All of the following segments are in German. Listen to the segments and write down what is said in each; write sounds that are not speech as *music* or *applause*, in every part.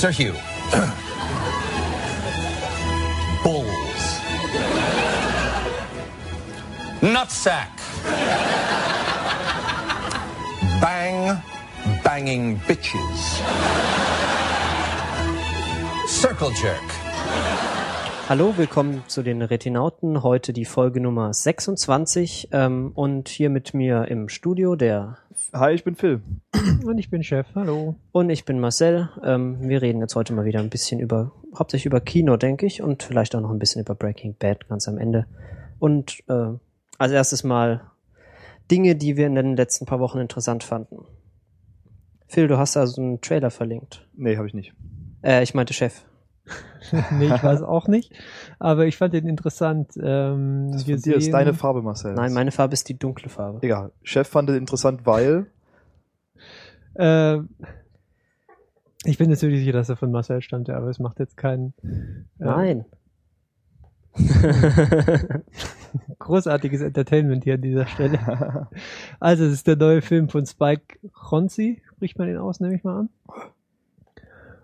Sir Hugh. Bulls. Nutsack. Bang, banging bitches. Circle Jerk. Hallo, willkommen zu den Retinauten. Heute die Folge Nummer 26 ähm, und hier mit mir im Studio der Hi, ich bin Phil. Und ich bin Chef. Hallo. und ich bin Marcel. Ähm, wir reden jetzt heute mal wieder ein bisschen über, hauptsächlich über Kino, denke ich, und vielleicht auch noch ein bisschen über Breaking Bad ganz am Ende. Und äh, als erstes mal Dinge, die wir in den letzten paar Wochen interessant fanden. Phil, du hast also einen Trailer verlinkt. Nee, habe ich nicht. Äh, ich meinte Chef. *laughs* nee, ich weiß auch nicht. Aber ich fand den interessant. Ähm, Das wir von dir ist deine Farbe, Marcel. Nein, meine Farbe ist die dunkle Farbe. Egal. Chef fand es interessant, weil. Äh, ich bin natürlich sicher, dass er von Marcel stammte, aber es macht jetzt keinen äh, Nein. *laughs* großartiges Entertainment hier an dieser Stelle. *laughs* Also, es ist der neue Film von Spike Jonze, spricht man den aus, nehme ich mal an.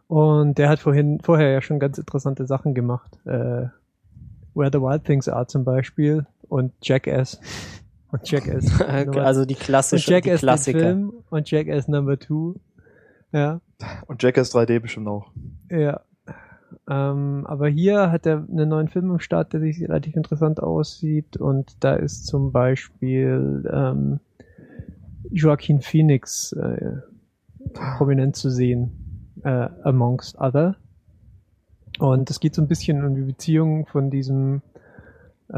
Und der hat vorhin, vorher ja schon ganz interessante Sachen gemacht. Äh, Where the Wild Things Are zum Beispiel und Jackass. Und Jackass. *laughs* also die und klassische, die Jackass den Klassiker. Film und Jackass Number Two. Ja, Und Jackass 3D bestimmt auch. ja. Ähm, aber hier hat er einen neuen Film im Start, der sich relativ interessant aussieht und da ist zum Beispiel ähm, Joaquin Phoenix äh, prominent zu sehen, äh, amongst other. Und es geht so ein bisschen um die Beziehung von diesem äh,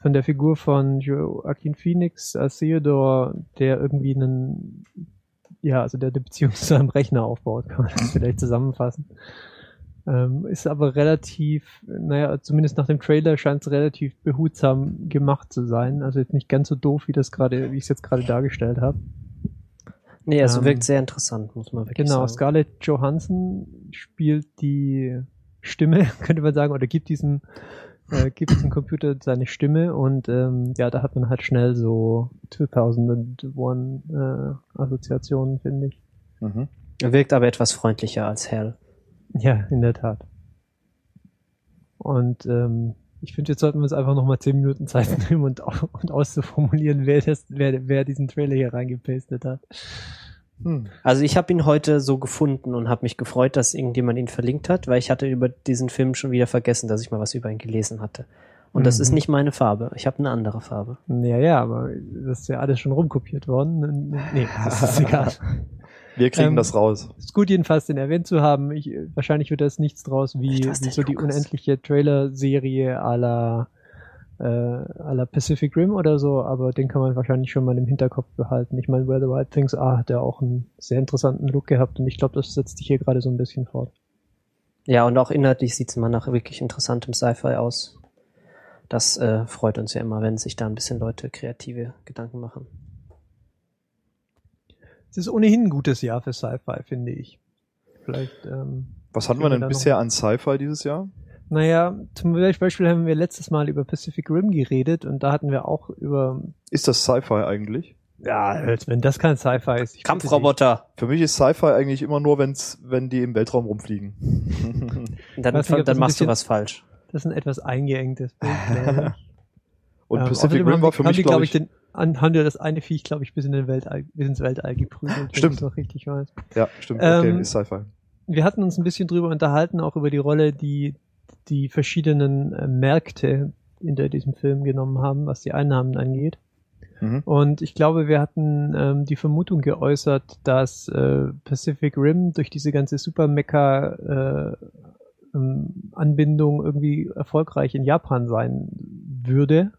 von der Figur von Joaquin Phoenix als Theodore, der irgendwie einen ja, also der eine Beziehung *laughs* zu seinem Rechner aufbaut, kann man das vielleicht zusammenfassen. Ähm, ist aber relativ, naja, zumindest nach dem Trailer scheint es relativ behutsam gemacht zu sein. Also jetzt nicht ganz so doof, wie das gerade, wie ich es jetzt gerade dargestellt habe. Nee, also Ähm, wirkt sehr interessant, muss man wirklich Genau, sagen. Scarlett Johansson spielt die Stimme, *laughs* könnte man sagen, oder gibt diesem, äh, gibt diesem Computer seine Stimme und ähm, ja, da hat man halt schnell so 2001 äh, Assoziationen, finde ich. Mhm. Er wirkt aber etwas freundlicher als Hell. Ja, in der Tat. Und ähm, ich finde, jetzt sollten wir uns einfach nochmal zehn Minuten Zeit *laughs* nehmen und, und auszuformulieren, wer, das, wer, wer diesen Trailer hier reingepastet hat. Hm. Also ich habe ihn heute so gefunden und habe mich gefreut, dass irgendjemand ihn verlinkt hat, weil ich hatte über diesen Film schon wieder vergessen, dass ich mal was über ihn gelesen hatte. Und das Mhm. ist nicht meine Farbe. Ich habe eine andere Farbe. Ja, ja, aber das ist ja alles schon rumkopiert worden. Nee, das ist *laughs* egal. Wir kriegen Ähm, das raus. ist gut, jedenfalls den erwähnt zu haben. Ich, wahrscheinlich wird das nichts draus wie, wie so die Lukas. unendliche Trailer-Serie à la, äh, à la Pacific Rim oder so, aber den kann man wahrscheinlich schon mal im Hinterkopf behalten. Ich meine, Where the Wild Things Are hat ja auch einen sehr interessanten Look gehabt und ich glaube, das setzt sich hier gerade so ein bisschen fort. Ja, und auch inhaltlich sieht es mal nach wirklich interessantem Sci-Fi aus. Das äh, freut uns ja immer, wenn sich da ein bisschen Leute kreative Gedanken machen. Es ist ohnehin ein gutes Jahr für Sci-Fi, finde ich. Vielleicht, ähm, Was hatten wir denn bisher an Sci-Fi dieses Jahr? naja, zum Beispiel haben wir letztes Mal über Pacific Rim geredet und da hatten wir auch über, Ist das Sci-Fi eigentlich? ja, als wenn das kein Sci-Fi ist. Kampfroboter. Für mich ist Sci-Fi eigentlich immer nur, wenn's, wenn die im Weltraum rumfliegen. Dann, nicht, dann machst du bisschen- was falsch. Das ist ein etwas eingeengtes Bild. *laughs* Und Ähm, Pacific Rim war für mich, glaube glaub ich, den, an, haben die das eine Viech, glaube ich, bis in den Weltall, bis ins Weltall geprügelt, wenn Stimmt. ich noch richtig weiß. ja, stimmt, okay, Ähm, ist Sci-Fi. Wir hatten uns ein bisschen drüber unterhalten, auch über die Rolle, die die verschiedenen äh, Märkte in der diesem Film genommen haben, was die Einnahmen angeht. Mhm. Und ich glaube, wir hatten ähm, die Vermutung geäußert, dass äh, Pacific Rim durch diese ganze Super Mecha äh, ähm, Anbindung irgendwie erfolgreich in Japan sein würde.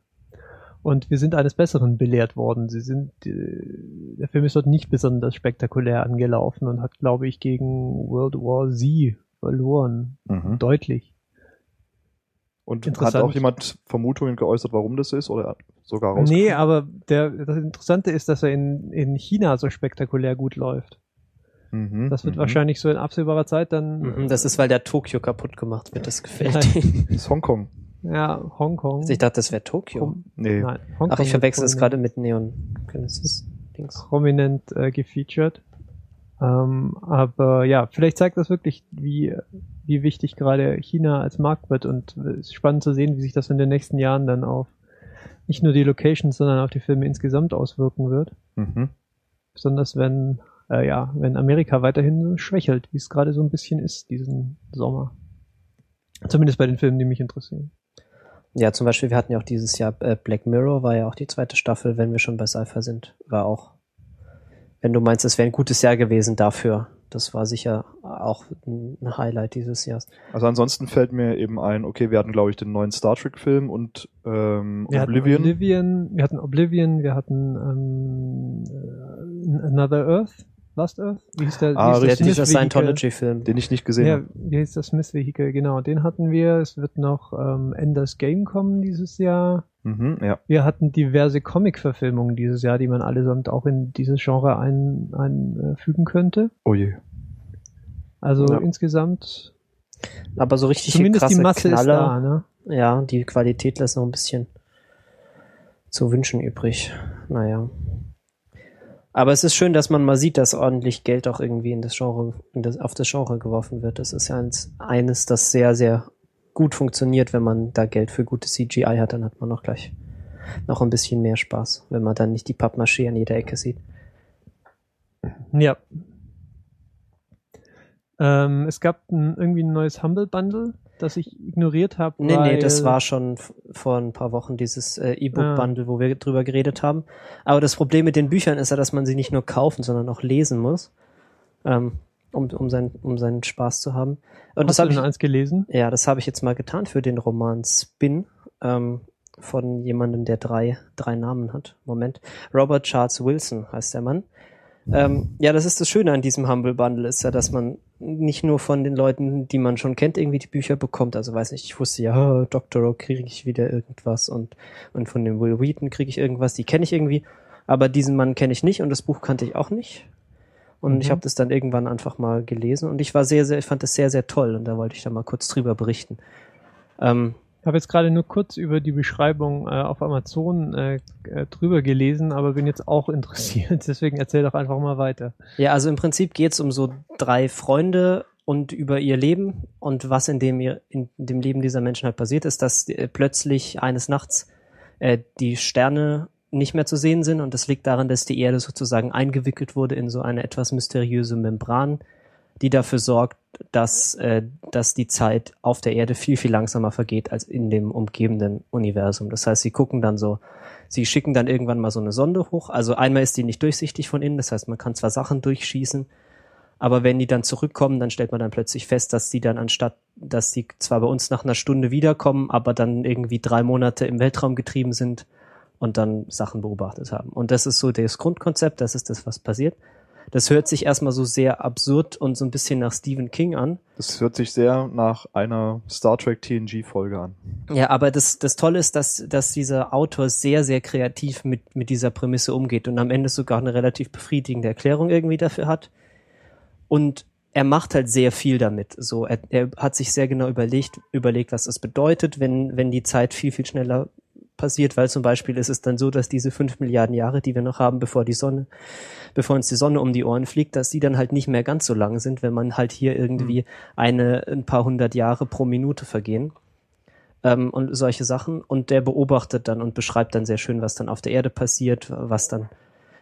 Und wir sind eines Besseren belehrt worden. Sie sind, äh, der Film ist dort nicht besonders spektakulär angelaufen und hat, glaube ich, gegen World War Z verloren. Mhm. Deutlich. Und hat auch jemand Vermutungen geäußert, warum das ist? Oder sogar raus? Nee, aber der, das Interessante ist, dass er in, in China so spektakulär gut läuft. Mhm, Das wird mhm. wahrscheinlich so in absehbarer Zeit dann. Mhm, das ist, weil der Tokio kaputt gemacht wird. Das gefällt Ja. ihm. Das ist Hongkong. Ja, Hongkong. Also ich dachte, das wäre Tokio. Nee. Nein, Hongkong Ach, ich verwechsel es gerade mit Neon Genesis Dings. prominent äh, gefeatured. Ähm, aber ja, vielleicht zeigt das wirklich, wie, wie wichtig gerade China als Markt wird und es ist spannend zu sehen, wie sich das in den nächsten Jahren dann auf nicht nur die Locations, sondern auf die Filme insgesamt auswirken wird. Mhm. Besonders wenn, äh, ja, wenn Amerika weiterhin so schwächelt, wie es gerade so ein bisschen ist diesen Sommer. Zumindest bei den Filmen, die mich interessieren. Ja, zum Beispiel, wir hatten ja auch dieses Jahr äh, Black Mirror, war ja auch die zweite Staffel, wenn wir schon bei Sci-Fi sind, war auch, wenn du meinst, es wäre ein gutes Jahr gewesen dafür. Das war sicher auch ein Highlight dieses Jahres. Also ansonsten fällt mir eben ein, okay, wir hatten, glaube ich, den neuen Star Trek-Film und ähm, Wir Oblivion. hatten Oblivion, wir hatten Oblivion, wir hatten ähm, äh, Another Earth, Last Earth, wie hieß der? Ah, wie hieß Der, dieser? Scientology-Film. den ich nicht gesehen Ja, habe. wie heißt das Smith Vehicle? Genau, den hatten wir. Es wird noch ähm, Enders Game kommen dieses Jahr. Mhm, ja. Wir hatten diverse Comic-Verfilmungen dieses Jahr, die man allesamt auch in dieses Genre einfügen ein, äh, könnte. Oh je. Also Ja. insgesamt Aber so richtig zumindest krasse die Masse Knaller, ist da, ne? ja, die Qualität lässt noch ein bisschen zu wünschen übrig. Naja. Aber es ist schön, dass man mal sieht, dass ordentlich Geld auch irgendwie in das Genre, in das, auf das Genre geworfen wird. Das ist ja eins, eines, das sehr, sehr gut funktioniert, wenn man da Geld für gute CGI hat, dann hat man auch gleich noch ein bisschen mehr Spaß, wenn man dann nicht die Pappmaché an jeder Ecke sieht. Ja. Ähm, es gab ein, irgendwie ein neues Humble Bundle, das ich ignoriert habe. Nee, nee, das war schon vor ein paar Wochen dieses äh, Ah. E-Book-Bundle, wo wir drüber geredet haben. Aber das Problem mit den Büchern ist ja, dass man sie nicht nur kaufen, sondern auch lesen muss, ähm, um, um, sein, um seinen Spaß zu haben. Und das Hast du habe ich, eins gelesen? ja, das habe ich jetzt mal getan für den Roman Spin ähm, von jemandem, der drei, drei Namen hat. Moment. Robert Charles Wilson heißt der Mann. Ähm, ja, das ist das Schöne an diesem Humble Bundle, ist ja, dass man nicht nur von den Leuten, die man schon kennt, irgendwie die Bücher bekommt. Also weiß nicht, ich wusste ja, Doctorow kriege ich wieder irgendwas und, und von dem Will Wheaton kriege ich irgendwas, die kenne ich irgendwie. Aber diesen Mann kenne ich nicht und das Buch kannte ich auch nicht. Und Mhm. ich habe das dann irgendwann einfach mal gelesen und ich war sehr, sehr, ich fand das sehr, sehr toll und da wollte ich da mal kurz drüber berichten. Ähm, Ich habe jetzt gerade nur kurz über die Beschreibung äh, auf Amazon äh, äh, drüber gelesen, aber bin jetzt auch interessiert. *laughs* Deswegen erzähl doch einfach mal weiter. Ja, also im Prinzip geht's um so drei Freunde und über ihr Leben und was in dem, in dem Leben dieser Menschen halt passiert ist, dass äh, plötzlich eines Nachts äh, die Sterne nicht mehr zu sehen sind und das liegt daran, dass die Erde sozusagen eingewickelt wurde in so eine etwas mysteriöse Membran, die dafür sorgt, dass, äh, dass die Zeit auf der Erde viel, viel langsamer vergeht als in dem umgebenden Universum. Das heißt, sie gucken dann so, sie schicken dann irgendwann mal so eine Sonde hoch. Also einmal ist die nicht durchsichtig von innen, das heißt, man kann zwar Sachen durchschießen, aber wenn die dann zurückkommen, dann stellt man dann plötzlich fest, dass die dann anstatt, dass die zwar bei uns nach einer Stunde wiederkommen, aber dann irgendwie drei Monate im Weltraum getrieben sind und dann Sachen beobachtet haben. Und das ist so das Grundkonzept, das ist das, was passiert. Das hört sich erstmal so sehr absurd und so ein bisschen nach Stephen King an. Das hört sich sehr nach einer Star Trek TNG Folge an. Ja, aber das, das Tolle ist, dass, dass dieser Autor sehr, sehr kreativ mit, mit dieser Prämisse umgeht und am Ende sogar eine relativ befriedigende Erklärung irgendwie dafür hat. Und er macht halt sehr viel damit. So, er, er hat sich sehr genau überlegt, überlegt, was das bedeutet, wenn, wenn die Zeit viel, viel schneller passiert, weil zum Beispiel ist es dann so, dass diese fünf Milliarden Jahre, die wir noch haben, bevor die Sonne, bevor uns die Sonne um die Ohren fliegt, dass die dann halt nicht mehr ganz so lang sind, wenn man halt hier irgendwie eine, ein paar hundert Jahre pro Minute vergehen ähm, und solche Sachen. Und der beobachtet dann und beschreibt dann sehr schön, was dann auf der Erde passiert, was dann,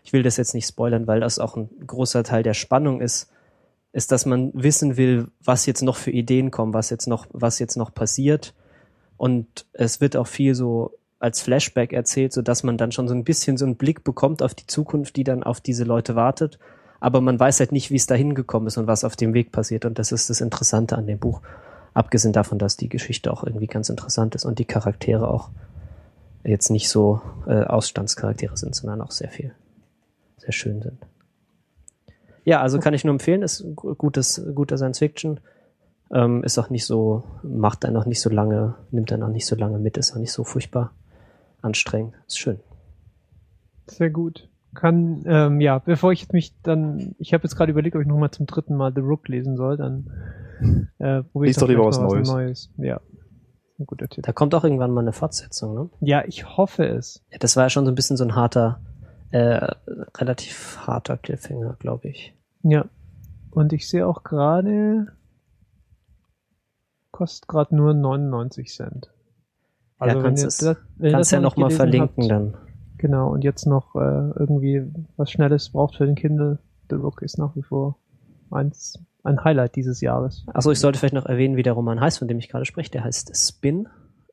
ich will das jetzt nicht spoilern, weil das auch ein großer Teil der Spannung ist, ist, dass man wissen will, was jetzt noch für Ideen kommen, was jetzt noch, was jetzt noch passiert. Und es wird auch viel so als Flashback erzählt, so dass man dann schon so ein bisschen so einen Blick bekommt auf die Zukunft, die dann auf diese Leute wartet. Aber man weiß halt nicht, wie es da hingekommen ist und was auf dem Weg passiert. Und das ist das Interessante an dem Buch. Abgesehen davon, dass die Geschichte auch irgendwie ganz interessant ist und die Charaktere auch jetzt nicht so äh, Ausstandscharaktere sind, sondern auch sehr viel, sehr schön sind. Ja, also kann ich nur empfehlen, ist gu- gutes, guter Science Fiction. Ähm, ist auch nicht so, macht einen auch nicht so lange, nimmt einen auch nicht so lange mit, ist auch nicht so furchtbar anstrengend. Ist schön. Sehr gut. Kann, ähm, ja, bevor ich jetzt mich dann, ich habe jetzt gerade überlegt, ob ich nochmal zum dritten Mal The Rook lesen soll, dann äh, probiere ich doch lieber vielleicht was mal Neues. Ja, ein guter Tipp. Da kommt auch irgendwann mal eine Fortsetzung, ne? Ja, ich hoffe es. Ja, das war ja schon so ein bisschen so ein harter, äh, relativ harter Cliffhanger, glaube ich. Ja. Und ich sehe auch gerade, kostet gerade nur 99 Cent. Ja, wenn kannst es, das- kannst ja noch nochmal verlinken habt, dann. Genau, und jetzt noch äh, irgendwie was Schnelles braucht für den Kindle. The Rook ist nach wie vor eins, ein Highlight dieses Jahres. Achso, ich sollte vielleicht noch erwähnen, wie der Roman heißt, von dem ich gerade spreche. Der heißt Spin.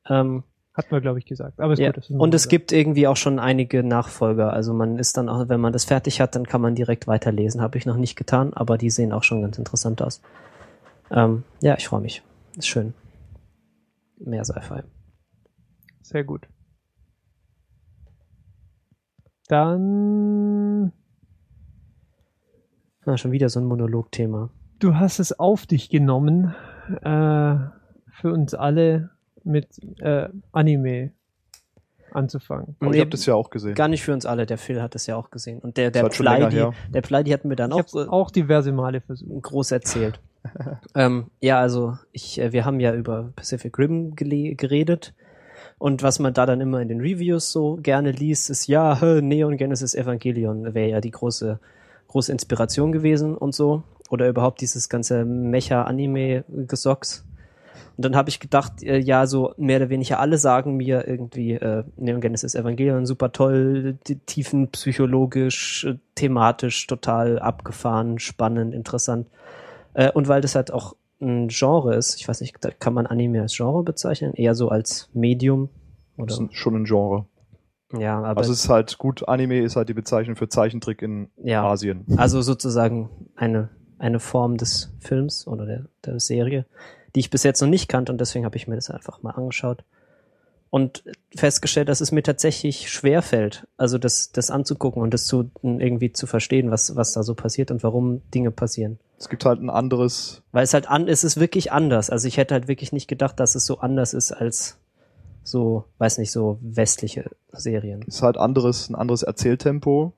Ähm, Hat man, glaube ich, gesagt. Aber ist ja. gut. Und es nur- gibt irgendwie auch schon einige Nachfolger. Also man ist dann auch, wenn man das fertig hat, dann kann man direkt weiterlesen. Habe ich noch nicht getan, aber die sehen auch schon ganz interessant aus. Ähm, ja, ich freue mich. Ist schön. Mehr Sci-Fi. Sehr gut. Dann, Ah, schon wieder so ein Monologthema. du hast es auf dich genommen, äh, für uns alle mit äh, Anime anzufangen. Nee, ich habe das ja auch gesehen. Gar nicht für uns alle. Der Phil hat es ja auch gesehen. Und der, Das der Pleidi, her. der Pleidi hat mir dann Ich auch, äh, auch diverse Male versucht. groß erzählt. *laughs* ähm, ja, also ich, äh, wir haben ja über Pacific Rim geredet. Und was man da dann immer in den Reviews so gerne liest, ist ja, Neon Genesis Evangelion wäre ja die große, große Inspiration gewesen und so. Oder überhaupt dieses ganze Mecha-Anime-Gesocks. Und dann habe ich gedacht, äh, ja, so mehr oder weniger alle sagen mir irgendwie, äh, Neon Genesis Evangelion super toll, die tiefen psychologisch, äh, thematisch total abgefahren, spannend, interessant. Äh, und weil das halt auch ein Genre ist, ich weiß nicht, kann man Anime als Genre bezeichnen, eher so als Medium. Das Oder, ist schon ein Genre. ja, aber Also es ist halt gut, Anime ist halt die Bezeichnung für Zeichentrick in ja, Asien. also sozusagen eine, eine Form des Films oder der, der Serie, die ich bis jetzt noch nicht kannte und deswegen habe ich mir das einfach mal angeschaut und festgestellt, dass es mir tatsächlich schwer fällt, also das, das anzugucken und das zu irgendwie zu verstehen, was, was da so passiert und warum Dinge passieren. Es gibt halt ein anderes, Weil es halt an, es ist wirklich anders. Also ich hätte halt wirklich nicht gedacht, dass es so anders ist als so, weiß nicht, so westliche Serien. ist halt anderes, ein anderes Erzähltempo.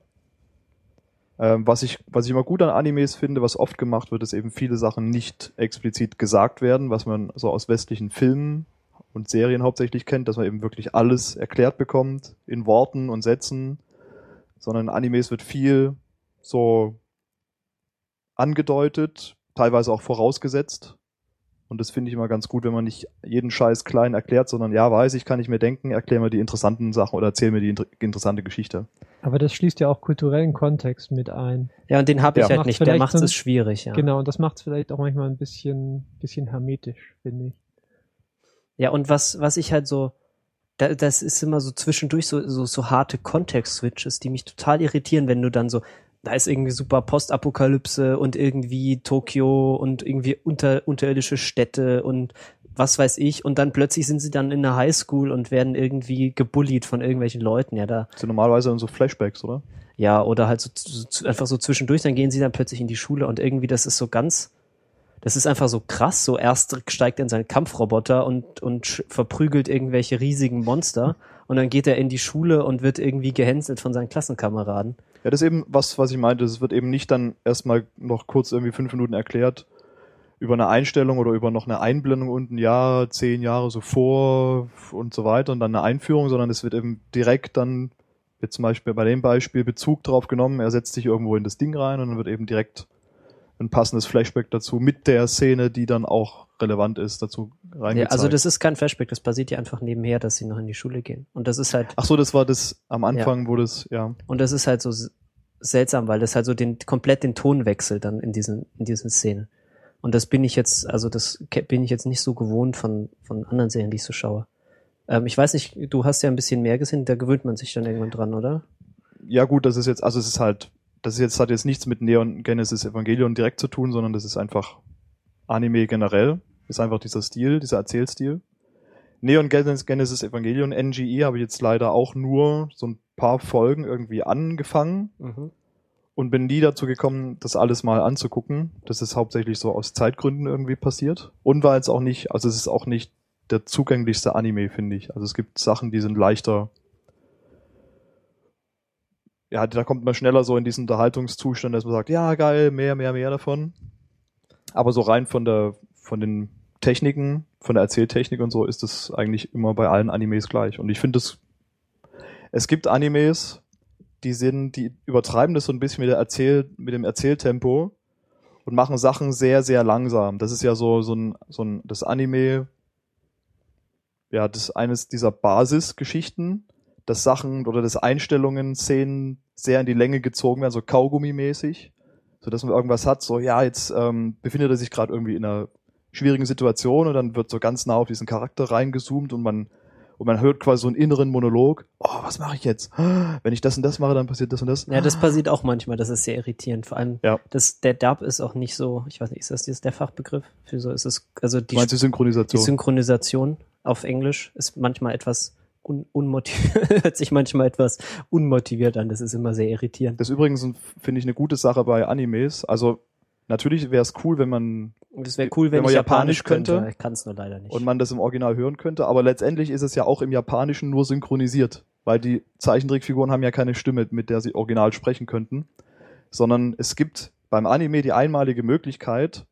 Ähm, was ich, was ich immer gut an Animes finde, was oft gemacht wird, ist eben viele Sachen nicht explizit gesagt werden, was man so aus westlichen Filmen und Serien hauptsächlich kennt, dass man eben wirklich alles erklärt bekommt in Worten und Sätzen, sondern in Animes wird viel so angedeutet, teilweise auch vorausgesetzt. Und das finde ich immer ganz gut, wenn man nicht jeden Scheiß klein erklärt, sondern ja, weiß ich, kann ich mir denken, erklär mir die interessanten Sachen oder erzähl mir die inter interessante Geschichte. Aber das schließt ja auch kulturellen Kontext mit ein. Ja, und den habe ich Ja. halt Macht's nicht. Der macht es schwierig, ja. Genau, und das macht es vielleicht auch manchmal ein bisschen, bisschen hermetisch, finde ich. Ja, und was, was ich halt so, da, das ist immer so zwischendurch so, so, so harte Context-Switches, die mich total irritieren, wenn du dann so, da ist irgendwie super Postapokalypse und irgendwie Tokio und irgendwie unter, unterirdische Städte und was weiß ich, und dann plötzlich sind sie dann in der Highschool und werden irgendwie gebullied von irgendwelchen Leuten, ja, da, Das sind normalerweise dann so Flashbacks, oder? ja, oder halt so, so einfach so zwischendurch, dann gehen sie dann plötzlich in die Schule und irgendwie das ist so ganz, das ist einfach so krass. So erst steigt er in seinen Kampfroboter und, und verprügelt irgendwelche riesigen Monster und dann geht er in die Schule und wird irgendwie gehänselt von seinen Klassenkameraden. Ja, das ist eben was, was ich meinte. Es wird eben nicht dann erstmal noch kurz irgendwie fünf Minuten erklärt über eine Einstellung oder über noch eine Einblendung unten, ja, zehn Jahre so vor und so weiter und dann eine Einführung, sondern es wird eben direkt dann, jetzt zum Beispiel bei dem Beispiel, Bezug drauf genommen, er setzt sich irgendwo in das Ding rein und dann wird eben direkt ein passendes Flashback dazu mit der Szene, die dann auch relevant ist, dazu Ja, reingezeigt. also das ist kein Flashback, das passiert ja einfach nebenher, dass sie noch in die Schule gehen. Und das ist halt, Ach so, das war das am Anfang, wo das, ja. und das ist halt so seltsam, weil das halt so den, komplett den Ton wechselt dann in diesen, in diesen Szenen. Und das bin ich jetzt, also das bin ich jetzt nicht so gewohnt von, von anderen Serien, die ich so schaue. Ähm, ich weiß nicht, du hast ja ein bisschen mehr gesehen, da gewöhnt man sich dann irgendwann dran, oder? Ja gut, das ist jetzt, also es ist halt, das ist jetzt, hat jetzt nichts mit Neon Genesis Evangelion direkt zu tun, sondern das ist einfach Anime generell. Ist einfach dieser Stil, dieser Erzählstil. Neon Genesis Evangelion, NGE, habe ich jetzt leider auch nur so ein paar Folgen irgendwie angefangen Mhm. und bin nie dazu gekommen, das alles mal anzugucken. Das ist hauptsächlich so aus Zeitgründen irgendwie passiert. Und weil es auch nicht, also es ist auch nicht der zugänglichste Anime, finde ich. Also es gibt Sachen, die sind leichter. Ja, da kommt man schneller so in diesen Unterhaltungszustand, dass man sagt, ja, geil, mehr, mehr, mehr davon. Aber so rein von der, von den Techniken, von der Erzähltechnik und so ist es eigentlich immer bei allen Animes gleich. Und ich finde es, es gibt Animes, die sind, die übertreiben das so ein bisschen mit der Erzähl, mit dem Erzähltempo. und machen Sachen sehr, sehr langsam. Das ist ja so, so ein, so ein, das Anime, ja, das ist eines dieser Basisgeschichten, dass Sachen oder dass Einstellungen, Szenen sehr in die Länge gezogen werden, so Kaugummi-mäßig, so dass man irgendwas hat, so, ja, jetzt ähm, befindet er sich gerade irgendwie in einer schwierigen Situation und dann wird so ganz nah auf diesen Charakter reingezoomt und man und man hört quasi so einen inneren Monolog. Oh, was mache ich jetzt? Wenn ich das und das mache, dann passiert das und das. Ja, das passiert auch manchmal, das ist sehr irritierend. Vor allem, Ja. das, der Dub ist auch nicht so, ich weiß nicht, ist das jetzt der Fachbegriff? Für so ist es, also die, Du meinst die die Synchronisation? Synchronisation auf Englisch ist manchmal etwas un unmotiviert, *laughs* hört sich manchmal etwas unmotiviert an. Das ist immer sehr irritierend. das ist übrigens, finde ich, eine gute Sache bei Animes. Also natürlich wäre es cool, wenn man es wäre cool, wenn, Wenn man Japanisch Japanisch könnte. könnte. Ich kann es nur leider nicht. und man das im Original hören könnte, aber letztendlich ist es ja auch im Japanischen nur synchronisiert, weil die Zeichentrickfiguren haben ja keine Stimme, mit der sie original sprechen könnten, sondern es gibt beim Anime die einmalige Möglichkeit,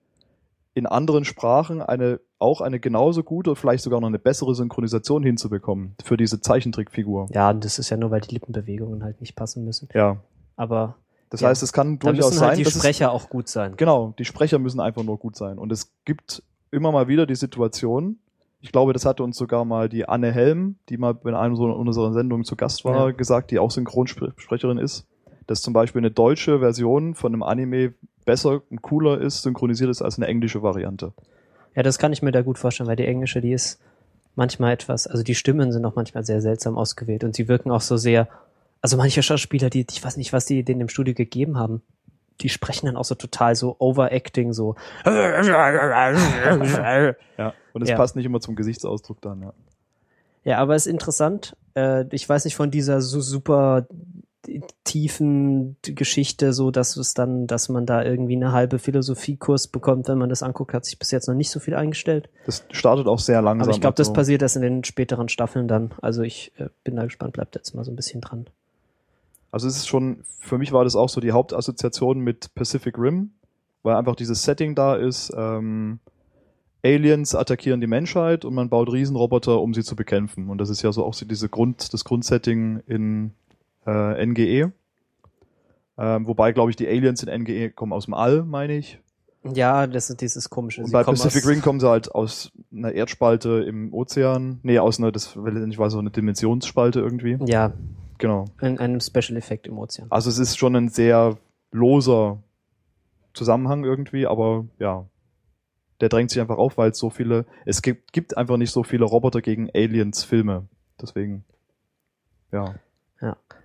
in anderen Sprachen eine auch eine genauso gute, vielleicht sogar noch eine bessere Synchronisation hinzubekommen für diese Zeichentrickfigur. ja, und das ist ja nur, weil die Lippenbewegungen halt nicht passen müssen. Ja, Aber das Ja. heißt, es kann durchaus halt sein, die dass es Sprecher auch gut sein. Genau, die Sprecher müssen einfach nur gut sein. Und es gibt immer mal wieder die Situation, ich glaube, das hatte uns sogar mal die Anne Helm, die mal in einem so unserer Sendungen zu Gast war, Ja. gesagt, die auch Synchronsprecherin ist, dass zum Beispiel eine deutsche Version von einem Anime besser und cooler ist, synchronisiert ist als eine englische Variante. Ja, das kann ich mir da gut vorstellen, weil die englische, die ist manchmal etwas, also die Stimmen sind auch manchmal sehr seltsam ausgewählt und sie wirken auch so sehr, also manche Schauspieler, die, ich weiß nicht, was die denen im Studio gegeben haben, die sprechen dann auch so total so overacting, so. Ja. Und es Ja. passt nicht immer zum Gesichtsausdruck dann, ja. Ja, aber es ist interessant. Äh, ich weiß nicht von dieser so super tiefen Geschichte, so dass es dann, dass man da irgendwie eine halbe Philosophiekurs bekommt, wenn man das anguckt, hat sich bis jetzt noch nicht so viel eingestellt. Das startet auch sehr langsam. Aber ich glaube, das passiert erst in den späteren Staffeln dann. Also ich äh, bin da gespannt, bleibt jetzt mal so ein bisschen dran. Also es ist schon, für mich war das auch so die Hauptassoziation mit Pacific Rim, weil einfach dieses Setting da ist, ähm, Aliens attackieren die Menschheit und man baut Riesenroboter, um sie zu bekämpfen. Und das ist ja so auch so diese Grund, das Grundsetting in äh, NGE. Ähm, wobei, glaube ich, die Aliens in NGE kommen aus dem All, meine ich. Ja, das ist dieses komische. Und bei Pacific Rim kommen sie halt aus einer Erddspalte im Ozean. Nee, aus einer, das ich weiß so eine Dimensionsspalte irgendwie. Ja, Genau. in einem Special Effekt im Ozean. Also es ist schon ein sehr loser Zusammenhang irgendwie, aber ja, der drängt sich einfach auf, weil es so viele, es gibt, gibt einfach nicht so viele Roboter gegen Aliens Filme. Deswegen, ja.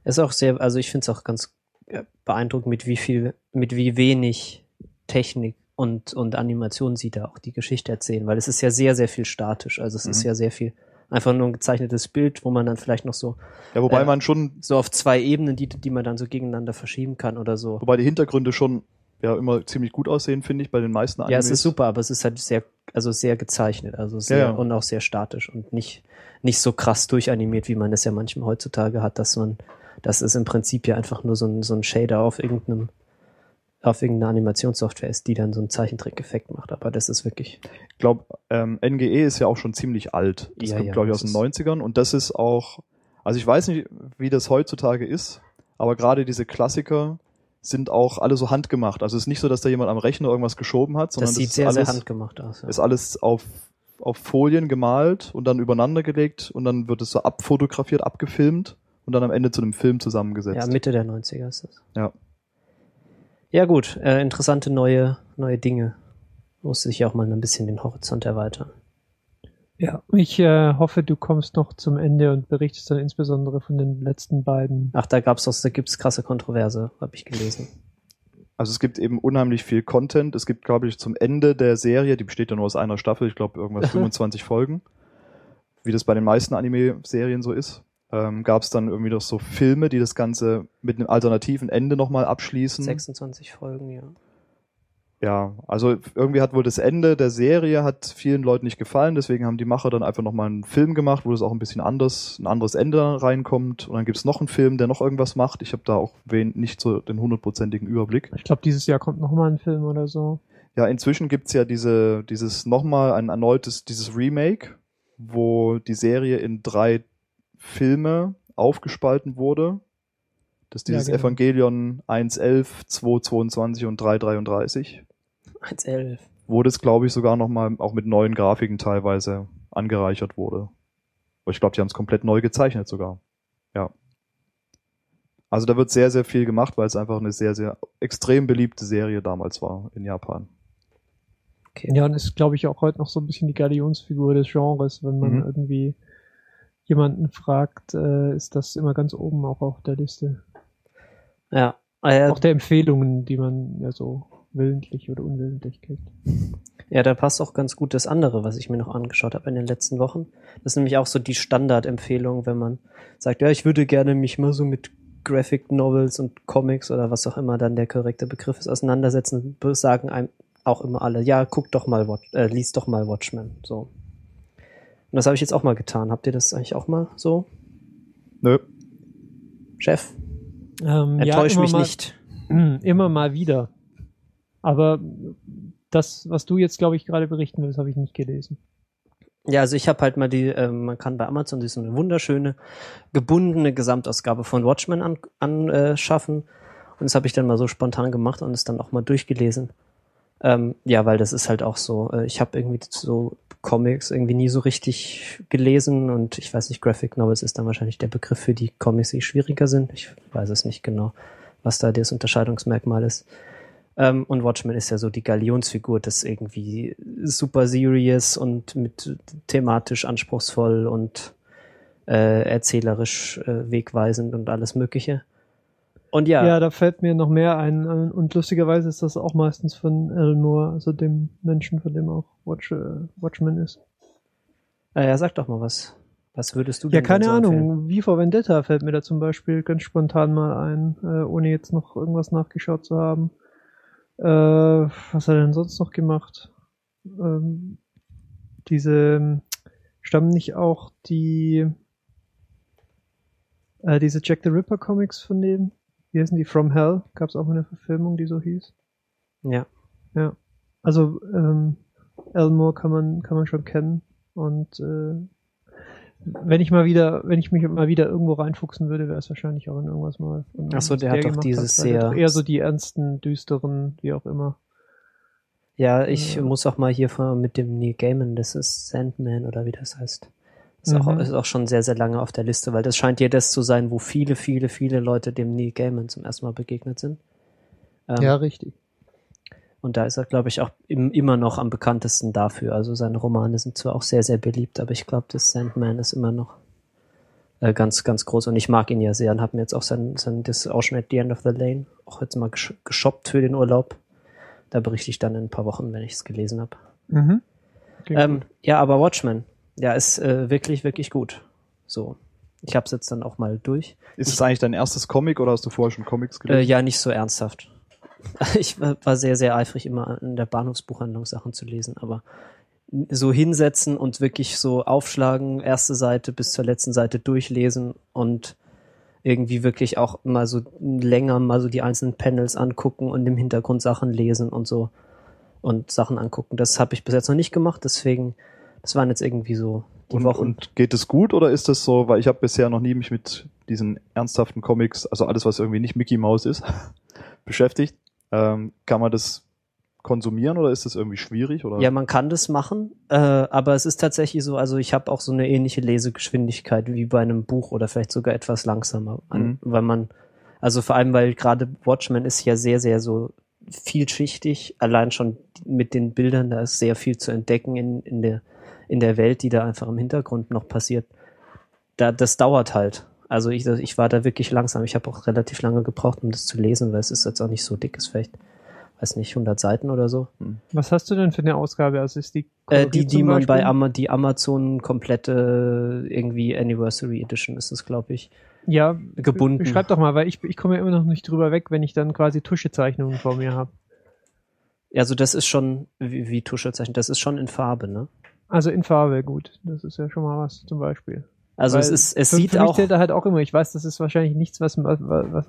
Ist auch sehr, also ich finde es auch ganz äh, beeindruckend, mit wie viel, mit wie wenig Technik und, und Animation sie da auch die Geschichte erzählen, weil es ist ja sehr, sehr viel statisch. Also es ist Mhm. ja sehr viel einfach nur ein gezeichnetes Bild, wo man dann vielleicht noch so, Ja, wobei Ja. man schon, so auf zwei Ebenen, die, die man dann so gegeneinander verschieben kann oder so. wobei die Hintergründe schon ja immer ziemlich gut aussehen, finde ich, bei den meisten Ja, Animes. es ist super, aber es ist halt sehr, also sehr gezeichnet, also sehr Ja, ja. und auch sehr statisch und nicht, nicht so krass durchanimiert, wie man das ja manchmal heutzutage hat, dass man, dass es im Prinzip ja einfach nur so ein, so ein Shader auf irgendeinem, auf irgendeiner Animationssoftware ist, die dann so einen Zeichentrick-Effekt macht. Aber das ist wirklich, Ich glaube, ähm, NGE ist ja auch schon ziemlich alt. Das Ja, kommt, ja, glaube ich, aus das den ist- 90ern und das ist auch, also ich weiß nicht, wie das heutzutage ist, aber gerade diese Klassiker sind auch alle so handgemacht. Also es ist nicht so, dass da jemand am Rechner irgendwas geschoben hat, sondern das sieht ist sehr, alles, sehr handgemacht aus. Ja. ist alles auf, auf Folien gemalt und dann übereinander gelegt und dann wird es so abfotografiert, abgefilmt und dann am Ende zu einem Film zusammengesetzt. ja, Mitte der 90er ist das. Ja. Ja, gut, äh, interessante neue, neue Dinge. Muss sich ja auch mal ein bisschen den Horizont erweitern. Ja, ich äh, hoffe, du kommst noch zum Ende und berichtest dann insbesondere von den letzten beiden. Ach, da gab's doch, da gibt's krasse Kontroverse, habe ich gelesen. Also es gibt eben unheimlich viel Content. Es gibt, glaube ich, zum Ende der Serie, die besteht ja nur aus einer Staffel, ich glaube irgendwas *laughs* 25 Folgen, wie das bei den meisten Anime-Serien so ist, ähm, gab es dann irgendwie noch so Filme, die das Ganze mit einem alternativen Ende nochmal abschließen. 26 Folgen, ja. Ja, also irgendwie hat wohl das Ende der Serie hat vielen Leuten nicht gefallen, deswegen haben die Macher dann einfach nochmal einen Film gemacht, wo das auch ein bisschen anders, ein anderes Ende reinkommt. Und dann gibt's noch einen Film, der noch irgendwas macht. Ich habe da auch wen, nicht so den hundertprozentigen Überblick. Ich glaube, dieses Jahr kommt noch mal ein Film oder so. Ja, inzwischen gibt's ja diese, dieses nochmal ein erneutes, dieses Remake, wo die Serie in drei Filme aufgespalten wurde. Das ist Ja, dieses genau. Evangelion 1.11, 2.22 und 3.33. 1.11. wo das, glaube ich, sogar nochmal auch mit neuen Grafiken teilweise angereichert wurde. Aber ich glaube, die haben es komplett neu gezeichnet sogar. Ja. Also da wird sehr, sehr viel gemacht, weil es einfach eine sehr, sehr extrem beliebte Serie damals war in Japan. Okay. Ja, und ist, glaube ich, auch heute noch so ein bisschen die Galionsfigur des Genres, wenn man Mhm. irgendwie jemanden fragt, äh, ist das immer ganz oben auch auf der Liste. Ja. Ja, Auch der Empfehlungen, die man ja so willentlich oder unwillentlich kriegt. ja, da passt auch ganz gut das andere, was ich mir noch angeschaut habe in den letzten Wochen. Das ist nämlich auch so die Standardempfehlung, wenn man sagt, ja, ich würde gerne mich mal so mit Graphic Novels und Comics oder was auch immer dann der korrekte Begriff ist, auseinandersetzen, sagen einem auch immer alle, ja, guck doch mal, Watch, äh, lies doch mal Watchmen. So. Und das habe ich jetzt auch mal getan. Habt ihr das eigentlich auch mal so? Nö. Chef, Ähm, enttäusch immer mich mal, nicht. *clears throat* Immer mal wieder. Aber das, was du jetzt, glaube ich, gerade berichten willst, habe ich nicht gelesen. Ja, also ich habe halt mal die, ähm, man kann bei Amazon so eine wunderschöne gebundene Gesamtausgabe von Watchmen anschaffen. An, äh, schaffen. und das habe ich dann mal so spontan gemacht und es dann auch mal durchgelesen. Ähm, ja, weil das ist halt auch so, äh, ich habe irgendwie so Comics irgendwie nie so richtig gelesen und ich weiß nicht, Graphic Novels ist dann wahrscheinlich der Begriff für die Comics, die schwieriger sind. Ich weiß es nicht genau, was da das Unterscheidungsmerkmal ist. Ähm, und Watchmen ist ja so die Galionsfigur, das irgendwie super serious und mit thematisch anspruchsvoll und äh, erzählerisch äh, wegweisend und alles Mögliche. Und ja, Ja. da fällt mir noch mehr ein. äh, Und lustigerweise ist das auch meistens von Elmore, also dem Menschen, von dem auch Watch, äh, Watchmen ist. äh, ja, sag doch mal was. Was würdest du Ja, denn keine denn so Ahnung. Wie vor Vendetta fällt mir da zum Beispiel ganz spontan mal ein, äh, ohne jetzt noch irgendwas nachgeschaut zu haben. Äh, was hat er denn sonst noch gemacht? Ähm, diese ähm, stammen nicht auch die äh, diese Jack the Ripper Comics von dem? Wie heißen die? From Hell? Gab es auch eine Verfilmung, die so hieß? Ja. Ja. Also ähm, Elmore kann man kann man schon kennen und äh, wenn ich mal wieder, wenn ich mich mal wieder irgendwo reinfuchsen würde, wäre es wahrscheinlich auch in irgendwas mal. Von Ach so, was der hat doch dieses der sehr- doch eher so die ernsten, düsteren, wie auch immer. Ja, ich Ja. muss auch mal hier mit dem Neil Gaiman, das ist Sandman oder wie das heißt. Ist, auch, Mhm. ist auch schon sehr, sehr lange auf der Liste, weil das scheint ja das zu sein, wo viele, viele, viele Leute dem Neil Gaiman zum ersten Mal begegnet sind. Ähm, Ja, richtig. Und da ist er, glaube ich, auch im, immer noch am bekanntesten dafür. Also seine Romane sind zwar auch sehr, sehr beliebt, aber ich glaube, das Sandman ist immer noch äh, ganz, ganz groß. Und ich mag ihn ja sehr und habe mir jetzt auch sein, sein das Ausschnitt The End of the Lane auch jetzt mal gesh geshoppt für den Urlaub. Da berichte ich dann in ein paar Wochen, wenn ich es gelesen habe. Mhm. Okay, Ähm, ja, aber Watchmen, ja, ist äh, wirklich, wirklich gut. So. Ich habe es jetzt dann auch mal durch. Ist es eigentlich dein erstes Comic oder hast du vorher schon Comics Äh, gelesen? ja, nicht so ernsthaft. *laughs* Ich war sehr, sehr eifrig, immer in der Bahnhofsbuchhandlung Sachen zu lesen, aber so hinsetzen und wirklich so aufschlagen, erste Seite bis zur letzten Seite durchlesen und irgendwie wirklich auch mal so länger mal so die einzelnen Panels angucken und im Hintergrund Sachen lesen und so und Sachen angucken. Das habe ich bis jetzt noch nicht gemacht, deswegen, das waren jetzt irgendwie so die Und, Wochen. und geht es gut oder ist das so, weil ich habe bisher noch nie mich mit diesen ernsthaften Comics, also alles, was irgendwie nicht Mickey Mouse ist, *laughs* beschäftigt. Ähm, kann man das konsumieren oder ist das irgendwie schwierig? Oder? Ja, man kann das machen, äh, aber es ist tatsächlich so, also ich habe auch so eine ähnliche Lesegeschwindigkeit wie bei einem Buch oder vielleicht sogar etwas langsamer, an, Mhm. weil man, also vor allem, weil gerade Watchmen ist ja sehr, sehr so vielschichtig, allein schon mit den Bildern, da ist sehr viel zu entdecken in, in der in der Welt, die da einfach im Hintergrund noch passiert. Da, das dauert halt. Also ich, ich war da wirklich langsam. Ich habe auch relativ lange gebraucht, um das zu lesen, weil es ist jetzt auch nicht so dick, ist vielleicht, weiß nicht, 100 Seiten oder so. Was hast du denn für eine Ausgabe? Also ist die Äh, die, die man bei? Ama die Amazon komplette irgendwie Anniversary Edition ist es, glaube ich. ja, gebunden. Beschreib doch mal, weil ich, ich komme ja immer noch nicht drüber weg, wenn ich dann quasi Tuschezeichnungen vor mir habe. Also das ist schon, wie, wie Tuschezeichen, das ist schon in Farbe, ne? Also in Farbe, gut. Das ist ja schon mal was zum Beispiel. Also es Weil ist, es für, sieht für mich auch, zählt da halt auch immer. Ich weiß, das ist wahrscheinlich nichts, was, was, was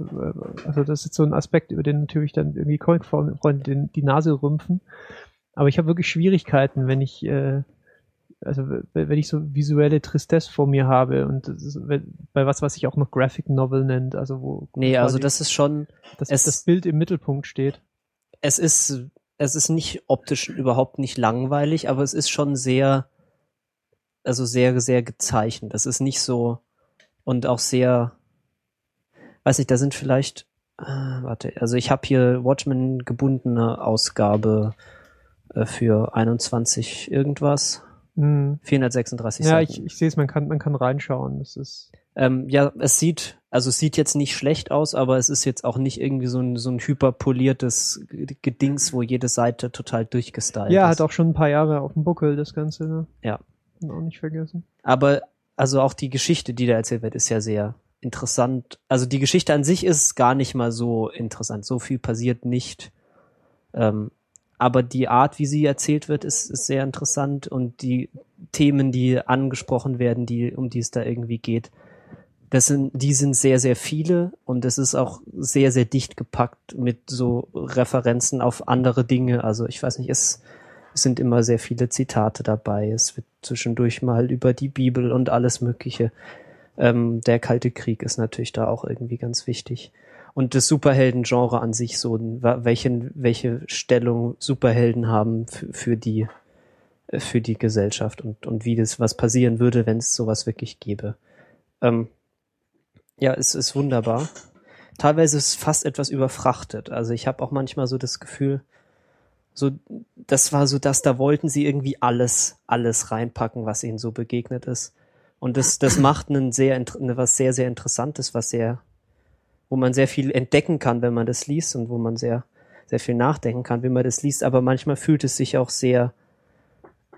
also das ist so ein Aspekt, über den natürlich dann irgendwie Comic-Freunde die Nase rümpfen. Aber ich habe wirklich Schwierigkeiten, wenn ich, äh, also wenn ich so visuelle Tristesse vor mir habe und bei was, was sich auch noch Graphic Novel nennt, also wo nee, also das ist schon, das, es- das Bild im Mittelpunkt steht. es ist, es ist nicht optisch überhaupt nicht langweilig, aber es ist schon sehr, also sehr, sehr gezeichnet. Es ist nicht so und auch sehr, weiß nicht, da sind vielleicht, äh, warte, also ich habe hier Watchmen gebundene Ausgabe äh, für 21 irgendwas. Mhm. 436 Ja, Seiten. ich, ich sehe es, man kann, man kann reinschauen. Das ist. Ähm, ja, es sieht, also es sieht jetzt nicht schlecht aus, aber es ist jetzt auch nicht irgendwie so ein, so ein hyperpoliertes Gedings, wo jede Seite total durchgestylt Ja, ist. hat auch schon ein paar Jahre auf dem Buckel, das Ganze, ne? Ja. Und auch nicht vergessen. Aber also auch die Geschichte, die da erzählt wird, ist ja sehr interessant. Also die Geschichte an sich ist gar nicht mal so interessant. So viel passiert nicht. Ähm, aber die Art, wie sie erzählt wird, ist, ist sehr interessant und die Themen, die angesprochen werden, die, um die es da irgendwie geht, das sind, die sind sehr, sehr viele und es ist auch sehr, sehr dicht gepackt mit so Referenzen auf andere Dinge. Also ich weiß nicht, es sind immer sehr viele Zitate dabei. Es wird zwischendurch mal über die Bibel und alles Mögliche. Ähm, der Kalte Krieg ist natürlich da auch irgendwie ganz wichtig. Und das Superhelden-Genre an sich so, welche, welche Stellung Superhelden haben für, die, äh, für die Gesellschaft und, und wie das, was passieren würde, wenn es sowas wirklich gäbe. Ähm, ja, es ist wunderbar. Teilweise ist es fast etwas überfrachtet. Also ich habe auch manchmal so das Gefühl, so, das war so, dass da wollten sie irgendwie alles, alles reinpacken, was ihnen so begegnet ist. Und das, das macht einen sehr, ne, was sehr, sehr Interessantes, was sehr, wo man sehr viel entdecken kann, wenn man das liest und wo man sehr, sehr viel nachdenken kann, wenn man das liest. Aber manchmal fühlt es sich auch sehr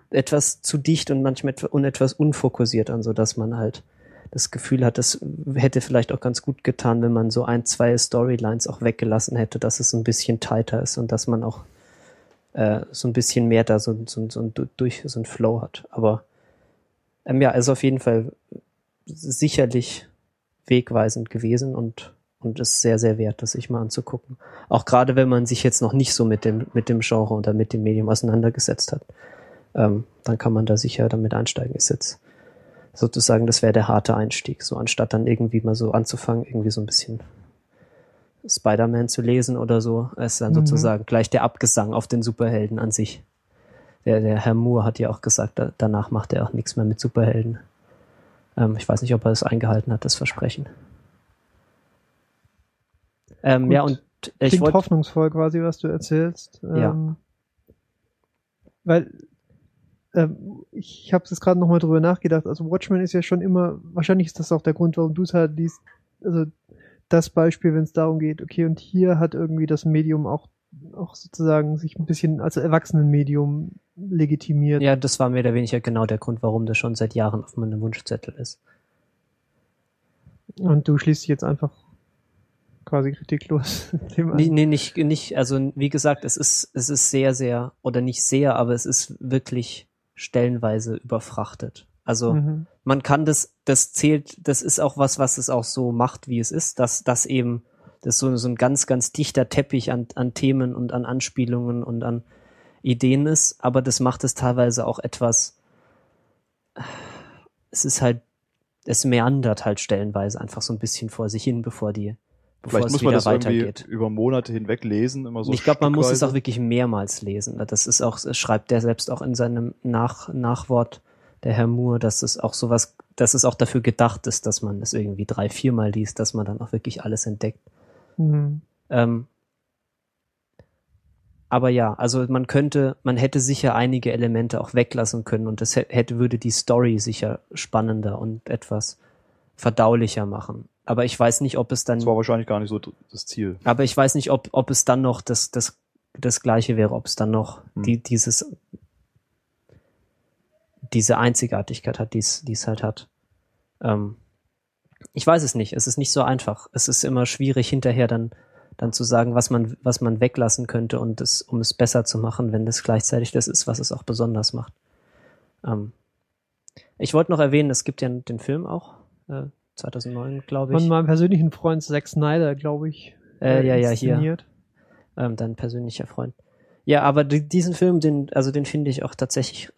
etwas zu dicht und manchmal etwas unfokussiert an, so dass man halt das Gefühl hat, das hätte vielleicht auch ganz gut getan, wenn man so ein, zwei Storylines auch weggelassen hätte, dass es ein bisschen tighter ist und dass man auch äh, so ein bisschen mehr da so, so, so, durch so ein Flow hat. Aber ähm, ja, ist auf jeden Fall sicherlich wegweisend gewesen und und ist sehr, sehr wert, das sich mal anzugucken. Auch gerade wenn man sich jetzt noch nicht so mit dem, mit dem Genre oder mit dem Medium auseinandergesetzt hat, ähm, dann kann man da sicher damit einsteigen. Ist jetzt sozusagen, das wäre der harte Einstieg, so anstatt dann irgendwie mal so anzufangen, irgendwie so ein bisschen Spider-Man zu lesen oder so, ist dann mhm. sozusagen gleich der Abgesang auf den Superhelden an sich. Der, der Herr Moore hat ja auch gesagt, da, danach macht er auch nichts mehr mit Superhelden. Ähm, ich weiß nicht, ob er es eingehalten hat, das Versprechen. Ähm, ja, und ich Klingt wollte hoffnungsvoll quasi, was du erzählst. Ja. Ähm, weil ähm, ich habe jetzt gerade nochmal drüber nachgedacht. Also Watchmen ist ja schon immer, wahrscheinlich ist das auch der Grund, warum du es halt liest. Also das Beispiel, wenn es darum geht, okay, und hier hat irgendwie das Medium auch auch sozusagen sich ein bisschen als Erwachsenenmedium legitimiert. Ja, das war mehr oder weniger genau der Grund, warum das schon seit Jahren auf meinem Wunschzettel ist. Und du schließt dich jetzt einfach quasi kritiklos. *laughs* nee, nee, nicht, nicht, also wie gesagt, es ist, es ist sehr, sehr, oder nicht sehr, aber es ist wirklich stellenweise überfrachtet. Also mhm. Man kann das, das zählt, das ist auch was, was es auch so macht, wie es ist, dass das eben das so, so ein ganz, ganz dichter Teppich an, an Themen und an Anspielungen und an Ideen ist, aber das macht es teilweise auch etwas, es ist halt, es meandert halt stellenweise einfach so ein bisschen vor sich hin, bevor die, bevor Vielleicht muss man das weitergeht. irgendwie über Monate hinweg lesen, immer so. Ich glaube, man muss es auch wirklich mehrmals lesen. Das ist auch, schreibt der selbst auch in seinem Nach Nachwort, der Herr Moore, dass es auch sowas, dass es auch dafür gedacht ist, dass man es irgendwie drei, viermal liest, dass man dann auch wirklich alles entdeckt. Mhm. Ähm, aber ja, also man könnte, man hätte sicher einige Elemente auch weglassen können und das hätte, würde die Story sicher spannender und etwas verdaulicher machen. Aber ich weiß nicht, ob es dann. Das war wahrscheinlich gar nicht so das Ziel. Aber ich weiß nicht, ob, ob es dann noch das, das, das Gleiche wäre, ob es dann noch hm. die, dieses, diese Einzigartigkeit hat, die es halt hat. Ähm, ich weiß es nicht. Es ist nicht so einfach. Es ist immer schwierig, hinterher dann, dann zu sagen, was man, was man weglassen könnte und es, um es besser zu machen, wenn das gleichzeitig das ist, was es auch besonders macht. Ähm, ich wollte noch erwähnen, es gibt ja den Film auch, äh, 2009, glaube ich. Von meinem persönlichen Freund Zack Snyder, glaube ich. Äh, ja, ja, hier. Ähm, dein persönlicher Freund. Ja, aber diesen Film, den, also den finde ich auch tatsächlich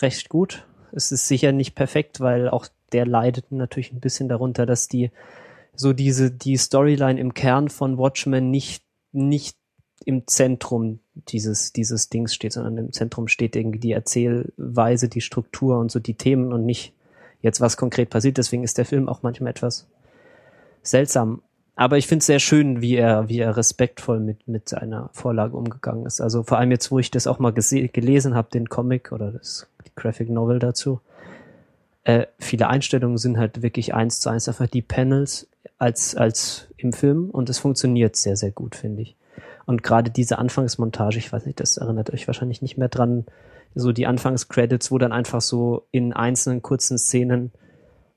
recht gut. Es ist sicher nicht perfekt, weil auch der leidet natürlich ein bisschen darunter, dass die so diese die Storyline im Kern von Watchmen nicht nicht im Zentrum dieses, dieses Dings steht, sondern im Zentrum steht irgendwie die Erzählweise, die Struktur und so die Themen und nicht jetzt was konkret passiert. Deswegen ist der Film auch manchmal etwas seltsam. Aber ich finde es sehr schön, wie er, wie er respektvoll mit, mit seiner Vorlage umgegangen ist. Also vor allem jetzt, wo ich das auch mal gelesen habe, den Comic oder das Graphic Novel dazu. Äh, viele Einstellungen sind halt wirklich eins zu eins einfach die Panels als, als im Film und es funktioniert sehr, sehr gut, finde ich. Und gerade diese Anfangsmontage, ich weiß nicht, das erinnert euch wahrscheinlich nicht mehr dran, so die Anfangscredits, wo dann einfach so in einzelnen kurzen Szenen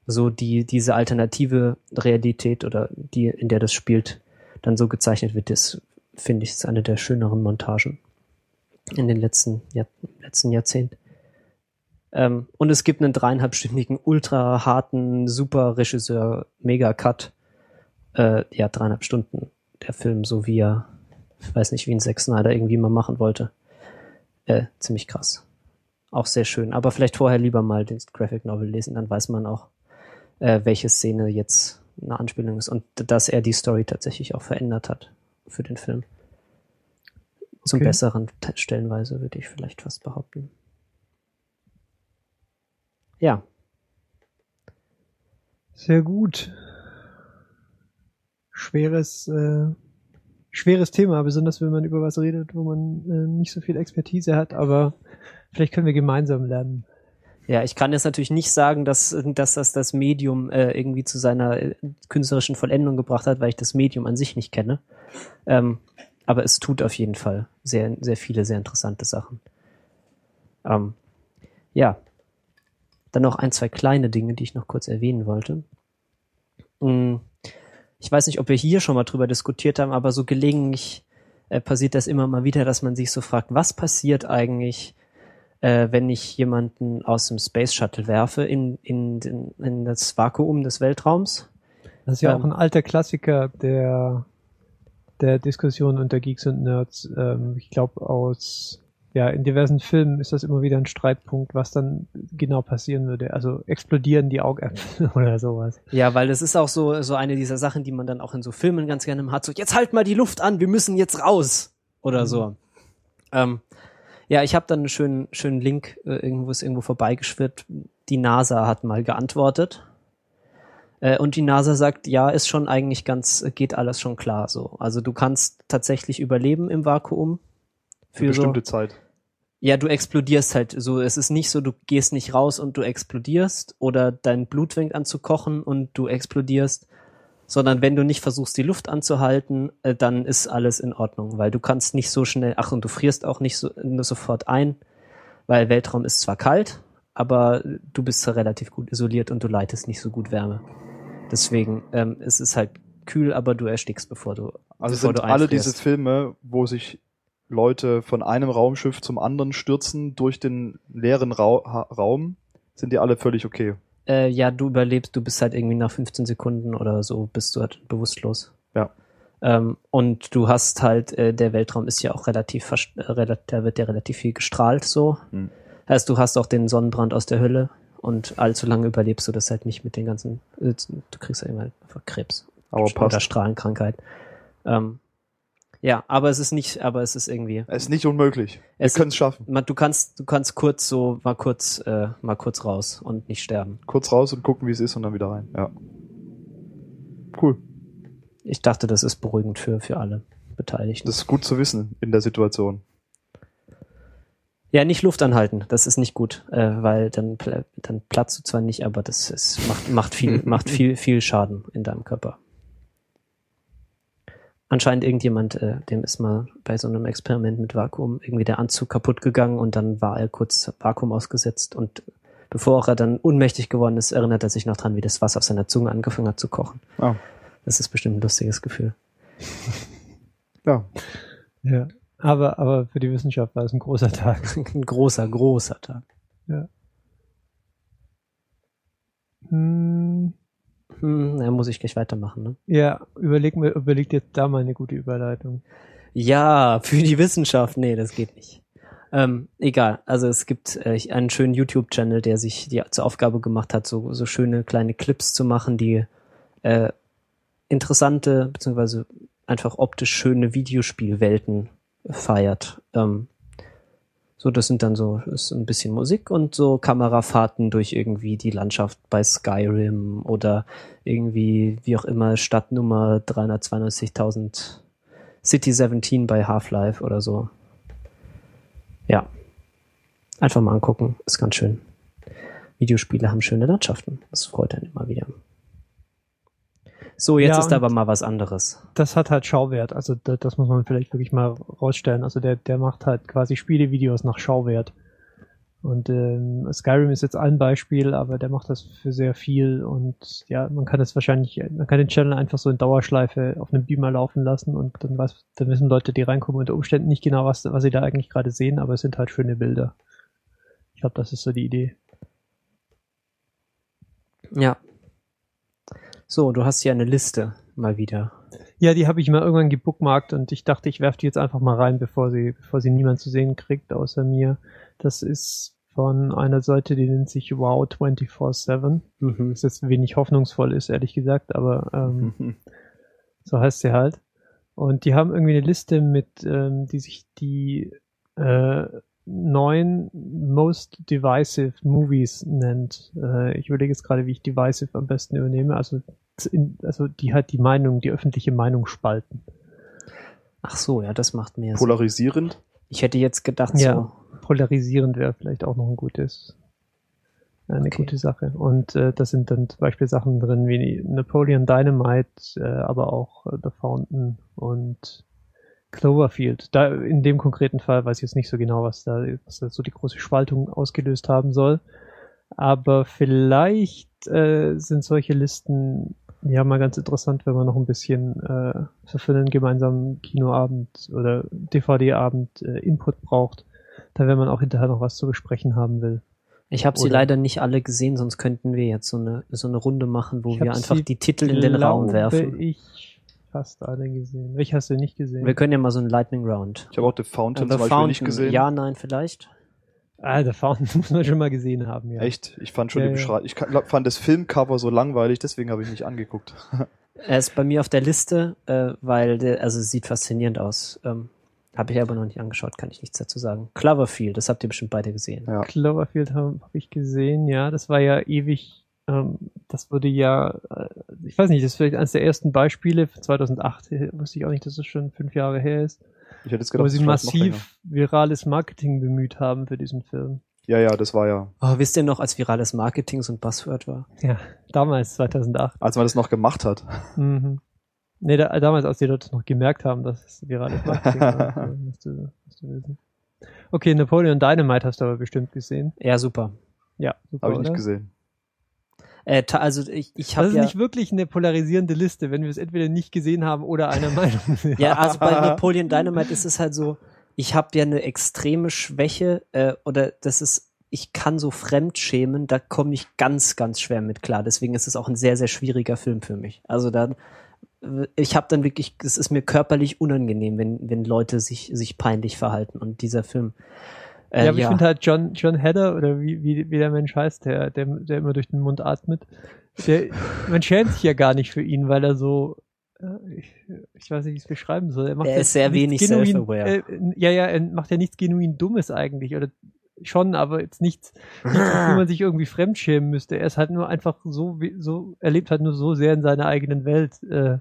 so die, diese alternative Realität oder die, in der das spielt, dann so gezeichnet wird, das finde ich ist eine der schöneren Montagen in den letzten, Jahr, letzten Jahrzehnt. Ähm, und es gibt einen dreieinhalbstündigen, ultra harten, super Regisseur, Mega Cut. Äh, ja, dreieinhalb Stunden der Film, so wie er, ich weiß nicht, wie ein Zack Snyder irgendwie mal machen wollte. Äh, ziemlich krass. Auch sehr schön. Aber vielleicht vorher lieber mal den Graphic Novel lesen, dann weiß man auch, äh, welche Szene jetzt eine Anspielung ist und dass er die Story tatsächlich auch verändert hat für den Film. Zum Okay. besseren te- stellenweise, würde ich vielleicht fast behaupten. Ja, Sehr gut. Schweres, äh, schweres Thema, besonders wenn man über was redet, wo man äh, nicht so viel Expertise hat, aber vielleicht können wir gemeinsam lernen. Ja, ich kann jetzt natürlich nicht sagen, dass, dass das das Medium äh, irgendwie zu seiner äh, künstlerischen Vollendung gebracht hat, weil ich das Medium an sich nicht kenne. Ähm, aber es tut auf jeden Fall sehr, sehr viele, sehr interessante Sachen. Ähm, ja. Dann noch ein, zwei kleine Dinge, die ich noch kurz erwähnen wollte. Mm, Ich weiß nicht, ob wir hier schon mal drüber diskutiert haben, aber so gelegentlich äh, passiert das immer mal wieder, dass man sich so fragt, was passiert eigentlich, äh, wenn ich jemanden aus dem Space Shuttle werfe in, in, den, in das Vakuum des Weltraums. Das ist ja Ähm. auch ein alter Klassiker der, der Diskussion unter Geeks und Nerds. Ähm, ich glaube, aus, ja, in diversen Filmen ist das immer wieder ein Streitpunkt, was dann genau passieren würde. Also explodieren die Augäpfel *laughs* oder sowas. Ja, weil das ist auch so, so eine dieser Sachen, die man dann auch in so Filmen ganz gerne hat. So, jetzt halt mal die Luft an, wir müssen jetzt raus. Oder so. Ähm, ja, ich habe dann einen schönen, schönen Link, äh, irgendwo ist irgendwo vorbeigeschwirrt. Die NASA hat mal geantwortet. Äh, und die NASA sagt, ja, ist schon eigentlich ganz, geht alles schon klar so. Also du kannst tatsächlich überleben im Vakuum. Für so, bestimmte Zeit. ja, du explodierst halt so. Es ist nicht so, du gehst nicht raus und du explodierst oder dein Blut fängt an zu kochen und du explodierst, sondern wenn du nicht versuchst, die Luft anzuhalten, äh, dann ist alles in Ordnung, weil du kannst nicht so schnell, ach und du frierst auch nicht so, nur sofort ein, weil Weltraum ist zwar kalt, aber du bist relativ gut isoliert und du leitest nicht so gut Wärme. Deswegen, ähm, es ist halt kühl, aber du erstickst, bevor du Also bevor sind du alle diese Filme, wo sich Leute von einem Raumschiff zum anderen stürzen durch den leeren Ra Raum, sind die alle völlig okay. Äh, ja, du überlebst, du bist halt irgendwie nach 15 Sekunden oder so, bist du halt bewusstlos. Ja. Ähm, und du hast halt, äh, der Weltraum ist ja auch relativ, äh, da wird ja relativ viel gestrahlt so. Hm. Heißt, du hast auch den Sonnenbrand aus der Hölle und allzu lange überlebst du das halt nicht mit den ganzen, äh, du kriegst ja immer einfach Krebs Aber oder passt. Strahlenkrankheit. Ähm, ja, aber es ist nicht, aber es ist irgendwie, Es ist nicht unmöglich. Wir Es- können es schaffen. man, du kannst, du kannst kurz so, mal kurz, äh, mal kurz raus und nicht sterben. Kurz raus und gucken, wie es ist und dann wieder rein. Ja. Cool. Ich dachte, das ist beruhigend für, für alle Beteiligten. Das ist gut zu wissen in der Situation. ja, nicht Luft anhalten, das ist nicht gut, äh, weil dann, dann platzt du zwar nicht, aber das ist, macht, macht viel, *laughs* macht viel, viel Schaden in deinem Körper. Anscheinend irgendjemand, äh, dem ist mal bei so einem Experiment mit Vakuum irgendwie der Anzug kaputt gegangen und dann war er kurz Vakuum ausgesetzt und bevor auch er dann ohnmächtig geworden ist, erinnert er sich noch dran, wie das Wasser auf seiner Zunge angefangen hat zu kochen. Ah. Das ist bestimmt ein lustiges Gefühl. *laughs* Ja. Ja. Aber, aber für die Wissenschaft war es ein großer Tag. *laughs* Ein großer, großer Tag. Hm, Hm, da muss ich gleich weitermachen, ne? ja, überleg mir, überleg dir da mal eine gute Überleitung. Ja, für die Wissenschaft, nee, das geht nicht. Ähm, egal, also es gibt äh, einen schönen YouTube-Channel, der sich die zur Aufgabe gemacht hat, so, so schöne kleine Clips zu machen, die äh, interessante, beziehungsweise einfach optisch schöne Videospielwelten feiert. Ähm, so, das sind dann so, ist ein bisschen Musik und so Kamerafahrten durch irgendwie die Landschaft bei Skyrim oder irgendwie, wie auch immer, Stadtnummer 392.000 City 17 bei Half-Life oder so. Ja. Einfach mal angucken, ist ganz schön. Videospiele haben schöne Landschaften. Das freut einen immer wieder. So, jetzt Ja, ist aber mal was anderes. Das hat halt Schauwert, also da, das muss man vielleicht wirklich mal rausstellen. Also der, der macht halt quasi Spielevideos nach Schauwert. Und ähm, Skyrim ist jetzt ein Beispiel, aber der macht das für sehr viel und ja, man kann das wahrscheinlich, man kann den Channel einfach so in Dauerschleife auf einem Beamer laufen lassen und dann weiß, dann wissen Leute, die reinkommen, unter Umständen nicht genau, was, was sie da eigentlich gerade sehen, aber es sind halt schöne Bilder. Ich glaube, das ist so die Idee. Ja. So, du hast hier eine Liste mal wieder. Ja, die habe ich mal irgendwann gebookmarkt und ich dachte, ich werfe die jetzt einfach mal rein, bevor sie, bevor sie niemand zu sehen kriegt, außer mir. Das ist von einer Seite, die nennt sich Wow 24-7. Mhm. Was jetzt wenig hoffnungsvoll ist, ehrlich gesagt, aber ähm, *laughs* so heißt sie halt. Und die haben irgendwie eine Liste mit, ähm, die sich die äh, neun Most Divisive Movies nennt. Äh, ich überlege jetzt gerade, wie ich Divisive am besten übernehme. Also, in, also die halt die Meinung, die öffentliche Meinung spalten. Ach so, ja, das macht mehr Sinn. Polarisierend. Ich hätte jetzt gedacht, Ja. so, Polarisierend wäre vielleicht auch noch ein gutes, eine Okay. gute Sache. Und äh, das sind dann zum Beispiel Sachen drin wie Napoleon Dynamite, äh, aber auch äh, The Fountain und Cloverfield. Da in dem konkreten Fall weiß ich jetzt nicht so genau, was da, was da so die große Spaltung ausgelöst haben soll. Aber vielleicht äh, sind solche Listen ja mal ganz interessant, wenn man noch ein bisschen äh, für einen gemeinsamen Kinoabend oder DVD-Abend äh, Input braucht. Da wenn man auch hinterher noch was zu besprechen haben will. ich habe sie leider nicht alle gesehen, sonst könnten wir jetzt so eine, so eine Runde machen, wo wir einfach die Titel in den Raum werfen. ich fast alle gesehen. Welche hast du nicht gesehen? Wir können ja mal so einen Lightning Round. Ich habe auch The Fountain The zum Beispiel nicht gesehen. ja, nein, vielleicht. Ah, The Fountain *laughs* muss man schon mal gesehen haben, ja. Echt? Ich fand schon Ja, die. Beschreibung. Ich fand das Filmcover so langweilig, deswegen habe ich nicht angeguckt. *laughs* Er ist bei mir auf der Liste, äh, weil der, also es sieht faszinierend aus. Ähm, habe ich aber noch nicht angeschaut, kann ich nichts dazu sagen. Cloverfield, das habt ihr bestimmt beide gesehen. Ja. Cloverfield habe hab ich gesehen, ja. Das war ja ewig, ähm, das wurde ja, äh, ich weiß nicht, das ist vielleicht eines der ersten Beispiele für 2008, äh, wusste ich auch nicht, dass es schon fünf Jahre her ist, Ich hätte jetzt wo gedacht, sie massiv virales Marketing bemüht haben für diesen Film. Ja, ja, das war ja. Oh, wisst ihr noch, als virales Marketing so ein Buzzword war? Ja, damals, 2008. Als man das noch gemacht hat. Mhm. Nee, da, damals, als die Leute noch gemerkt haben, dass es virales Marketing war. *laughs* musst du, musst du wissen. Okay, Napoleon Dynamite hast du aber bestimmt gesehen. Ja, super. Ja, super, Habe ich nicht oder? gesehen. Äh, also ich, ich Das habe ist ja, nicht wirklich eine polarisierende Liste, wenn wir es entweder nicht gesehen haben oder einer *laughs* Meinung sind. *laughs* ja, also bei Napoleon Dynamite ist es halt so, ich habe ja eine extreme Schwäche äh, oder das ist, ich kann so Fremdschämen, da komme ich ganz, ganz schwer mit klar. Deswegen ist es auch ein sehr, sehr schwieriger Film für mich. Also da, äh, ich habe dann wirklich, es ist mir körperlich unangenehm, wenn, wenn Leute sich, sich peinlich verhalten. Und dieser Film, äh, ja, aber ich finde halt John, John Hedder oder wie, wie, wie der Mensch heißt, der, der, der immer durch den Mund atmet, der, man schämt sich ja gar nicht für ihn, weil er so, äh, ich, ich weiß nicht, wie ich es beschreiben soll. Er, macht Er ja ist sehr wenig genuin- self-aware. Äh, ja, ja, er macht ja nichts genuin Dummes eigentlich oder schon, aber jetzt nichts, nichts wo man sich irgendwie fremdschämen müsste. Er ist halt nur einfach so, wie- so, er lebt halt nur so sehr in seiner eigenen Welt. Äh,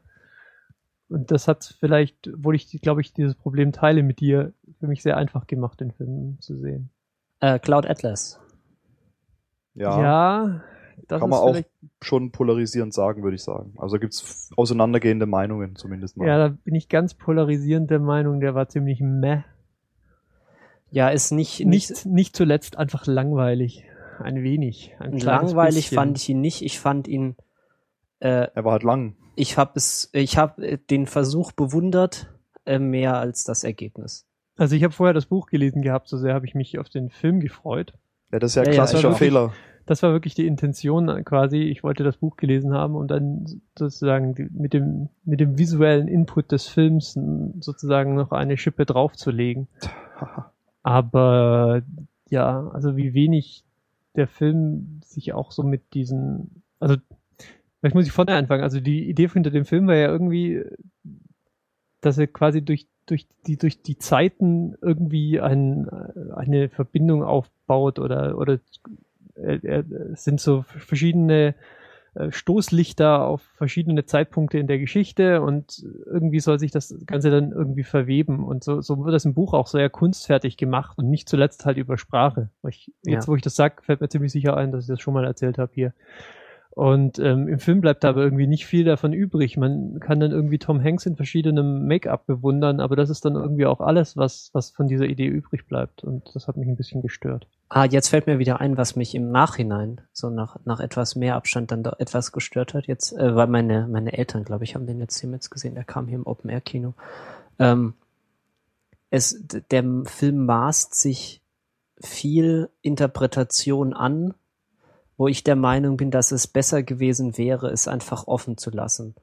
und das hat vielleicht, obwohl ich, glaube ich, dieses Problem teile mit dir, für mich sehr einfach gemacht, den Film zu sehen. äh, Cloud Atlas. Ja, Ja, das kann man ist auch schon polarisierend sagen, würde ich sagen. Also gibt's auseinandergehende Meinungen zumindest mal. ja, da bin ich ganz polarisierend der Meinung, der war ziemlich meh. Ja, ist nicht, Nicht, nicht zuletzt einfach langweilig. Ein wenig. Ein langweilig bisschen. fand ich ihn nicht. Ich fand ihn, äh, Er war halt lang. ich habe es, ich habe den Versuch bewundert äh, mehr als das Ergebnis. Also ich habe vorher das Buch gelesen gehabt, so sehr habe ich mich auf den Film gefreut. Ja, das ist ja ein Ja, ja, klassischer also wirklich- Fehler. Das war wirklich die Intention quasi. Ich wollte das Buch gelesen haben und dann sozusagen mit dem, mit dem visuellen Input des Films sozusagen noch eine Schippe draufzulegen. *laughs* Aber ja, also wie wenig der Film sich auch so mit diesen, also vielleicht muss ich vorne anfangen. Also die Idee hinter dem Film war ja irgendwie, dass er quasi durch, durch, die, durch die Zeiten irgendwie ein, eine Verbindung aufbaut oder, oder äh, äh, es sind so verschiedene äh, Stoßlichter auf verschiedene Zeitpunkte in der Geschichte und irgendwie soll sich das Ganze dann irgendwie verweben. Und so, so wird das im Buch auch sehr kunstfertig gemacht und nicht zuletzt halt über Sprache. Ich, jetzt, Ja. wo ich das sag, fällt mir ziemlich sicher ein, dass ich das schon mal erzählt habe hier. Und ähm, im Film bleibt aber irgendwie nicht viel davon übrig. Man kann dann irgendwie Tom Hanks in verschiedenem Make-up bewundern, aber das ist dann irgendwie auch alles, was, was von dieser Idee übrig bleibt. Und das hat mich ein bisschen gestört. Ah, jetzt fällt mir wieder ein, was mich im Nachhinein, so nach, nach etwas mehr Abstand dann doch etwas gestört hat. Jetzt, äh, weil meine, meine Eltern, glaube ich, haben den jetzt hier jetzt gesehen, der kam hier im Open-Air-Kino. Ähm, es, der Film maßt sich viel Interpretation an, wo ich der Meinung bin, dass es besser gewesen wäre, es einfach offen zu lassen.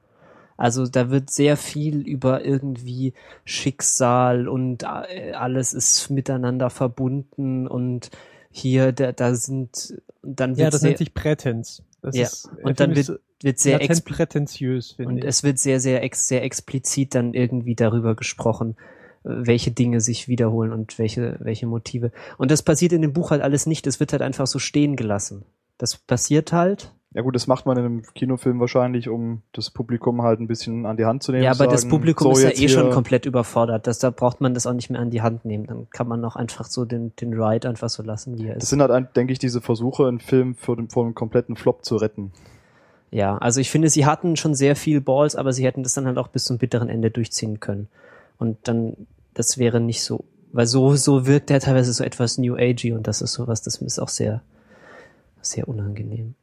Also da wird sehr viel über irgendwie Schicksal und äh, alles ist miteinander verbunden und hier, da, da sind, dann wird Ja, das sehr, nennt sich Prätens. Das Ja, ist, und dann wird, wird sehr prätentiös, finde und ich. es wird sehr, sehr, ex sehr explizit dann irgendwie darüber gesprochen, welche Dinge sich wiederholen und welche, welche Motive. Und das passiert in dem Buch halt alles nicht. Es wird halt einfach so stehen gelassen. Das passiert halt. Ja gut, das macht man in einem Kinofilm wahrscheinlich, um das Publikum halt ein bisschen an die Hand zu nehmen. Ja, aber das sagen, Publikum so ist ja eh schon komplett überfordert. Das, da braucht man das auch nicht mehr an die Hand nehmen. Dann kann man auch einfach so den, den Ride einfach so lassen, wie er Das ist. sind halt, denke ich, diese Versuche, einen Film vor dem, vor einem kompletten Flop zu retten. Ja, also ich finde, sie hatten schon sehr viel Balls, aber sie hätten das dann halt auch bis zum bitteren Ende durchziehen können. Und dann, das wäre nicht so, weil so, so wirkt er teilweise so etwas New Agey und das ist sowas, das ist auch sehr, sehr unangenehm.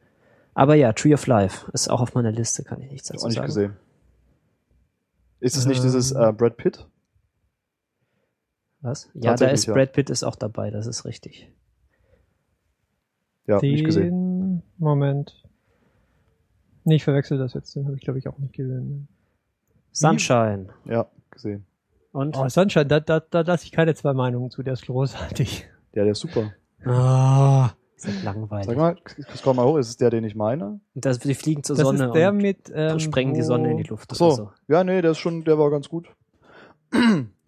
Aber ja, Tree of Life ist auch auf meiner Liste, kann ich nichts dazu auch nicht sagen. gesehen. Ist es nicht Ähm. dieses äh, Brad Pitt? Was? Ja, da ist ja. Brad Pitt ist auch dabei, das ist richtig. Ja, nicht gesehen. Den Moment. Nee, ich verwechsel das jetzt. Den habe ich, glaube ich, auch nicht gesehen. Sunshine. Ja, gesehen. Und? Oh, Sunshine, da, da, da lasse ich keine zwei Meinungen zu. Der ist großartig. Ja, der ist super. Ah, ist halt langweilig. Sag mal, scroll mal hoch, ist es der, den ich meine? Das, die fliegen zur Das Sonne ist der und mit. Ähm, sprengen die Sonne in die Luft so. oder so. Ja, nee, der ist schon, der war ganz gut. *clears throat*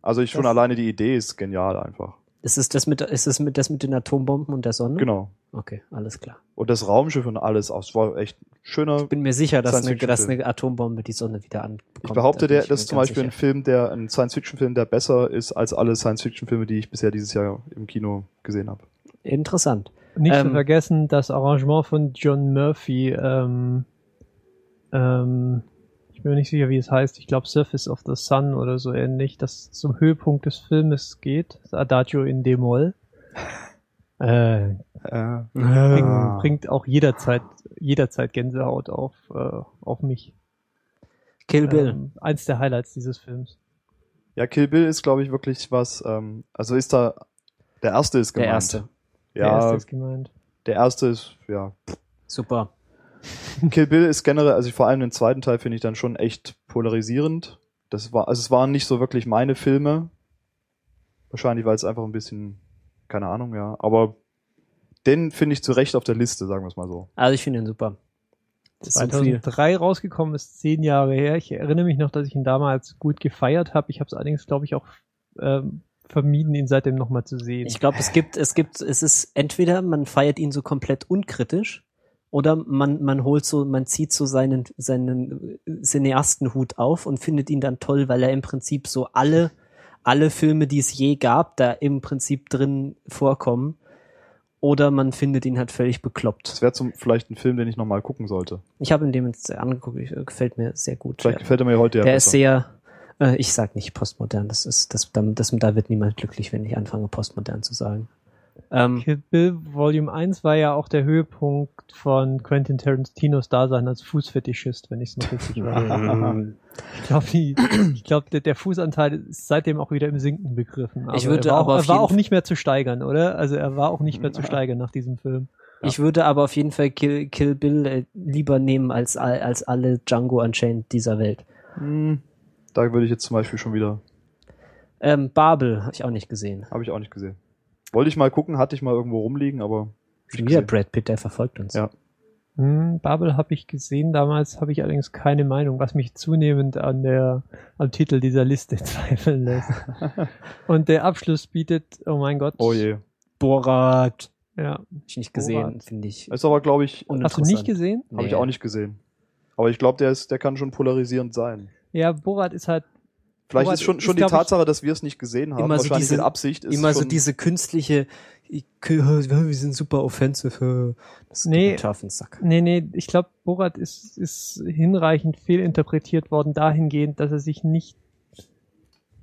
Also ich schon Das- alleine die Idee ist genial einfach. Ist es das mit, ist es mit, das mit den Atombomben und der Sonne? Genau. Okay, alles klar. Und das Raumschiff und alles, auch, es war echt schöner. Ich bin mir sicher, dass, eine, dass eine Atombombe die Sonne wieder anbekommt. Ich behaupte, der, ich das ist zum Beispiel ein sicher. Film, der, ein Science-Fiction-Film, der besser ist als alle Science-Fiction-Filme, die ich bisher dieses Jahr im Kino gesehen habe. Interessant. Nicht zu Ähm, vergessen, das Arrangement von John Murphy. Ähm, ähm, ich bin mir nicht sicher, wie es heißt. Ich glaube Surface of the Sun oder so ähnlich, das zum Höhepunkt des Filmes geht. Das Adagio in D-Moll. *laughs* Äh, Äh, bringt, bringt auch jederzeit, jederzeit Gänsehaut auf, äh, auf mich. Kill Bill. Ähm, eins der Highlights dieses Films. ja, Kill Bill ist, glaube ich, wirklich was, ähm, also ist da, der erste ist der gemeint. Erste. Der Ja, erste ist gemeint. der erste ist, ja. Super. *laughs* Kill Bill ist generell, also vor allem den zweiten Teil finde ich dann schon echt polarisierend. Das war, also es waren nicht so wirklich meine Filme. Wahrscheinlich, weil es einfach ein bisschen, keine Ahnung, ja. Aber den finde ich zu Recht auf der Liste, sagen wir es mal so. Also ich finde ihn super. Das ist so viel. 2003 rausgekommen ist, zehn Jahre her. Ich erinnere mich noch, dass ich ihn damals gut gefeiert habe. Ich habe es allerdings, glaube ich, auch ähm, vermieden, ihn seitdem nochmal zu sehen. Ich glaube, es gibt, es gibt, es ist entweder man feiert ihn so komplett unkritisch oder man, man holt so, man zieht so seinen, seinen Cineastenhut auf und findet ihn dann toll, weil er im Prinzip so alle, alle Filme, die es je gab, da im Prinzip drin vorkommen. Oder man findet ihn halt völlig bekloppt. Das wäre zum vielleicht ein Film, den ich nochmal gucken sollte. Ich habe ihn dem jetzt angeguckt, ich, gefällt mir sehr gut. Vielleicht Ja. gefällt er mir heute ja Der besser. ist sehr, äh, ich sag nicht postmodern, das ist, das, das, das, da wird niemand glücklich, wenn ich anfange, postmodern zu sagen. Ähm, Kill Bill Volume 1 war ja auch der Höhepunkt von Quentin Tarantinos Dasein als Fußfetischist, wenn ich es noch richtig weiß. *laughs* Ich glaube, glaub, der, der Fußanteil ist seitdem auch wieder im Sinken begriffen. Ich würde er war, aber auch, er war auch nicht mehr zu steigern, oder? Also er war auch nicht mehr zu steigern nach diesem Film. Ich würde aber auf jeden Fall Kill, Kill Bill äh, lieber nehmen als, als alle Django Unchained dieser Welt. Hm, da würde ich jetzt zum Beispiel schon wieder, Ähm, Babel habe ich auch nicht gesehen. habe ich auch nicht gesehen. Wollte ich mal gucken, hatte ich mal irgendwo rumliegen, aber Schon wieder. Brad Pitt, der verfolgt uns. Ja. Hm, Babel habe ich gesehen, damals habe ich allerdings keine Meinung, was mich zunehmend an der, am Titel dieser Liste *laughs* zweifeln lässt. *laughs* Und der Abschluss bietet, oh mein Gott. Oh je. Borat. Ja. Hab ich nicht gesehen, finde ich. Ist aber, glaube ich, Hast du nicht gesehen? habe ich auch nicht gesehen. Aber ich glaube, der ist, der kann schon polarisierend sein. Ja, Borat ist halt, Vielleicht Borat ist schon, ist, schon die glaub ich, Tatsache, dass wir es nicht gesehen haben, Immer so wahrscheinlich diese- Absicht, ist Immer schon, so diese künstliche, ich- *laughs* wir sind super offensive. Das geht Nee. den Sack. nee, nee, ich glaube, Borat ist, ist hinreichend fehlinterpretiert worden dahingehend, dass er sich nicht,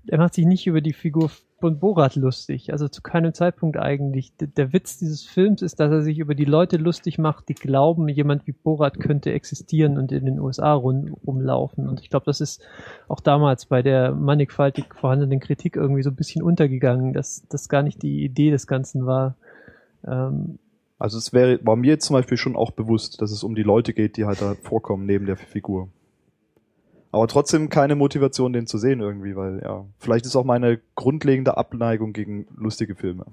er macht sich nicht über die Figur von Borat lustig. Also zu keinem Zeitpunkt eigentlich. D der Witz dieses Films ist, dass er sich über die Leute lustig macht, die glauben, jemand wie Borat könnte existieren und in den USA rum, rumlaufen. Und ich glaube, das ist auch damals bei der mannigfaltig vorhandenen Kritik irgendwie so ein bisschen untergegangen, dass das gar nicht die Idee des Ganzen war. Ähm, Also es wäre, war mir jetzt zum Beispiel schon auch bewusst, dass es um die Leute geht, die halt da vorkommen neben der Figur. Aber trotzdem keine Motivation, den zu sehen irgendwie, weil ja, vielleicht ist auch meine grundlegende Abneigung gegen lustige Filme.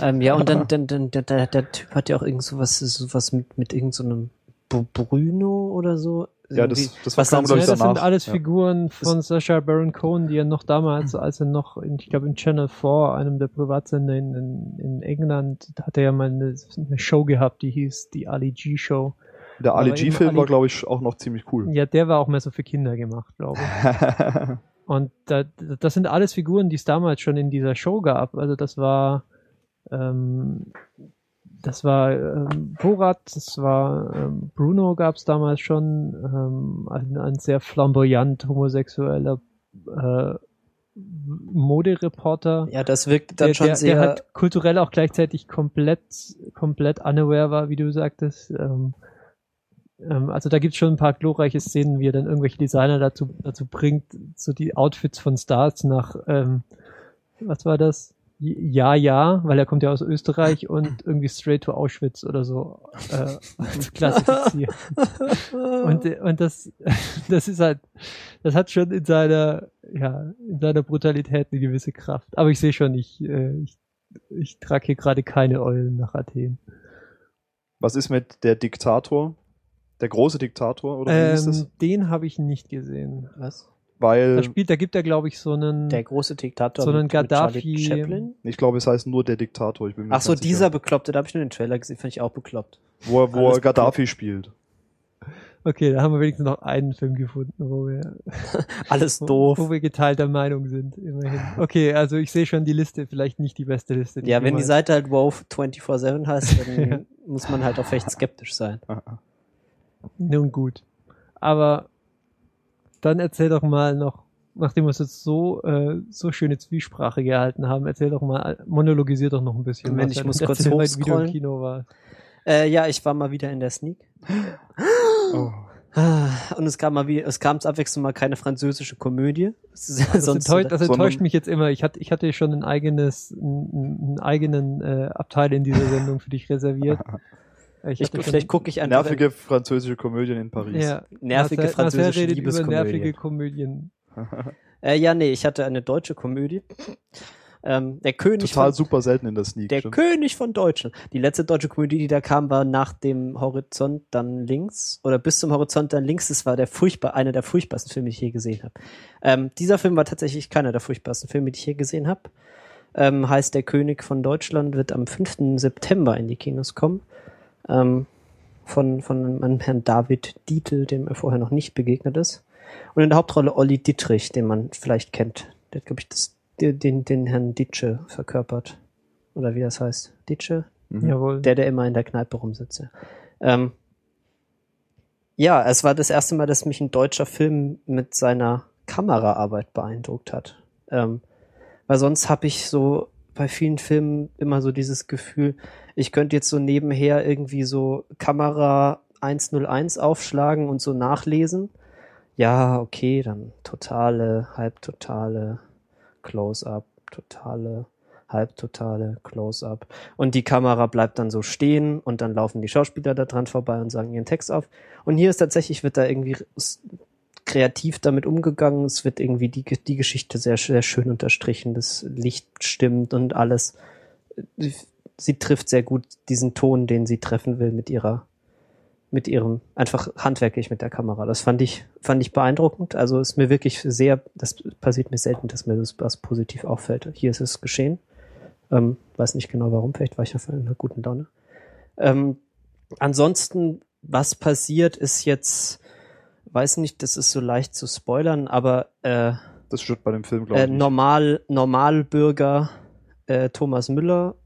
Ähm, ja, und dann, *laughs* dann, dann der, der, der Typ hat ja auch irgend sowas, sowas mit, mit irgend so einem Bruno oder so. Ja, das, das was kam, dann glaub ja, ich, das danach. sind alles ja. Figuren von Sacha Baron Cohen, die er noch damals, als er noch, in, ich glaube in Channel 4, einem der Privatsender in, in, in England, da hat er ja mal eine, eine Show gehabt, die hieß die Ali G Show. Der Ali G-Film war, glaube ich, auch noch ziemlich cool. Ja, der war auch mehr so für Kinder gemacht, glaube ich. *laughs* Und da, das sind alles Figuren, die es damals schon in dieser Show gab. Also das war, ähm, das war ähm, Borat, das war ähm, Bruno gab es damals schon, ähm, ein, ein sehr flamboyant homosexueller äh, Modereporter. Ja, das wirkt dann der, schon der, sehr. der halt kulturell auch gleichzeitig komplett, komplett unaware war, wie du sagtest. Ähm, also da gibt's schon ein paar glorreiche Szenen, wie er dann irgendwelche Designer dazu, dazu bringt, so die Outfits von Stars nach, ähm, was war das? Ja, ja, weil er kommt ja aus Österreich und irgendwie straight to Auschwitz oder so äh, *laughs* zu klassifizieren. Und, und das, *laughs* das ist halt, das hat schon in seiner, ja, in seiner Brutalität eine gewisse Kraft. Aber ich sehe schon, ich, äh, ich, ich trage hier gerade keine Eulen nach Athen. Was ist mit der Diktator? Der große Diktator, oder wie hieß das? Ähm, den habe ich nicht gesehen. was? Weil, Da spielt, da gibt er, glaube ich, so einen. Der große Diktator. So einen mit- mit Charlie Gaddafi- Chaplin? ich glaube, es heißt nur der Diktator. Ich bin mir Ach so, dieser sicher. Bekloppte, da habe ich nur den Trailer gesehen, fand ich auch bekloppt. Wo er, wo er Gaddafi spielt. Okay, da haben wir wenigstens noch einen Film gefunden, wo wir, *laughs* Alles wo, doof. wo wir geteilter Meinung sind, immerhin. Okay, also ich sehe schon die Liste, vielleicht nicht die beste Liste. Ja, du wenn die. Seite halt WoW 24-7 heißt, dann *laughs* muss man halt auch vielleicht skeptisch sein. Nun gut. Aber dann erzähl doch mal noch, nachdem wir uns jetzt so, äh, so schöne Zwiesprache gehalten haben, erzähl doch mal, monologisier doch noch ein bisschen. Moment, ich muss kurz mal, wie du im hochscrollen. Kino warst. Äh, ja, ich war mal wieder in der Sneak. Oh. Und es kam mal wieder, es kam abwechselnd mal keine französische Komödie. Das *laughs* ist Das, sonst enttäuscht, das enttäuscht mich jetzt immer. Ich hatte, ich hatte schon ein eigenes, einen, einen eigenen äh, Abteil in dieser Sendung für dich reserviert. *laughs* Ich ich, vielleicht gucke ich an Nervige französische Komödien in Paris. ja, nervige Marcel- Marcel französische redet über nervige. Komödien. *laughs* Äh, ja, nee, ich hatte eine deutsche Komödie. Ähm, der König Total von, super selten in der Sneak. Der stimmt. König von Deutschland. Die letzte deutsche Komödie, die da kam, war nach dem Horizont dann links oder bis zum Horizont dann links. Das war der furchtbar, einer der furchtbarsten Filme, die ich je gesehen habe. Ähm, dieser Film war tatsächlich keiner der furchtbarsten Filme, die ich je gesehen habe. Ähm, heißt Der König von Deutschland wird am 5. September in die Kinos kommen. Ähm, von, von einem Herrn David Dietl, dem er vorher noch nicht begegnet ist. Und in der Hauptrolle Olli Dittrich, den man vielleicht kennt. Der hat, glaube ich, das, den, den, den Herrn Ditsche verkörpert. Oder wie das heißt. Ditsche? Mhm. Jawohl. Der, der immer in der Kneipe rumsitzt. Ja. Ähm, ja, es war das erste Mal, dass mich ein deutscher Film mit seiner Kameraarbeit beeindruckt hat. Ähm, weil sonst habe ich so bei vielen Filmen immer so dieses Gefühl, ich könnte jetzt so nebenher irgendwie so Kamera 101 aufschlagen und so nachlesen. Ja, okay, dann totale, halbtotale Close-up, totale, halbtotale Close-up. Und die Kamera bleibt dann so stehen und dann laufen die Schauspieler da dran vorbei und sagen ihren Text auf. Und hier ist tatsächlich, wird da irgendwie kreativ damit umgegangen. Es wird irgendwie die, die Geschichte sehr, sehr schön unterstrichen. Das Licht stimmt und alles. Sie trifft sehr gut diesen Ton, den sie treffen will mit ihrer, mit ihrem, einfach handwerklich mit der Kamera. Das fand ich, fand ich beeindruckend. Also ist mir wirklich sehr, das passiert mir selten, dass mir das was positiv auffällt. Hier ist es geschehen. Ähm, weiß nicht genau warum, vielleicht war ich auf einer guten Laune. Ähm, ansonsten, was passiert, ist jetzt, weiß nicht, das ist so leicht zu spoilern, aber äh, Das steht bei dem Film, glaube äh, ich. Normal, Normalbürger äh, Thomas Müller,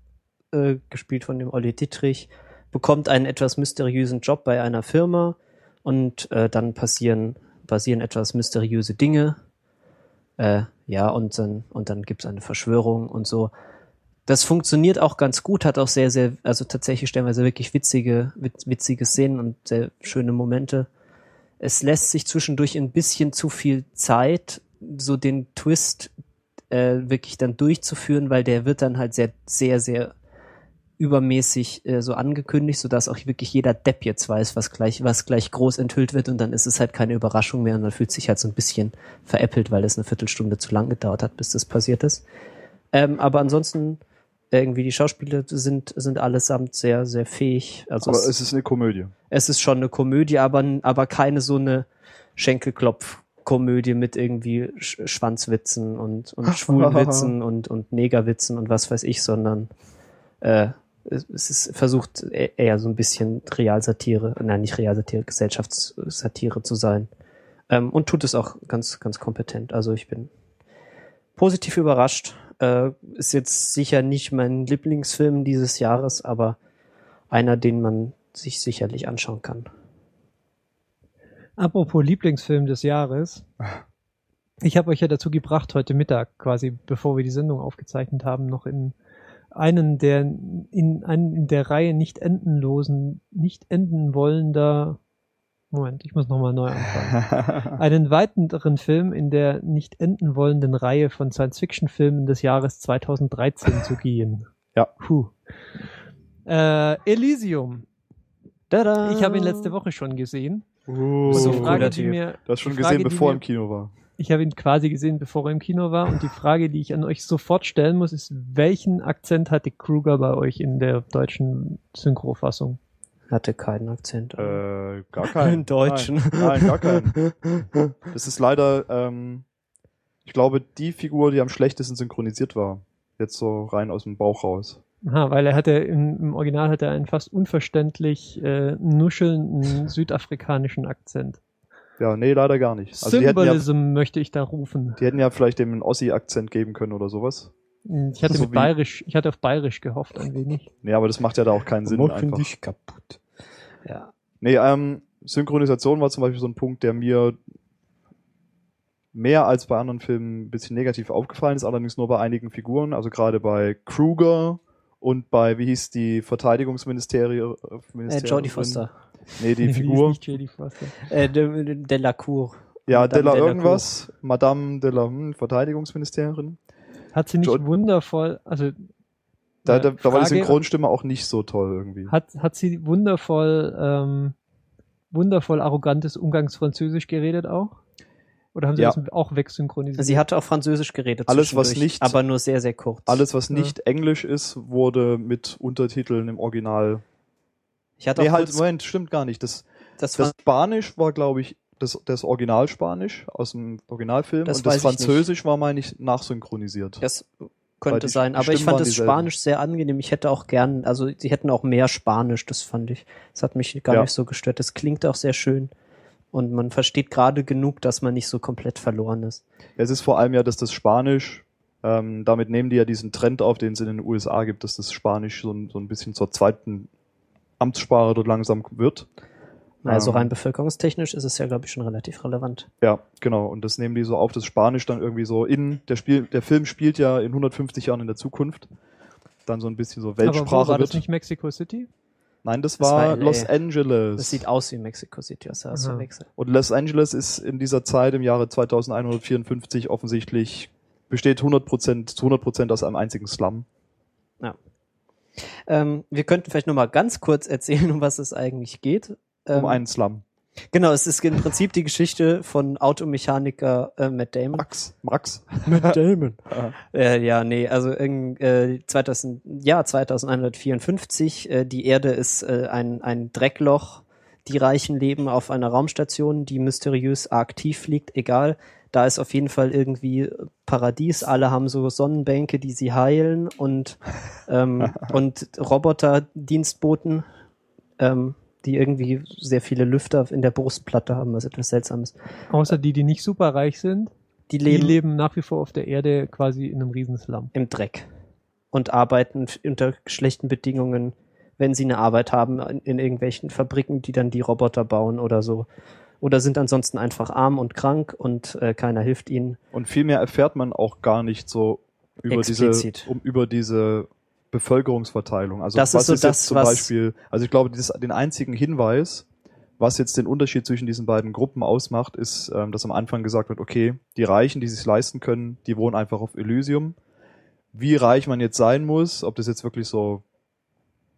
äh, gespielt von dem Olli Dittrich, bekommt einen etwas mysteriösen Job bei einer Firma und äh, dann passieren, passieren etwas mysteriöse Dinge. Äh, ja, und dann, und dann gibt's eine Verschwörung und so. Das funktioniert auch ganz gut, hat auch sehr, sehr, also tatsächlich stellenweise wirklich witzige, witz, witzige Szenen und sehr schöne Momente. Es lässt sich zwischendurch ein bisschen zu viel Zeit, so den Twist äh, wirklich dann durchzuführen, weil der wird dann halt sehr, sehr, sehr übermäßig äh, so angekündigt, sodass auch wirklich jeder Depp jetzt weiß, was gleich, was gleich groß enthüllt wird und dann ist es halt keine Überraschung mehr und man fühlt sich halt so ein bisschen veräppelt, weil es eine Viertelstunde zu lang gedauert hat, bis das passiert ist. Ähm, aber ansonsten irgendwie die Schauspieler sind sind allesamt sehr sehr fähig. Also Aber es, es ist eine Komödie. es ist schon eine Komödie, aber aber keine so eine Schenkelklopf-Komödie mit irgendwie Sch Schwanzwitzen und und *laughs* Schwulenwitzen und und Negerwitzen und was weiß ich, sondern äh, es es ist versucht e- eher so ein bisschen Realsatire, nein nicht Realsatire, Gesellschaftssatire zu sein ähm, und tut es auch ganz ganz kompetent. Also ich bin positiv überrascht. Äh, ist jetzt sicher nicht mein Lieblingsfilm dieses Jahres, aber einer, den man sich sicherlich anschauen kann. Apropos Lieblingsfilm des Jahres. Ich habe euch ja dazu gebracht, heute Mittag, quasi bevor wir die Sendung aufgezeichnet haben, noch in einen der in einen in der Reihe nicht endenlosen, nicht enden wollender Moment, ich muss nochmal neu anfangen. *laughs* Einen weiteren Film in der nicht enden wollenden Reihe von Science-Fiction-Filmen des Jahres 2013 zu gehen. Ja. Puh. Äh, Elysium. Tada! Ich habe ihn letzte Woche schon gesehen. Und So Frage, die mir, du hast schon Frage, gesehen, bevor er mir- im Kino war. ich habe ihn quasi gesehen, bevor er im Kino war. Und die Frage, die ich an euch sofort stellen muss, ist, welchen Akzent hatte Kruger bei euch in der deutschen Synchrofassung? Hatte keinen Akzent. Äh, gar keinen. *laughs* Im Deutschen. Nein, nein, gar keinen. Das ist leider, ähm, ich glaube, die Figur, die am schlechtesten synchronisiert war. Jetzt so rein aus dem Bauch raus. Aha, weil er hatte im, im Original hat er einen fast unverständlich äh, nuschelnden südafrikanischen Akzent. Ja, nee, leider gar nicht. Also hätten, ja, Symbolism möchte ich da rufen. die hätten ja vielleicht dem einen Ossi-Akzent geben können oder sowas. Ich hatte So mit bayerisch, ich hatte auf bayerisch gehofft ein wenig. Nee, aber das macht ja da auch keinen Sinn einfach. dich kaputt. Ja. Nee, ähm, Synchronisation war zum Beispiel so ein Punkt, der mir mehr als bei anderen Filmen ein bisschen negativ aufgefallen ist, allerdings nur bei einigen Figuren, also gerade bei Kruger und bei, wie hieß die Verteidigungsministerie? Äh, Jodie Foster. Nee, die *laughs* Figur. nicht Jodie Foster. Äh, de, de, Delacour. Ja, Madame Della Delacour. irgendwas. Madame Della hm, Verteidigungsministerin. Hat sie nicht Jo- wundervoll, also Da, äh, da, da war die Synchronstimme auch nicht so toll irgendwie. Hat, hat sie wundervoll, ähm, wundervoll arrogantes Umgangsfranzösisch geredet auch? Oder haben sie Ja. das auch wegsynchronisiert? Sie hatte auch Französisch geredet. Alles, was nicht- Aber nur sehr, sehr kurz. Alles, was Ja. nicht Englisch ist, wurde mit Untertiteln im Original. Ich hatte Nee, auch halt, Moment, stimmt gar nicht. Das, das war, das Spanisch war, glaube ich, das, das Originalspanisch aus dem Originalfilm Das und das ich. Französisch war, meine ich, nachsynchronisiert. das könnte die- sein. die Aber ich Stimmen fand waren das. Spanisch sehr angenehm. Ich hätte auch gern, also sie hätten auch mehr Spanisch, das fand ich. Das hat mich gar Ja. nicht so gestört. Das klingt auch sehr schön. Und man versteht gerade genug, dass man nicht so komplett verloren ist. Es ist vor allem ja, dass das Spanisch, ähm, damit nehmen die ja diesen Trend auf, den es in den USA gibt, dass das Spanisch so ein, so ein bisschen zur zweiten Amtssprache dort langsam wird. Also Ähm. rein bevölkerungstechnisch ist es ja, glaube ich, schon relativ relevant. Ja, genau. Und das nehmen die so auf, das Spanisch dann irgendwie so in, der Spiel, der Film spielt ja in 150 Jahren in der Zukunft. Dann so ein bisschen so Aber wo Weltsprache war das wird. nicht Mexico City? Nein, das Das war. Los Angeles. Das sieht aus wie Mexico City, das hast du verwechselt. Und Los Angeles ist in dieser Zeit im Jahre 2154 offensichtlich besteht 100% zu 100% aus einem einzigen Slum. Ähm, wir könnten vielleicht noch mal ganz kurz erzählen, um was es eigentlich geht. Ähm, Um einen Slum. Genau, es ist im Prinzip die Geschichte von Automechaniker äh, Matt Damon. Max, Max. *laughs* Matt Damon. Ja. Äh, ja, nee, also irgend, äh, 2000, ja, 2154, äh, die Erde ist äh, ein, ein Dreckloch, die Reichen leben auf einer Raumstation, die mysteriös tief fliegt, egal. Da ist auf jeden Fall irgendwie Paradies. Alle haben so Sonnenbänke, die sie heilen und, ähm, *laughs* und Roboter-Dienstboten, ähm, die irgendwie sehr viele Lüfter in der Brustplatte haben, was etwas Seltsames. Außer die, die nicht super reich sind, Die die leben, leben nach wie vor auf der Erde quasi in einem Riesenslum. im Dreck und arbeiten unter schlechten Bedingungen, wenn sie eine Arbeit haben, in, in irgendwelchen Fabriken, die dann die Roboter bauen oder so. Oder sind ansonsten einfach arm und krank und äh, keiner hilft ihnen. Und viel mehr erfährt man auch gar nicht so über diese, Explizit. um, über diese Bevölkerungsverteilung. Also Das was ist so ist das, jetzt zum Beispiel, also ich glaube, dieses, den einzigen Hinweis, was jetzt den Unterschied zwischen diesen beiden Gruppen ausmacht, ist, ähm, dass am Anfang gesagt wird, okay, die Reichen, die sich leisten können, die wohnen einfach auf Elysium. Wie reich man jetzt sein muss, ob das jetzt wirklich so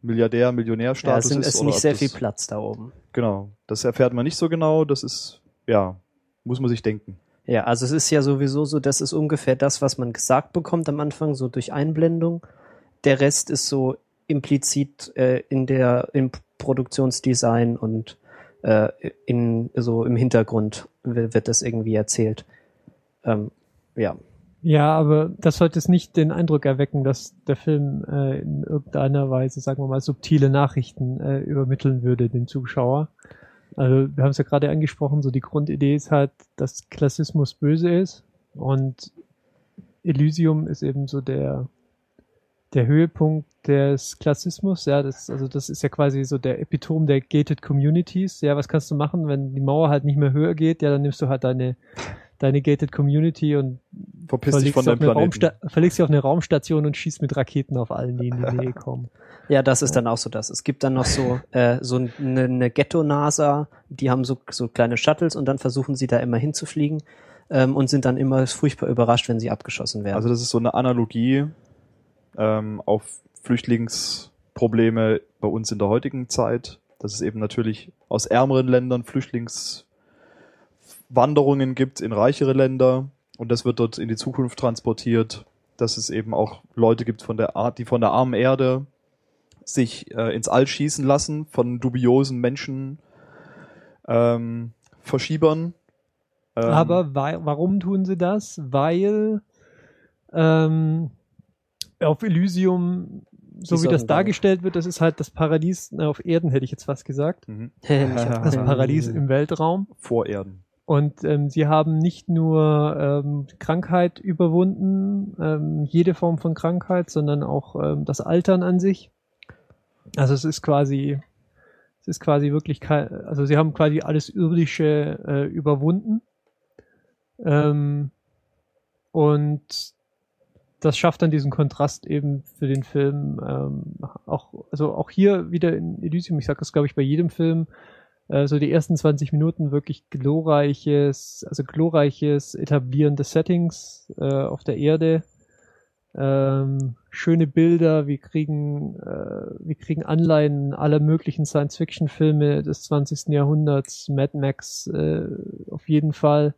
Milliardär, Ja, es Millionärstatus ist es ist nicht sehr das, viel Platz da oben. Genau, das erfährt man nicht so genau. Das ist ja, muss man sich denken. Ja, also es ist ja sowieso so, das ist ungefähr das, was man gesagt bekommt am Anfang, so durch Einblendung. Der Rest ist so implizit äh, in der im Produktionsdesign und äh, in so im Hintergrund wi- wird das irgendwie erzählt. Ähm, ja, Ja, aber das sollte es nicht den Eindruck erwecken, dass der Film äh, in irgendeiner Weise, sagen wir mal, subtile Nachrichten äh, übermitteln würde dem Zuschauer. Also wir haben es ja gerade angesprochen, so die Grundidee ist halt, dass Klassismus böse ist und Elysium ist eben so der der Höhepunkt des Klassismus, ja, das, also das ist ja quasi so der Epitom der gated Communities. Ja, was kannst du machen, wenn die Mauer halt nicht mehr höher geht? Ja, dann nimmst du halt deine, deine gated Community und Verpiss dich verlegst von sie auf deinem eine Planeten. Raumsta verlegst sie auf eine Raumstation und schießt mit Raketen auf allen, die in die Nähe kommen. ja, das ist dann auch so das. Es gibt dann noch so äh, so eine, eine Ghetto-NASA, die haben so so kleine Shuttles und dann versuchen sie da immer hinzufliegen ähm, und sind dann immer furchtbar überrascht, wenn sie abgeschossen werden. Also das ist so eine Analogie ähm, auf Flüchtlingsprobleme bei uns in der heutigen Zeit, dass es eben natürlich aus ärmeren Ländern Flüchtlingswanderungen gibt in reichere Länder und das wird dort in die Zukunft transportiert, dass es eben auch Leute gibt von der Art, die von der armen Erde sich äh, ins All schießen lassen von dubiosen Menschen ähm, Verschiebern. Ähm, Aber warum tun sie das? Weil ähm, auf Elysium, so Die wie das dargestellt wird, das ist halt das Paradies na, auf Erden, hätte ich jetzt fast gesagt. mhm. *laughs* Das Paradies im Weltraum. vor Erden. Und ähm, sie haben nicht nur ähm, Krankheit überwunden, ähm, jede Form von Krankheit, sondern auch ähm, das Altern an sich. Also es ist quasi, es ist quasi wirklich, kein, also sie haben quasi alles Irdische äh, überwunden. Ähm, und das schafft dann diesen Kontrast eben für den Film ähm, auch, also auch hier wieder in Elysium, ich sage das glaube ich bei jedem Film, äh, so die ersten 20 Minuten wirklich glorreiches, also glorreiches Etablieren des Settings äh, auf der Erde. Ähm, schöne Bilder, wir kriegen, äh, wir kriegen Anleihen aller möglichen Science-Fiction-Filme des 20. Jahrhunderts, Mad Max äh, auf jeden Fall.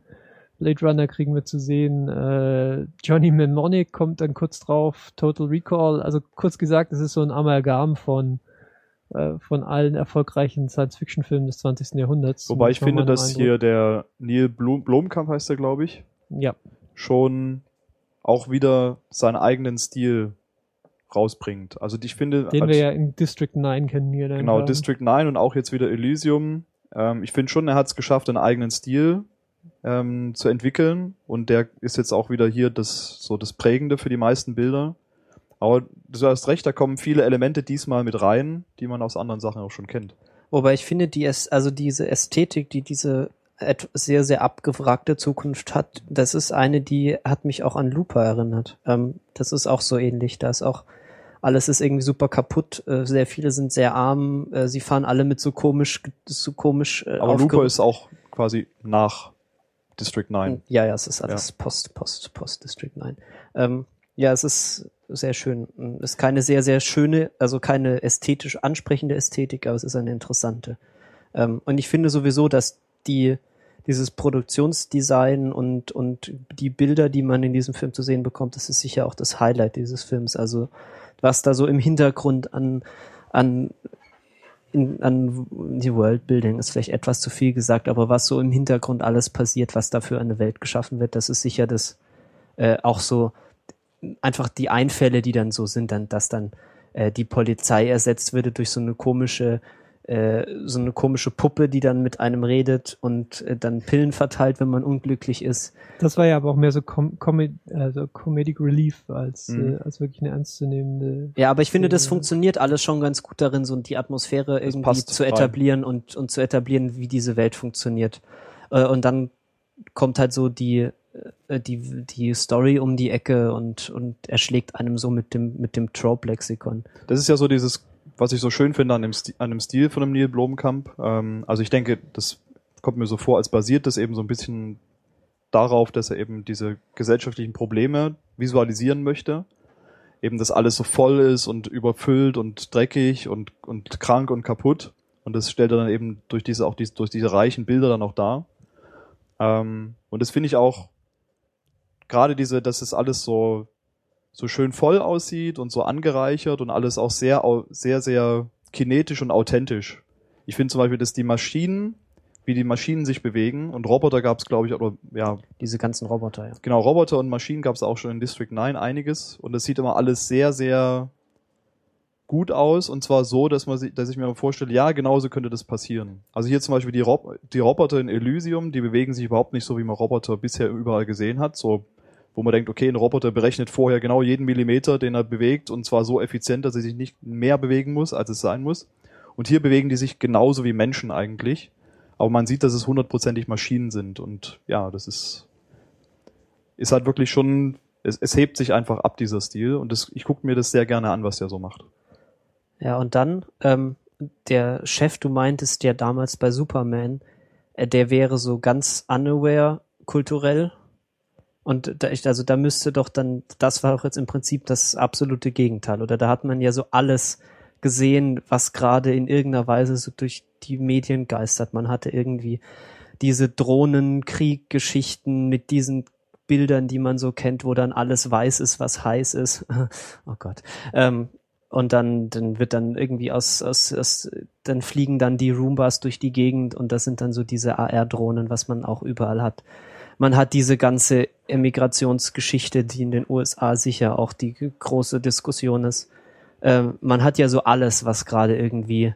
Blade Runner kriegen wir zu sehen. Äh, Johnny Mnemonic kommt dann kurz drauf. Total Recall. Also kurz gesagt, es ist so ein Amalgam von äh, von allen erfolgreichen Science-Fiction-Filmen des 20. Jahrhunderts. Wobei ich finde, dass Eindruck. hier der Neil Blum, Blomkamp heißt er, glaube ich, ja schon auch wieder seinen eigenen Stil rausbringt. Also ich finde, den als- wir ja in District 9 kennengelernt genau haben. District 9 und auch jetzt wieder Elysium. Ähm, ich finde schon, er hat es geschafft, einen eigenen Stil ähm, zu entwickeln und der ist jetzt auch wieder hier das so das Prägende für die meisten Bilder. Aber du hast recht, da kommen viele Elemente diesmal mit rein, die man aus anderen Sachen auch schon kennt. Wobei ich finde, die es, also diese Ästhetik, die diese sehr, sehr abgewragte Zukunft hat, das ist eine, die hat mich auch an Looper erinnert. Ähm, das ist auch so ähnlich. Da ist auch, alles ist irgendwie super kaputt, äh, sehr viele sind sehr arm, äh, sie fahren alle mit so komisch, so komisch äh, Aber Looper ist auch quasi nach District 9. Ja, ja, es ist alles Post, Post, Post District 9. Ähm, ja, es ist sehr schön. Es ist keine sehr, sehr schöne, also keine ästhetisch ansprechende Ästhetik, aber es ist eine interessante. Ähm, und ich finde sowieso, dass die, dieses Produktionsdesign und, und die Bilder, die man in diesem Film zu sehen bekommt, das ist sicher auch das Highlight dieses Films. Also, was da so im Hintergrund an, an in, an die Worldbuilding ist vielleicht etwas zu viel gesagt, aber was so im Hintergrund alles passiert, was dafür eine Welt geschaffen wird, das ist sicher das äh, auch so einfach die Einfälle, die dann so sind, dann, dass dann äh, die Polizei ersetzt würde durch so eine komische äh, so eine komische Puppe, die dann mit einem redet und äh, dann Pillen verteilt, wenn man unglücklich ist. Das war ja aber auch mehr so Com Comed also Comedic Relief als, mhm. äh, als wirklich eine ernstzunehmende. Ja, aber ich finde, das funktioniert alles schon ganz gut darin, so die Atmosphäre das irgendwie zu etablieren und, und zu etablieren, wie diese Welt funktioniert. Äh, und dann kommt halt so die, äh, die, die Story um die Ecke und, und erschlägt einem so mit dem, mit dem Trope-Lexikon. Das ist ja so dieses was ich so schön finde an dem, Stil, an dem Stil von dem Neil Blomkamp. Ähm, also ich denke, das kommt mir so vor, als basiert das eben so ein bisschen darauf, dass er eben diese gesellschaftlichen Probleme visualisieren möchte. Eben, dass alles so voll ist und überfüllt und dreckig und, und krank und kaputt. Und das stellt er dann eben durch diese, auch diese, durch diese reichen Bilder dann auch dar. Ähm, und das finde ich auch, gerade diese, dass es alles so so schön voll aussieht und so angereichert und alles auch sehr, sehr, sehr kinetisch und authentisch. Ich finde zum Beispiel, dass die Maschinen, wie die Maschinen sich bewegen und Roboter gab es, glaube ich, oder ja. Diese ganzen Roboter, ja. Genau, Roboter und Maschinen gab es auch schon in District 9 einiges und das sieht immer alles sehr, sehr gut aus und zwar so, dass man sich, dass ich mir vorstelle, ja, genauso könnte das passieren. Also hier zum Beispiel die, Rob die Roboter in Elysium, die bewegen sich überhaupt nicht so, wie man Roboter bisher überall gesehen hat, so wo man denkt, okay, ein Roboter berechnet vorher genau jeden Millimeter, den er bewegt, und zwar so effizient, dass er sich nicht mehr bewegen muss, als es sein muss. Und hier bewegen die sich genauso wie Menschen eigentlich. Aber man sieht, dass es hundertprozentig Maschinen sind. Und ja, das ist, ist halt wirklich schon, es, es hebt sich einfach ab, dieser Stil. Und das, ich gucke mir das sehr gerne an, was der so macht. Ja, und dann, ähm, der Chef, du meintest ja damals bei Superman, äh, der wäre so ganz unaware kulturell und da, ich, also da müsste doch dann, das war auch jetzt im Prinzip das absolute Gegenteil. Oder da hat man ja so alles gesehen, was gerade in irgendeiner Weise so durch die Medien geistert. Man hatte irgendwie diese Drohnenkrieggeschichten mit diesen Bildern, die man so kennt, wo dann alles weiß ist, was heiß ist. *laughs* oh Gott. Ähm, und dann, dann wird dann irgendwie aus, aus, aus, dann fliegen dann die Roombas durch die Gegend und das sind dann so diese AR-Drohnen, was man auch überall hat man hat diese ganze Emigrationsgeschichte, die in den USA sicher auch die große Diskussion ist. Ähm, man hat ja so alles, was gerade irgendwie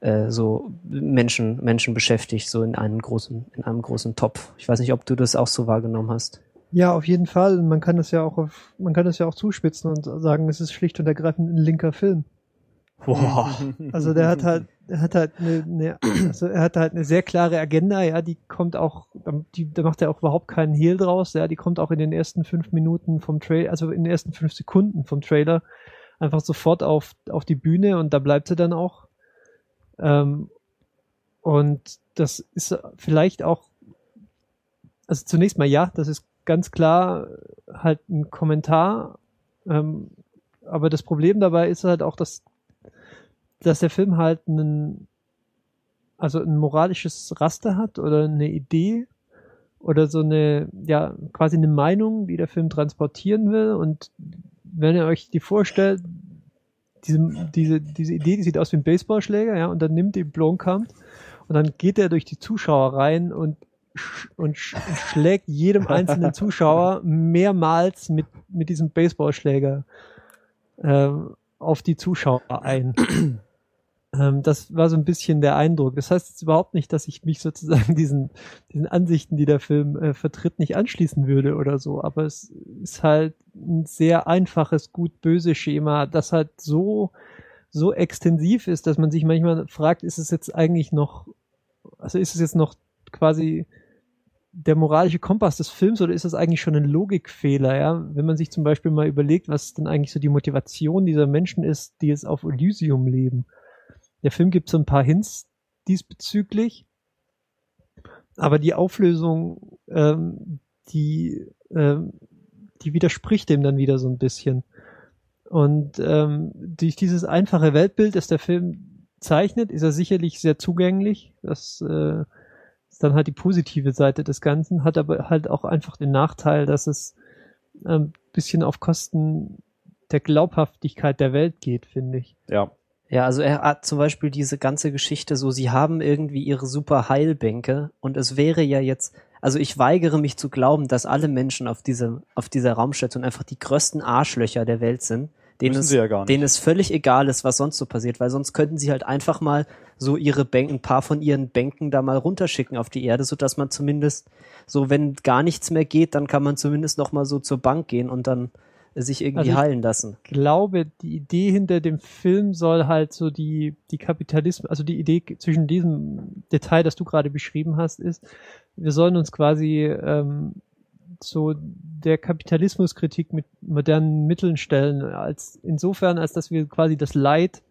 äh, so Menschen, Menschen beschäftigt, so in einem großen, in einem großen Topf. Ich weiß nicht, ob du das auch so wahrgenommen hast. Ja, auf jeden Fall. Man kann das ja auch auf, man kann das ja auch zuspitzen und sagen, es ist schlicht und ergreifend ein linker Film. Boah. *laughs* Also der hat halt, er hat halt eine, eine, also er hat halt eine sehr klare Agenda, ja, die kommt auch, die, da macht er auch überhaupt keinen Hehl draus, ja, die kommt auch in den ersten fünf Minuten vom Trailer, also in den ersten fünf Sekunden vom Trailer einfach sofort auf, auf die Bühne und da bleibt sie dann auch. Ähm, und das ist vielleicht auch, also zunächst mal ja, das ist ganz klar halt ein Kommentar, ähm, aber das Problem dabei ist halt auch, dass dass der Film halt einen, also ein moralisches Raster hat oder eine Idee oder so eine, ja, quasi eine Meinung, die der Film transportieren will. Und wenn ihr euch die vorstellt, diese, diese, diese Idee, die sieht aus wie ein Baseballschläger, ja, und dann nimmt die Blomkamp und dann geht er durch die Zuschauer rein und, und, sch und schlägt jedem einzelnen Zuschauer mehrmals mit, mit diesem Baseballschläger äh, auf die Zuschauer ein. Ähm, das war so ein bisschen der Eindruck. Das heißt jetzt überhaupt nicht, dass ich mich sozusagen *laughs* diesen, diesen Ansichten, die der Film äh, vertritt, nicht anschließen würde oder so. Aber es ist halt ein sehr einfaches gut-böse Schema, das halt so, so extensiv ist, dass man sich manchmal fragt, ist es jetzt eigentlich noch, also ist es jetzt noch quasi der moralische Kompass des Films oder ist das eigentlich schon ein Logikfehler, ja? Wenn man sich zum Beispiel mal überlegt, was denn eigentlich so die Motivation dieser Menschen ist, die jetzt auf Elysium leben. Der Film gibt so ein paar Hints diesbezüglich, aber die Auflösung, ähm, die, ähm, die widerspricht dem dann wieder so ein bisschen. Und ähm, durch dieses einfache Weltbild, das der Film zeichnet, ist er sicherlich sehr zugänglich. Das äh, ist dann halt die positive Seite des Ganzen, hat aber halt auch einfach den Nachteil, dass es ein ähm, bisschen auf Kosten der Glaubhaftigkeit der Welt geht, finde ich. Ja, Ja, also er hat zum Beispiel diese ganze Geschichte so, sie haben irgendwie ihre super Heilbänke und es wäre ja jetzt, also ich weigere mich zu glauben, dass alle Menschen auf diese, auf dieser Raumstation einfach die größten Arschlöcher der Welt sind, denen es, ja denen es völlig egal ist, was sonst so passiert, weil sonst könnten sie halt einfach mal so ihre Bänke, ein paar von ihren Bänken da mal runterschicken auf die Erde, so dass man zumindest so, wenn gar nichts mehr geht, dann kann man zumindest noch mal so zur Bank gehen und dann sich irgendwie Also ich- heilen lassen. glaube, die Idee hinter dem Film soll halt so die, die Kapitalismus, also die Idee zwischen diesem Detail, das du gerade beschrieben hast, ist, wir sollen uns quasi ähm, so der Kapitalismuskritik mit modernen Mitteln stellen, als insofern, als dass wir quasi das Leid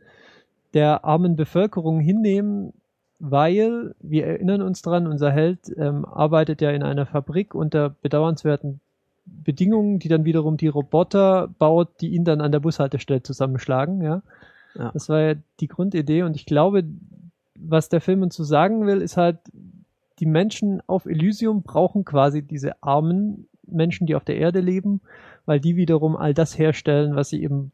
der armen Bevölkerung hinnehmen, weil wir erinnern uns dran, unser Held ähm, arbeitet ja in einer Fabrik unter bedauernswerten Bedingungen, die dann wiederum die Roboter baut, die ihn dann an der Bushaltestelle zusammenschlagen, ja. Ja. Das war ja die Grundidee und ich glaube, was der Film uns so sagen will, ist halt, die Menschen auf Elysium brauchen quasi diese armen Menschen, die auf der Erde leben, weil die wiederum all das herstellen, was sie eben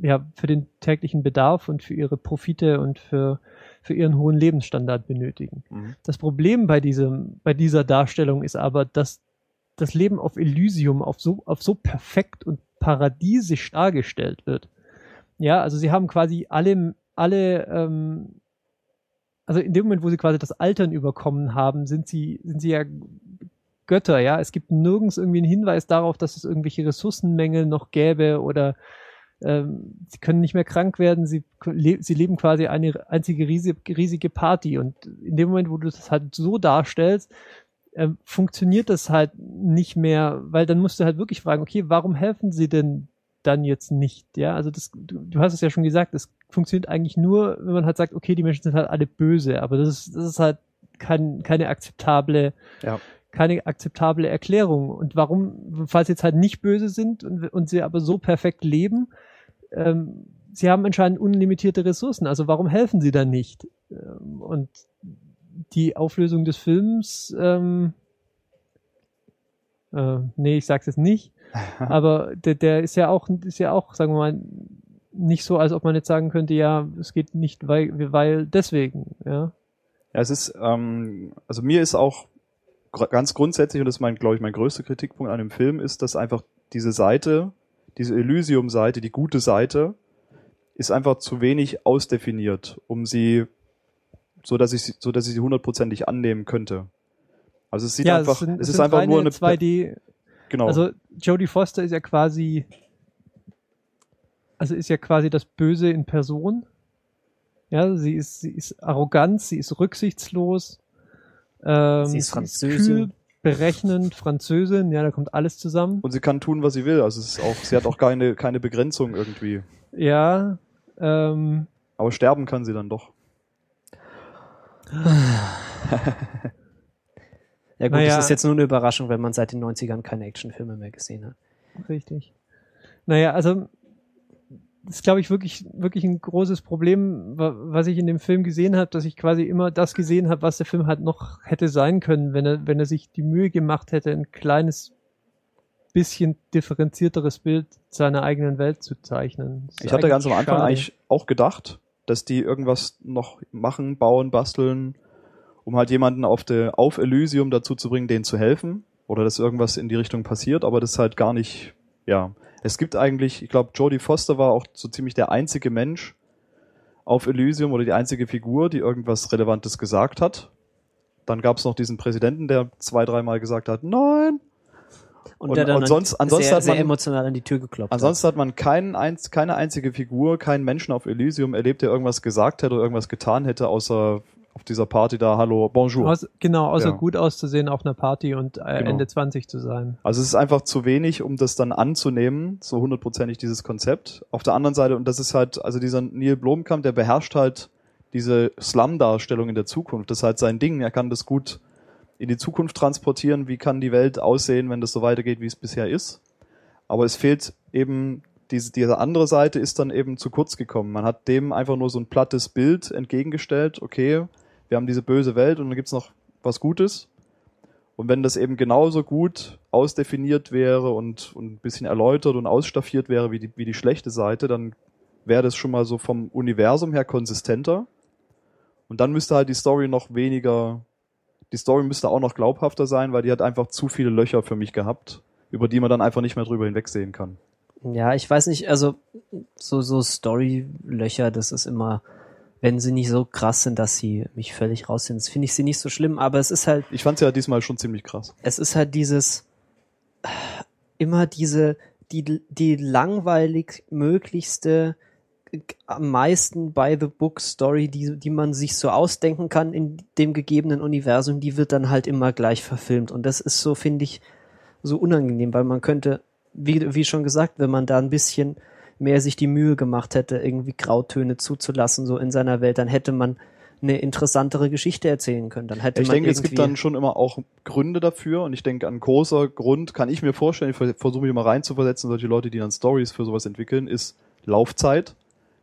ja für den täglichen Bedarf und für ihre Profite und für für ihren hohen Lebensstandard benötigen. Mhm. Das Problem bei diesem, bei dieser Darstellung ist aber, dass das Leben auf Elysium auf so, auf so perfekt und paradiesisch dargestellt wird. Ja, also sie haben quasi alle, alle, ähm, also in dem Moment, wo sie quasi das Altern überkommen haben, sind sie, sind sie ja Götter, ja. Es gibt nirgends irgendwie einen Hinweis darauf, dass es irgendwelche Ressourcenmängel noch gäbe oder ähm, sie können nicht mehr krank werden, sie, le sie leben quasi eine einzige riesige, riesige Party und in dem Moment, wo du das halt so darstellst, ähm, funktioniert das halt nicht mehr, weil dann musst du halt wirklich fragen, okay, warum helfen sie denn dann jetzt nicht? Ja, also das, du, du hast es ja schon gesagt, das funktioniert eigentlich nur, wenn man halt sagt, okay, die Menschen sind halt alle böse, aber das ist, das ist halt kein, keine akzeptable, Ja. keine akzeptable Erklärung. Und warum, falls sie jetzt halt nicht böse sind und, und sie aber so perfekt leben, ähm, sie haben anscheinend unlimitierte Ressourcen, also warum helfen sie dann nicht? Ähm, und die Auflösung des Films, ähm, äh, nee, ich sag's jetzt nicht, *laughs* aber der, der ist ja auch, ist ja auch, sagen wir mal, nicht so, als ob man jetzt sagen könnte, ja, es geht nicht, weil, weil deswegen, ja. Ja, es ist, ähm, also mir ist auch gr- ganz grundsätzlich, und das ist mein, glaube ich, mein größter Kritikpunkt an dem Film, ist, dass einfach diese Seite, diese Elysium-Seite, die gute Seite, ist einfach zu wenig ausdefiniert, um sie, so dass ich sie, so dass ich sie hundertprozentig annehmen könnte. Also es sieht ja, einfach, es, sind, es ist einfach nur eine, 2D, genau, Also Jodie Foster ist ja quasi, also ist ja quasi das Böse in Person. Ja, sie ist, sie ist arrogant, sie ist rücksichtslos. Ähm, Sie ist Französin. kühl, berechnend, Französin, ja, da kommt alles zusammen. und sie kann tun, was sie will. Also es ist auch, sie hat auch keine, keine Begrenzung irgendwie. Ja, ähm, Aber sterben kann sie dann doch. Ja gut, Naja. das ist jetzt nur eine Überraschung, wenn man seit den 90ern keine Actionfilme mehr gesehen hat. richtig. Naja, also das ist, glaube ich, wirklich, wirklich ein großes Problem, wa- was ich in dem Film gesehen habe, dass ich quasi immer das gesehen habe, was der Film halt noch hätte sein können, wenn er, wenn er sich die Mühe gemacht hätte, ein kleines bisschen differenzierteres Bild seiner eigenen Welt zu zeichnen. Das Ich hatte ganz am Anfang schade. eigentlich auch gedacht, dass die irgendwas noch machen, bauen, basteln, um halt jemanden auf, der, auf Elysium dazu zu bringen, denen zu helfen. Oder dass irgendwas in die Richtung passiert, aber das ist halt gar nicht, ja. Es gibt eigentlich, ich glaube, Jodie Foster war auch so ziemlich der einzige Mensch auf Elysium oder die einzige Figur, die irgendwas Relevantes gesagt hat. Dann gab es noch diesen Präsidenten, der zwei, dreimal gesagt hat, nein. Und, Und- der dann und sonst- sehr, ansonsten hat sehr man- emotional an die Tür geklopft Ansonsten hat man keinen, einz- keine einzige Figur, keinen Menschen auf Elysium erlebt, der irgendwas gesagt hätte oder irgendwas getan hätte, außer auf dieser Party da, hallo, bonjour. Aus, genau, außer Ja. gut auszusehen auf einer Party und äh, Genau. Ende 20 zu sein. Also es ist einfach zu wenig, um das dann anzunehmen, so hundertprozentig dieses Konzept. Auf der anderen Seite, und das ist halt, also dieser Neil Blomkamp, der beherrscht halt diese Slum-Darstellung in der Zukunft. Das ist halt sein Ding. Er kann das gut in die Zukunft transportieren. Wie kann die Welt aussehen, wenn das so weitergeht, wie es bisher ist? Aber es fehlt eben, diese, diese andere Seite ist dann eben zu kurz gekommen. Man hat dem einfach nur so ein plattes Bild entgegengestellt. Okay, wir haben diese böse Welt und dann gibt's noch was Gutes. Und wenn das eben genauso gut ausdefiniert wäre und, und ein bisschen erläutert und ausstaffiert wäre wie die, wie die schlechte Seite, dann wäre das schon mal so vom Universum her konsistenter. Und dann müsste halt die Story noch weniger, die Story müsste auch noch glaubhafter sein, weil die hat einfach zu viele Löcher für mich gehabt, über die man dann einfach nicht mehr drüber hinwegsehen kann. Ja, ich weiß nicht, also so, so Story-Löcher, das ist immer, wenn sie nicht so krass sind, dass sie mich völlig raus sind, finde ich sie nicht so schlimm, aber es ist halt, Ich fand's ja diesmal schon ziemlich krass. es ist halt dieses, immer diese, die, die langweilig möglichste, am meisten by the book Story, die, die man sich so ausdenken kann in dem gegebenen Universum, die wird dann halt immer gleich verfilmt. Und das ist so, finde ich, so unangenehm, weil man könnte, wie, wie schon gesagt, wenn man da ein bisschen mehr sich die Mühe gemacht hätte, irgendwie Grautöne zuzulassen, so in seiner Welt, dann hätte man eine interessantere Geschichte erzählen können. Dann hätte Ich man denke, es gibt dann schon immer auch Gründe dafür und ich denke, ein großer Grund kann ich mir vorstellen, ich vers- versuche mich mal reinzuversetzen, solche Leute, die dann Stories für sowas entwickeln, ist Laufzeit.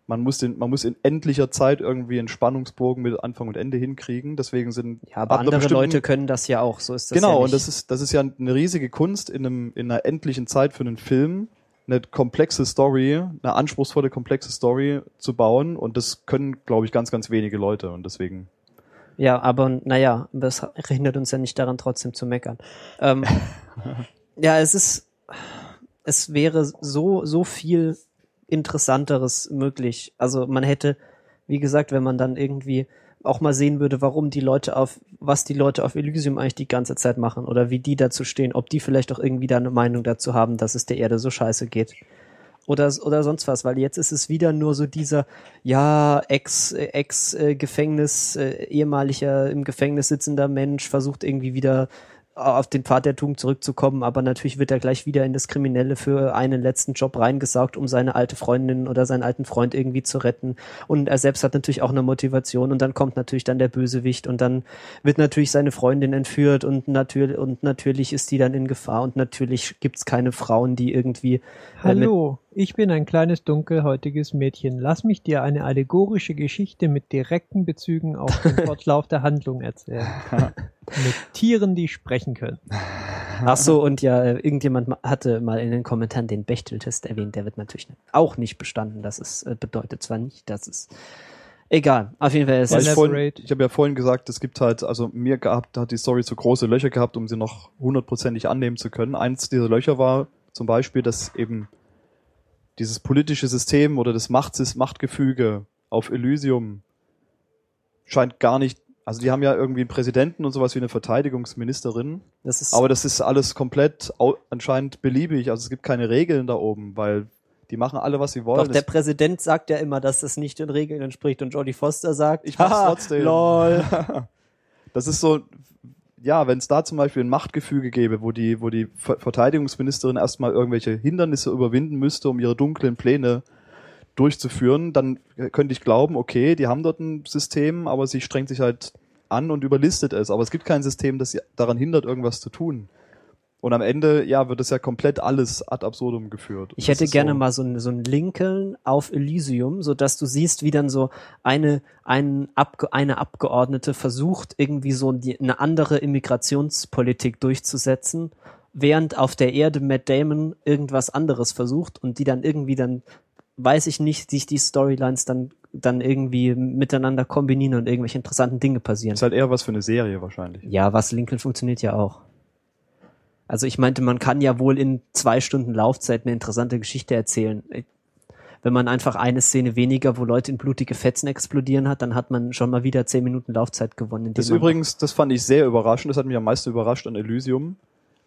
Man muss, den, man muss in endlicher Zeit irgendwie einen Spannungsbogen mit Anfang und Ende hinkriegen. Deswegen sind Ja, aber andere Leute können das ja auch. So ist das genau, ja und das ist, das ist ja eine riesige Kunst in, einem, in einer endlichen Zeit für einen Film, eine komplexe Story, eine anspruchsvolle, komplexe Story zu bauen. Und das können, glaube ich, ganz, ganz wenige Leute. Und deswegen. Ja, aber naja, das hindert uns ja nicht daran, trotzdem zu meckern. Ähm, *laughs* ja, es ist, es wäre so, so viel Interessanteres möglich. Also man hätte, wie gesagt, wenn man dann irgendwie auch mal sehen würde, warum die Leute auf, was die Leute auf Elysium eigentlich die ganze Zeit machen oder wie die dazu stehen, ob die vielleicht auch irgendwie da eine Meinung dazu haben, dass es der Erde so scheiße geht. Oder, oder sonst was, weil jetzt ist es wieder nur so dieser, ja, Ex, äh, Ex-Gefängnis, äh, ehemaliger im Gefängnis sitzender Mensch versucht irgendwie wieder auf den Pfad der Tugend zurückzukommen, aber natürlich wird er gleich wieder in das Kriminelle für einen letzten Job reingesaugt, um seine alte Freundin oder seinen alten Freund irgendwie zu retten. Und er selbst hat natürlich auch eine Motivation und dann kommt natürlich dann der Bösewicht und dann wird natürlich seine Freundin entführt und natürlich und natürlich ist die dann in Gefahr und natürlich gibt's keine Frauen, die irgendwie äh, Hallo, ich bin ein kleines dunkelhäutiges Mädchen. Lass mich dir eine allegorische Geschichte mit direkten Bezügen auf den *laughs* Fortlauf der Handlung erzählen. *laughs* mit Tieren, die sprechen können. Ach so, und ja, äh, irgendjemand ma- hatte mal in den Kommentaren den Bechteltest erwähnt. Der wird natürlich auch nicht bestanden. Das ist, äh, bedeutet zwar nicht, dass es egal. Auf jeden Fall ist es ich vorhin, ich habe ja vorhin gesagt, es gibt halt, also mir gehabt, hat die Story so große Löcher gehabt, um sie noch hundertprozentig annehmen zu können. Eins dieser Löcher war zum Beispiel, dass eben dieses politische System oder das Machtsys Machtgefüge auf Elysium scheint gar nicht, also die haben ja irgendwie einen Präsidenten und sowas wie eine Verteidigungsministerin, das ist aber das ist alles komplett anscheinend beliebig, also es gibt keine Regeln da oben, weil die machen alle, was sie wollen. doch der Es- Präsident sagt ja immer, dass das nicht den Regeln entspricht und Jodie Foster sagt, Ich mach's "Haha, trotzdem. Lol. *laughs* Das ist so, ja, wenn es da zum Beispiel ein Machtgefüge gäbe, wo die, wo die Ver Verteidigungsministerin erstmal irgendwelche Hindernisse überwinden müsste, um ihre dunklen Pläne durchzuführen, dann könnte ich glauben, okay, die haben dort ein System, aber sie strengt sich halt an und überlistet es. Aber es gibt kein System, das sie daran hindert, irgendwas zu tun. Und am Ende, ja, wird es ja komplett alles ad absurdum geführt. Ich hätte gerne so, mal so ein, so ein Lincoln auf Elysium, so dass du siehst, wie dann so eine, ein Abge eine Abgeordnete versucht, irgendwie so die, eine andere Immigrationspolitik durchzusetzen, während auf der Erde Matt Damon irgendwas anderes versucht und die dann irgendwie dann, weiß ich nicht, sich die Storylines dann, dann irgendwie miteinander kombinieren und irgendwelche interessanten Dinge passieren. Ist halt eher was für eine Serie wahrscheinlich. Ja, was Lincoln funktioniert ja auch. Also ich meinte, man kann ja wohl in zwei Stunden Laufzeit eine interessante Geschichte erzählen. Wenn man einfach eine Szene weniger, wo Leute in blutige Fetzen explodieren hat, dann hat man schon mal wieder zehn Minuten Laufzeit gewonnen. Das übrigens, das fand ich sehr überraschend. Das hat mich am meisten überrascht an Elysium,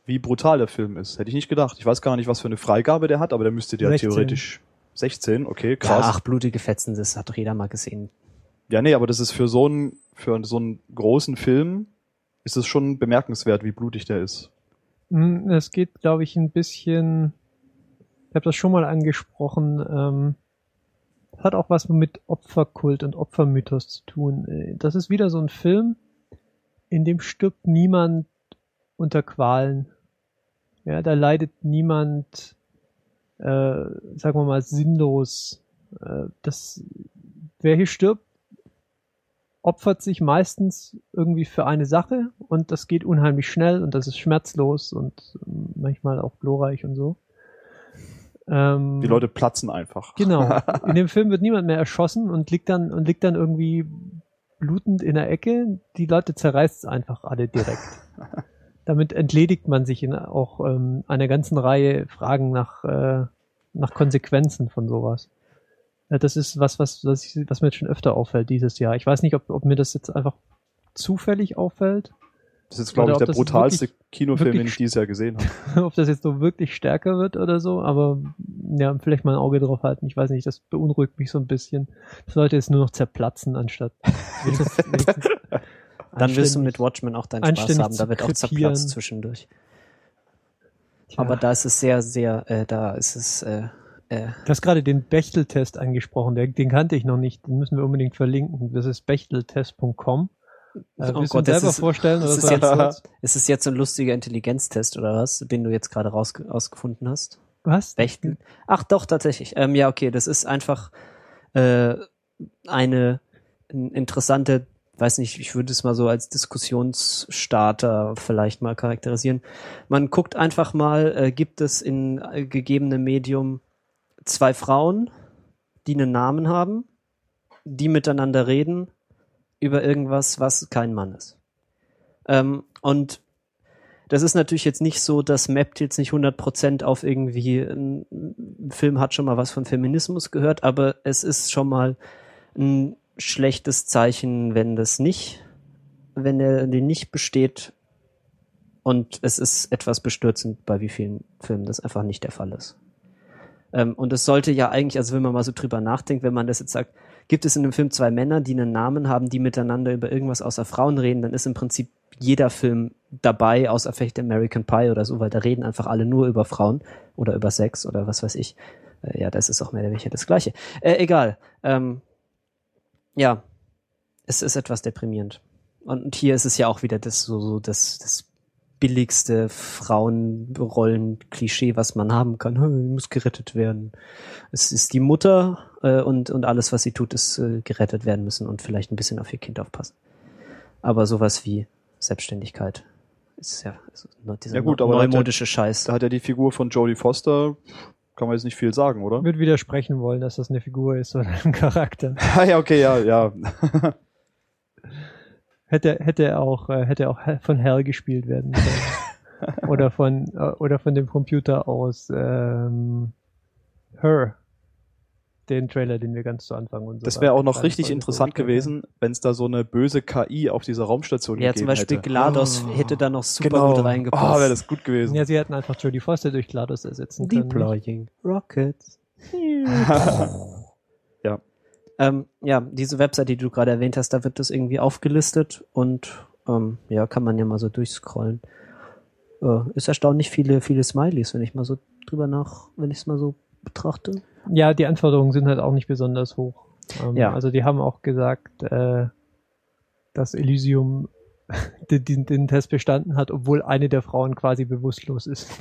wie brutal der Film ist. Hätte ich nicht gedacht. Ich weiß gar nicht, was für eine Freigabe der hat, aber der müsste ja 16. theoretisch 16. Okay, Ja, krass. ach, blutige Fetzen, das hat doch jeder mal gesehen. Ja, nee, aber das ist für so einen, für so einen großen Film ist es schon bemerkenswert, wie blutig der ist. Mm, Es geht, glaube ich, ein bisschen, ich habe das schon mal angesprochen, ähm, hat auch was mit Opferkult und Opfermythos zu tun. Äh, Das ist wieder so ein Film, in dem stirbt niemand unter Qualen. Ja, da leidet niemand, äh, sagen wir mal, sinnlos. Äh, das, wer hier stirbt, opfert sich meistens irgendwie für eine Sache und das geht unheimlich schnell und das ist schmerzlos und ähm, manchmal auch glorreich und so. Ähm, Die Leute platzen einfach. Genau. *laughs* In dem Film wird niemand mehr erschossen und liegt dann und liegt dann irgendwie blutend in der Ecke. Die Leute zerreißt es einfach alle direkt. *laughs* Damit entledigt man sich in auch ähm, einer ganzen Reihe Fragen nach, äh, nach Konsequenzen von sowas. Ja, das ist was, was, was, ich, was mir jetzt schon öfter auffällt dieses Jahr. Ich weiß nicht, ob, ob mir das jetzt einfach zufällig auffällt Das ist, glaube ich, der brutalste wirklich- Kinofilm, den wirklich ich dieses Jahr gesehen habe. *laughs* ob das jetzt so wirklich stärker wird oder so, aber ja, vielleicht mal ein Auge drauf halten. Ich weiß nicht, das beunruhigt mich so ein bisschen. Das sollte jetzt nur noch zerplatzen, anstatt *laughs* wenigstens, wenigstens *laughs* Dann wirst du mit Watchmen auch deinen Spaß haben. Da wird auch zerplatzt zwischendurch. Tja, Aber da ist es sehr, sehr, äh, da ist es, äh, äh, Du hast gerade den Bechtel-Test angesprochen, der, den kannte ich noch nicht, den müssen wir unbedingt verlinken. Das ist bechteltest.com. Äh, Oh Gott, selber ist- vorstellen? Oder ist ich jetzt- kurz? ist es jetzt so ein lustiger Intelligenztest oder was, den du jetzt gerade raus, rausgefunden hast? Was? Bechtel? Ach doch, tatsächlich. Ähm, ja, okay, das ist einfach äh, eine interessante, weiß nicht, ich würde es mal so als Diskussionsstarter vielleicht mal charakterisieren. Man guckt einfach mal, äh, gibt es in äh, gegebenem Medium zwei Frauen, die einen Namen haben, die miteinander reden über irgendwas, was kein Mann ist. Ähm, und das ist natürlich jetzt nicht so, das mappt jetzt nicht 100% auf irgendwie, ein ein Film hat schon mal was von Feminismus gehört, aber es ist schon mal ein schlechtes Zeichen, wenn das nicht, wenn er den nicht besteht und es ist etwas bestürzend, bei wie vielen Filmen das einfach nicht der Fall ist. Ähm, und es sollte ja eigentlich, also wenn man mal so drüber nachdenkt, wenn man das jetzt sagt, gibt es in dem Film zwei Männer, die einen Namen haben, die miteinander über irgendwas außer Frauen reden, dann ist im Prinzip jeder Film dabei, außer vielleicht American Pie oder so, weil da reden einfach alle nur über Frauen oder über Sex oder was weiß ich. Äh, ja, das ist auch mehr oder weniger das Gleiche. Äh, egal. Ähm, ja, es ist etwas deprimierend. Und hier ist es ja auch wieder das so, so das, das billigste Frauenrollen-Klischee, was man haben kann. Hm, muss gerettet werden. Es ist die Mutter äh, und, und alles, was sie tut, ist äh, gerettet werden müssen und vielleicht ein bisschen auf ihr Kind aufpassen. Aber sowas wie Selbstständigkeit ist ja ist nur dieser Ja gut, aber neumodische Scheiß. Da hat ja die Figur von Jodie Foster, kann man jetzt nicht viel sagen, oder? Ich würde widersprechen wollen, dass das eine Figur ist oder ein Charakter. *laughs* Ah, ja, okay, ja, ja. *laughs* Hätte, hätte auch, äh, hätte auch von Hell gespielt werden können. *laughs* oder von, äh, oder von dem Computer aus, ähm, Her. Den Trailer, den wir ganz zu Anfang und so Das wäre auch noch richtig interessant gewesen, wenn es da so eine böse KI auf dieser Raumstation Ja, gegeben zum Beispiel hätte. GLaDOS Oh. hätte da noch super genau. gut reingepasst. Oh, wäre das gut gewesen. Ja, sie hätten einfach Jodie Foster durch GLaDOS ersetzen können. Deploying *laughs* Rockets. *laughs* Ja. Ähm, ja, diese Website, die du gerade erwähnt hast, da wird das irgendwie aufgelistet und ähm, ja, kann man ja mal so durchscrollen. Äh, ist erstaunlich viele, viele Smileys, wenn ich mal so drüber nach, wenn ich es mal so betrachte. Ja, die Anforderungen sind halt auch nicht besonders hoch. Ähm, Ja. Also die haben auch gesagt, äh, dass Elysium *laughs* den, den, den Test bestanden hat, obwohl eine der Frauen quasi bewusstlos ist. *laughs*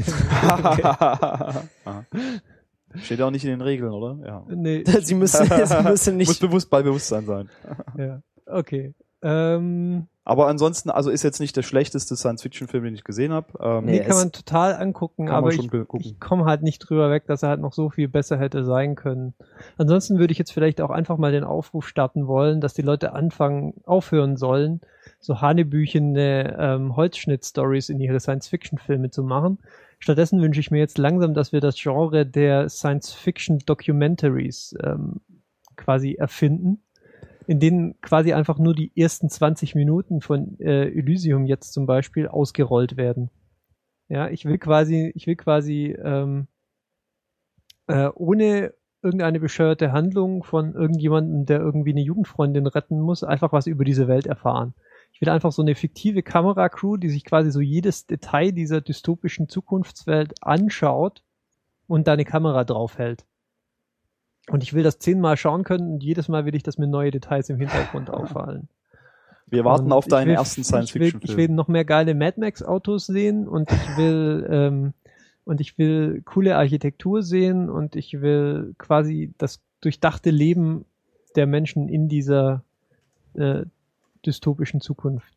*laughs* Steht ja auch nicht in den Regeln, oder? Ja. nee, *laughs* sie müssen, sie müssen *laughs* Muss nicht. bewusst bei Bewusstsein sein. *laughs* ja. Okay. Ähm, Aber ansonsten, also ist jetzt nicht der schlechteste Science-Fiction-Film, den ich gesehen habe. Ähm, Nee, kann man total angucken, aber ich, ich komme halt nicht drüber weg, dass er halt noch so viel besser hätte sein können. Ansonsten würde ich jetzt vielleicht auch einfach mal den Aufruf starten wollen, dass die Leute anfangen, aufhören sollen, so hanebüchene ähm, Holzschnitt-Stories in ihre Science-Fiction-Filme zu machen. Stattdessen wünsche ich mir jetzt langsam, dass wir das Genre der Science-Fiction-Documentaries ähm, quasi erfinden, in denen quasi einfach nur die ersten 20 Minuten von äh, Elysium jetzt zum Beispiel ausgerollt werden. Ja, ich will quasi, ich will quasi ähm, äh, ohne irgendeine bescheuerte Handlung von irgendjemandem, der irgendwie eine Jugendfreundin retten muss, einfach was über diese Welt erfahren. Ich will einfach so eine fiktive Kameracrew, die sich quasi so jedes Detail dieser dystopischen Zukunftswelt anschaut und da eine Kamera draufhält. Und ich will das zehnmal schauen können und jedes Mal will ich, dass mir neue Details im Hintergrund *laughs* auffallen. Wir warten Und auf ich deinen will- ersten Ich will, ich will Science-Fiction-Film. noch mehr geile Mad Max Autos sehen und ich will *laughs* ähm, und ich will coole Architektur sehen und ich will quasi das durchdachte Leben der Menschen in dieser äh, dystopischen Zukunft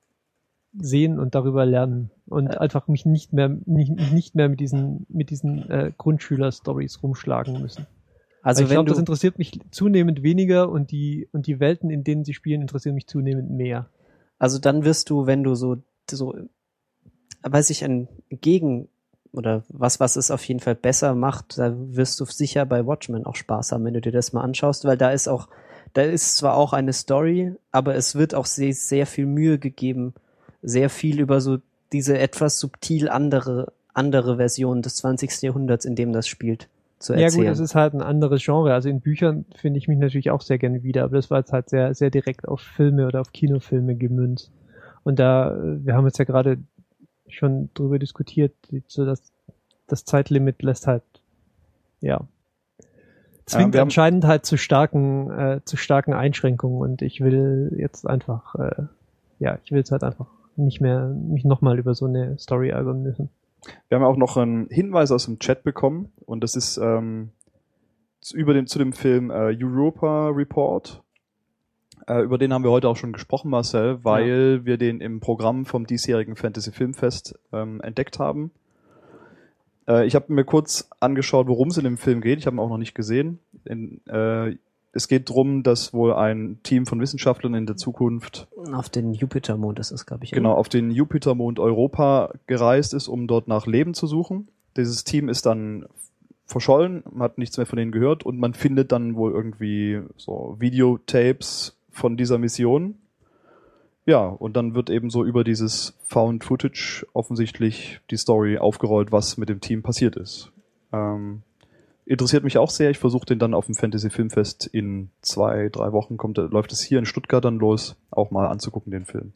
sehen und darüber lernen und Äh. einfach mich nicht mehr nicht, nicht mehr mit diesen mit diesen äh, Grundschüler-Stories rumschlagen müssen. Also Weil ich glaube, das interessiert mich zunehmend weniger und die und die Welten, in denen sie spielen, interessieren mich zunehmend mehr. also dann wirst du, wenn du so, so, weiß ich, ein Gegen oder was, was es auf jeden Fall besser macht, da wirst du sicher bei Watchmen auch Spaß haben, wenn du dir das mal anschaust, weil da ist auch, da ist zwar auch eine Story, aber es wird auch sehr, sehr viel Mühe gegeben, sehr viel über so diese etwas subtil andere, andere Version des 20. Jahrhunderts, in dem das spielt, zu Ja erzählen. gut, das ist halt ein anderes Genre. Also in Büchern finde ich mich natürlich auch sehr gerne wieder, aber das war jetzt halt sehr, sehr direkt auf Filme oder auf Kinofilme gemünzt. Und da, äh, wir haben jetzt ja gerade schon drüber diskutiert, so das, das Zeitlimit lässt halt, ja, zwingt haben- anscheinend halt zu starken, äh, zu starken Einschränkungen und ich will jetzt einfach, äh, ja, ich will jetzt halt einfach nicht mehr mich nochmal über so eine Story ärgern müssen. Wir haben auch noch einen Hinweis aus dem Chat bekommen und das ist ähm, zu, über den, zu dem Film äh, Europa Report. Äh, über den haben wir heute auch schon gesprochen, Marcel, weil wir den im Programm vom diesjährigen Fantasy Filmfest ähm, entdeckt haben. Äh, ich habe mir kurz angeschaut, worum es in dem Film geht. Ich habe ihn auch noch nicht gesehen. In, äh, es geht drum, dass wohl ein Team von Wissenschaftlern in der Zukunft auf den Jupitermond ist es, glaube ich. genau auf den Jupitermond Europa gereist ist, um dort nach Leben zu suchen. Dieses Team ist dann verschollen, man hat nichts mehr von denen gehört und man findet dann wohl irgendwie so Videotapes von dieser Mission. Ja, und dann wird eben so über dieses Found Footage offensichtlich die Story aufgerollt, was mit dem Team passiert ist. Ähm, interessiert mich auch sehr. Ich versuche den dann auf dem Fantasy Filmfest in zwei, drei Wochen kommt, läuft es hier in Stuttgart dann los, auch mal anzugucken den Film.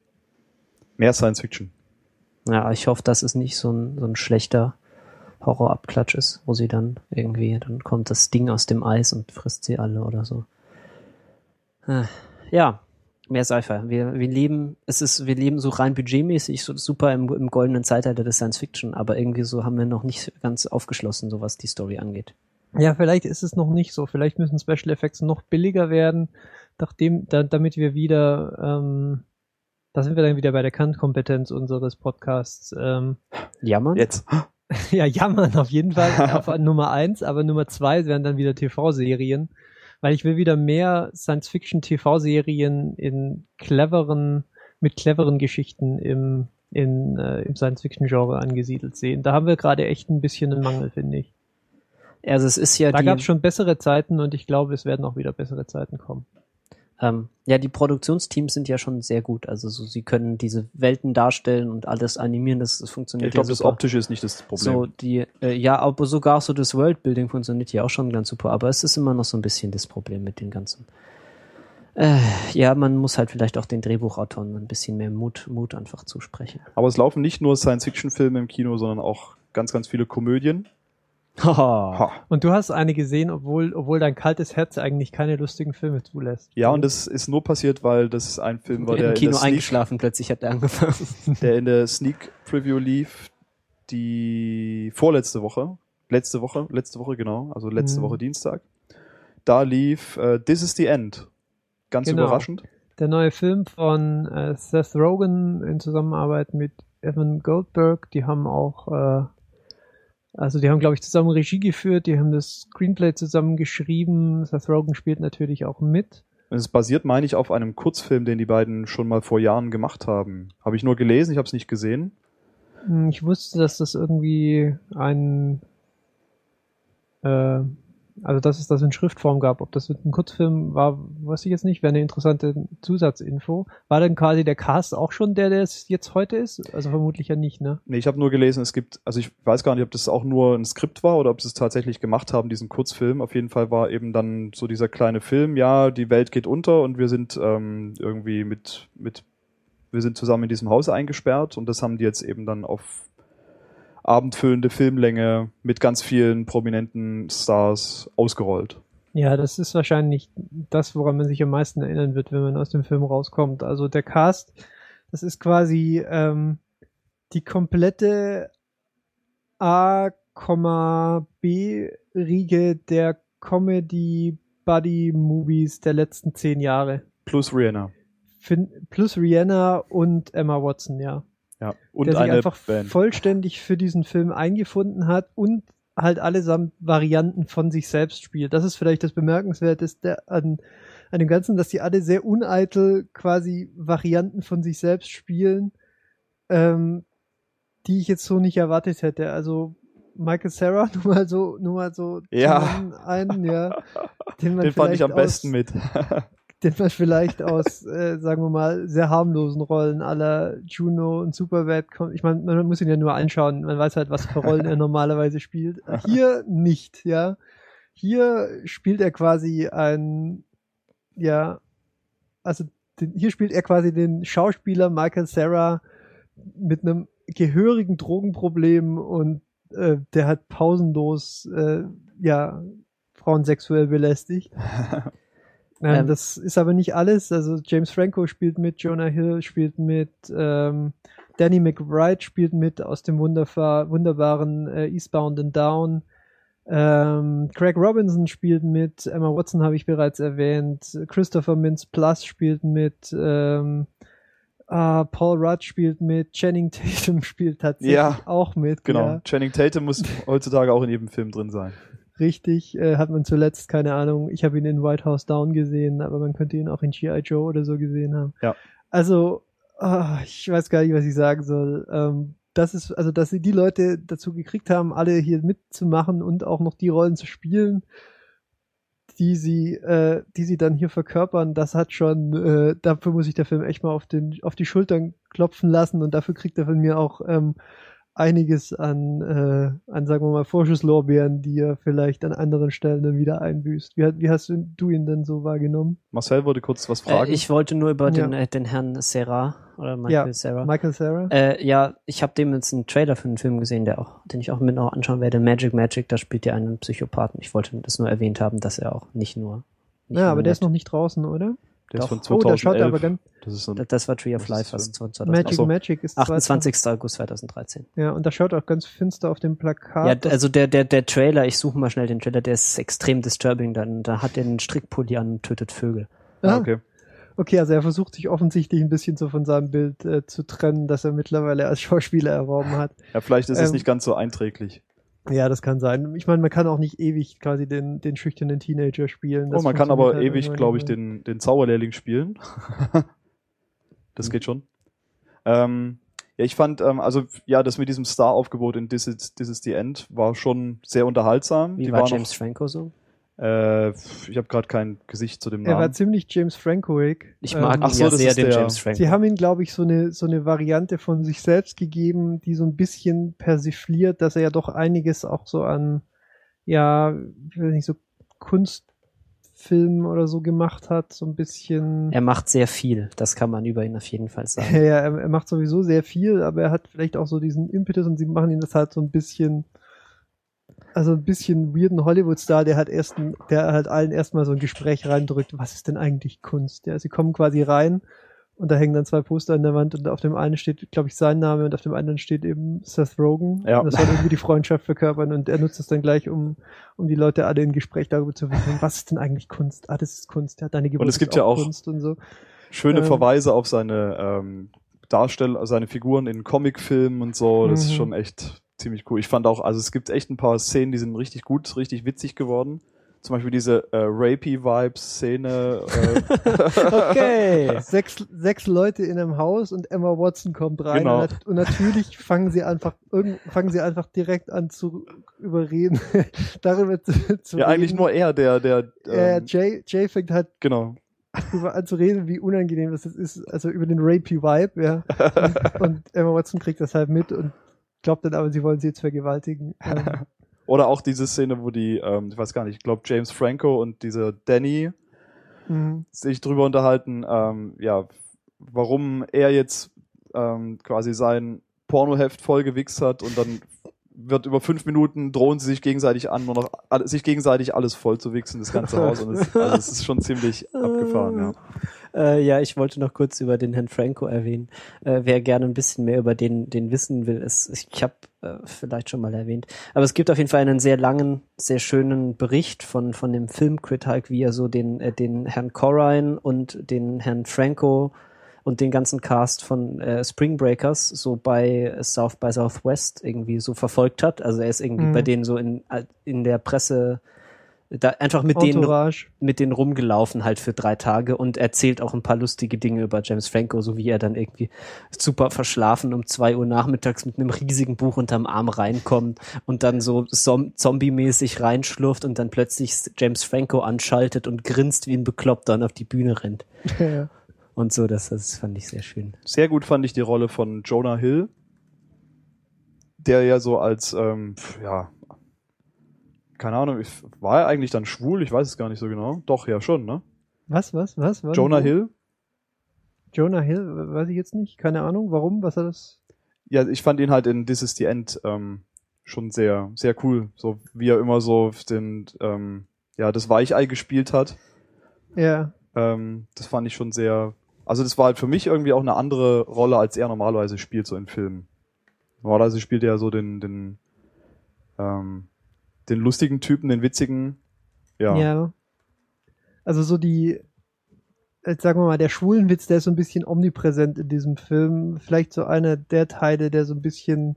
Mehr Science Fiction. Ja, ich hoffe, dass es nicht so ein, so ein schlechter Horrorabklatsch ist, wo sie dann irgendwie, dann kommt das Ding aus dem Eis und frisst sie alle oder so. Äh, Ja, mehr Sci-Fi. Wir, wir leben, es ist, wir leben so rein budgetmäßig so super im, im goldenen Zeitalter des Science Fiction, aber irgendwie so haben wir noch nicht ganz aufgeschlossen, so was die Story angeht. Ja, vielleicht ist es noch nicht so. Vielleicht müssen Special Effects noch billiger werden, nachdem, da, damit wir wieder, ähm, da sind wir dann wieder bei der Kernkompetenz unseres Podcasts. Ähm, Jammern? Jetzt. *laughs* ja, jammern auf jeden Fall *laughs* auf Nummer eins, aber Nummer zwei wären dann wieder TV-Serien, weil ich will wieder mehr Science-Fiction-TV-Serien in cleveren, mit cleveren Geschichten im, in, äh, im Science-Fiction-Genre angesiedelt sehen. Da haben wir gerade echt ein bisschen einen Mangel, finde ich. Also es ist ja Da gab es schon bessere Zeiten und ich glaube, es werden auch wieder bessere Zeiten kommen. Ähm, ja, die Produktionsteams sind ja schon sehr gut. Also so, sie können diese Welten darstellen und alles animieren, das, das funktioniert Ich glaube, ja das. Optische ist nicht das Problem. So, die, äh, ja, aber sogar so das Worldbuilding funktioniert hier auch schon ganz super, aber es ist immer noch so ein bisschen das Problem mit den ganzen. Äh, ja, man muss halt vielleicht auch den Drehbuchautoren ein bisschen mehr Mut, Mut einfach zusprechen. Aber es laufen nicht nur Science-Fiction-Filme im Kino, sondern auch ganz, ganz viele Komödien. Und du hast eine gesehen, obwohl, obwohl dein kaltes Herz eigentlich keine lustigen Filme zulässt. Ja, und das ist nur passiert, weil das ein Film war, Im der in, Kino der Sneak, eingeschlafen, plötzlich hat er angefangen. *laughs* der in der Sneak Preview lief, die vorletzte Woche. Letzte Woche, letzte Woche, genau, also letzte Mhm. Woche Dienstag. Da lief äh, This is the End. Ganz Genau. überraschend. Der neue Film von äh, Seth Rogen in Zusammenarbeit mit Evan Goldberg, die haben auch, äh, also die haben, glaube ich, zusammen Regie geführt, die haben das Screenplay zusammen geschrieben. Seth Rogen spielt natürlich auch mit. Es basiert, meine ich, auf einem Kurzfilm, den die beiden schon mal vor Jahren gemacht haben. Habe ich nur gelesen, ich habe es nicht gesehen. Hm, Ich wusste, dass das irgendwie ein, äh, also dass es das in Schriftform gab. Ob das ein Kurzfilm war, weiß ich jetzt nicht. Wäre eine interessante Zusatzinfo. War dann quasi der Cast auch schon der, der es jetzt heute ist? Also vermutlich ja nicht, ne? Nee, ich habe nur gelesen, es gibt, also ich weiß gar nicht, ob das auch nur ein Skript war oder ob sie es tatsächlich gemacht haben, diesen Kurzfilm. Auf jeden Fall war eben dann so dieser kleine Film, ja, die Welt geht unter und wir sind ähm, irgendwie mit, mit, wir sind zusammen in diesem Haus eingesperrt und das haben die jetzt eben dann auf abendfüllende Filmlänge mit ganz vielen prominenten Stars ausgerollt. Ja, das ist wahrscheinlich das, woran man sich am meisten erinnern wird, wenn man aus dem Film rauskommt. Also der Cast, das ist quasi ähm, die komplette A,B-Riege der Comedy-Buddy-Movies der letzten zehn Jahre. Plus Rihanna. fin- plus Rihanna und Emma Watson, ja. Ja. Und der sich einfach Band. vollständig für diesen Film eingefunden hat und halt allesamt Varianten von sich selbst spielt. Das ist vielleicht das Bemerkenswerteste an, an dem Ganzen, dass die alle sehr uneitel quasi Varianten von sich selbst spielen, ähm, die ich jetzt so nicht erwartet hätte. Also Michael Sarah, *laughs* nur mal so, nur mal so Ja. einen, ja, den man Den fand ich am besten mit. *laughs* den man vielleicht aus, *laughs* äh, sagen wir mal, sehr harmlosen Rollen aller Juno und Superbad kommt. Ich meine, man muss ihn ja nur anschauen, man weiß halt, was für Rollen er *laughs* normalerweise spielt. Hier nicht, ja. Hier spielt er quasi ein, ja, also den, hier spielt er quasi den Schauspieler Michael Sarah mit einem gehörigen Drogenproblem und äh, der hat pausenlos, äh, ja, Frauen sexuell belästigt. *laughs* Ähm, Ähm. das ist aber nicht alles. Also James Franco spielt mit, Jonah Hill spielt mit, ähm, Danny McBride spielt mit aus dem wunderbar, wunderbaren äh, Eastbound and Down. Ähm, Craig Robinson spielt mit, Emma Watson habe ich bereits erwähnt, Christopher Mintz Plus spielt mit, ähm, ah, Paul Rudd spielt mit, Channing Tatum *laughs* spielt tatsächlich Ja, auch mit. Genau. Ja. Channing Tatum muss heutzutage auch in jedem Film drin sein. Richtig, äh, hat man zuletzt, keine Ahnung, ich habe ihn in White House Down gesehen, aber man könnte ihn auch in G.I. Joe oder so gesehen haben. Ja. Also, ah, ich weiß gar nicht, was ich sagen soll. Ähm, das ist, also, dass sie die Leute dazu gekriegt haben, alle hier mitzumachen und auch noch die Rollen zu spielen, die sie, äh, die sie dann hier verkörpern, das hat schon, äh, dafür muss ich der Film echt mal auf den, auf die Schultern klopfen lassen und dafür kriegt er von mir auch ähm, einiges an, äh, an, sagen wir mal, Vorschusslorbeeren, die er vielleicht an anderen Stellen dann wieder einbüßt. Wie, wie hast du, du ihn denn so wahrgenommen? Marcel wollte kurz was Äh, fragen. ich wollte nur über den, Ja. äh, den Herrn Serra oder Michael Ja, Serra. Michael Sarah? Äh, ja, ich habe dem jetzt einen Trailer für einen Film gesehen, der auch, den ich auch mit noch anschauen werde. Magic Magic, da spielt er einen Psychopathen. Ich wollte das nur erwähnt haben, dass er auch nicht nur. Nicht ja, nur aber der nett- ist noch nicht draußen, oder? Der ist doch. von Oh, da 2011. schaut er aber ganz, das ist so ein, Das, das war Tree of Life, ist was das 2000 Magic so. Magic ist 28. August 2013. Ja, und da schaut auch ganz finster auf dem Plakat. Ja, also der, der, der Trailer, ich suche mal schnell den Trailer, der ist extrem disturbing. Dann, da hat er einen Strickpulli an und tötet Vögel. ah, Ah, okay. Okay, also er versucht sich offensichtlich ein bisschen so von seinem Bild äh, zu trennen, das er mittlerweile als Schauspieler erworben hat. Ja, vielleicht ist es Ähm, nicht ganz so einträglich. Ja, das kann sein. Ich meine, man kann auch nicht ewig quasi den, den schüchternen Teenager spielen. Oh, Das man kann aber halt ewig, glaube ich, den, den Zauberlehrling spielen. *laughs* das geht schon. Ähm, ja, ich fand, ähm, also ja, das mit diesem Star-Aufgebot in This is, This is the End war schon sehr unterhaltsam. Wie Die war James Franco so? Äh, ich habe gerade kein Gesicht zu dem Er war Namen. ziemlich James Francoig. Ich mag ach ihn so, ja das sehr, ist den der- James Franco. Sie haben ihm, glaube ich, so eine, so eine Variante von sich selbst gegeben, die so ein bisschen persifliert, dass er ja doch einiges auch so an, ja, ich weiß nicht, so Kunstfilmen oder so gemacht hat, so ein bisschen. er macht sehr viel, das kann man über ihn auf jeden Fall *laughs* sagen. ja, er, er macht sowieso sehr viel, aber er hat vielleicht auch so diesen Impetus und sie machen ihn das halt so ein bisschen, also ein bisschen weirden Hollywood-Star, der halt erst, der halt allen erstmal so ein Gespräch reindrückt, was ist denn eigentlich Kunst? Ja, sie kommen quasi rein und da hängen dann zwei Poster an der Wand und auf dem einen steht, glaube ich, sein Name und auf dem anderen steht eben Seth Rogen. Ja. Und das soll irgendwie die Freundschaft verkörpern und er nutzt es dann gleich, um, um die Leute alle in Gespräch darüber zu bringen, was ist denn eigentlich Kunst? Ah, das ist Kunst, ja, deine Geburt es gibt ist ja auch- Kunst und so. Schöne ähm, Verweise auf seine ähm, Darsteller, seine Figuren in Comicfilmen und so. Das ist Mhm. schon echt ziemlich cool. Ich fand auch, also es gibt echt ein paar Szenen, die sind richtig gut, richtig witzig geworden. Zum Beispiel diese äh, Rapey-Vibes-Szene. Äh, *laughs* *laughs* Okay. sechs, sechs Leute in einem Haus und Emma Watson kommt rein Genau. und, und natürlich fangen sie einfach fangen sie einfach direkt an zu überreden *laughs* darüber zu, zu ja, eigentlich reden. nur er, der, der, äh, ähm, Jay, Jay fängt halt genau. darüber an zu reden, wie unangenehm das ist, also über den rapey Vibe, ja. Und, und Emma Watson kriegt das halt mit und glaubt dann aber, sie wollen sie jetzt vergewaltigen. *laughs* Ähm, Oder auch diese Szene, wo die, ähm, ich weiß gar nicht, ich glaube James Franco und dieser Danny mhm. sich drüber unterhalten, ähm, ja, warum er jetzt ähm, quasi sein Pornoheft vollgewichst hat und dann wird über fünf Minuten drohen sie sich gegenseitig an, nur noch sich gegenseitig alles voll zu wichsen, das ganze *laughs* Haus. Und es, also es ist schon ziemlich abgefahren, ja. Äh, ja, ich wollte noch kurz über den Herrn Franco erwähnen. Äh, wer gerne ein bisschen mehr über den, den wissen will, ist, ich habe äh, vielleicht schon mal erwähnt. Aber es gibt auf jeden Fall einen sehr langen, sehr schönen Bericht von, von dem Filmcritic, wie er so den, äh, den Herrn Corrine und den Herrn Franco und den ganzen Cast von äh, Spring Breakers so bei South by Southwest irgendwie so verfolgt hat. Also er ist irgendwie Mhm. bei denen so in, in der Presse da einfach mit denen Entourage. mit denen rumgelaufen halt für drei Tage und erzählt auch ein paar lustige Dinge über James Franco, so wie er dann irgendwie super verschlafen um zwei Uhr nachmittags mit einem riesigen Buch unterm Arm reinkommt und dann so zom zombie-mäßig reinschlurft und dann plötzlich James Franco anschaltet und grinst wie ein Bekloppter und auf die Bühne rennt. *laughs* Ja. Und so, das, das fand ich sehr schön. Sehr gut fand ich die Rolle von Jonah Hill, der ja so als, ähm, ja, keine Ahnung, ich, war er eigentlich dann schwul? Ich weiß es gar nicht so genau. Doch, ja schon, ne? Was, was, was? was? Jonah Hill? Jonah Hill, weiß ich jetzt nicht. Keine Ahnung, warum, was er das. Ja, ich fand ihn halt in This is the End ähm, schon sehr, sehr cool. So wie er immer so den, ähm, ja, das Weichei gespielt hat. Ja, Ähm, das fand ich schon sehr. Also das war halt für mich irgendwie auch eine andere Rolle, als er normalerweise spielt, so in Filmen. Normalerweise spielt er ja so den, den, ähm, den lustigen Typen, den witzigen. Ja. ja. Also so die, jetzt sagen wir mal, der Schwulenwitz, der ist so ein bisschen omnipräsent in diesem Film. Vielleicht so einer der Teile, der so ein bisschen,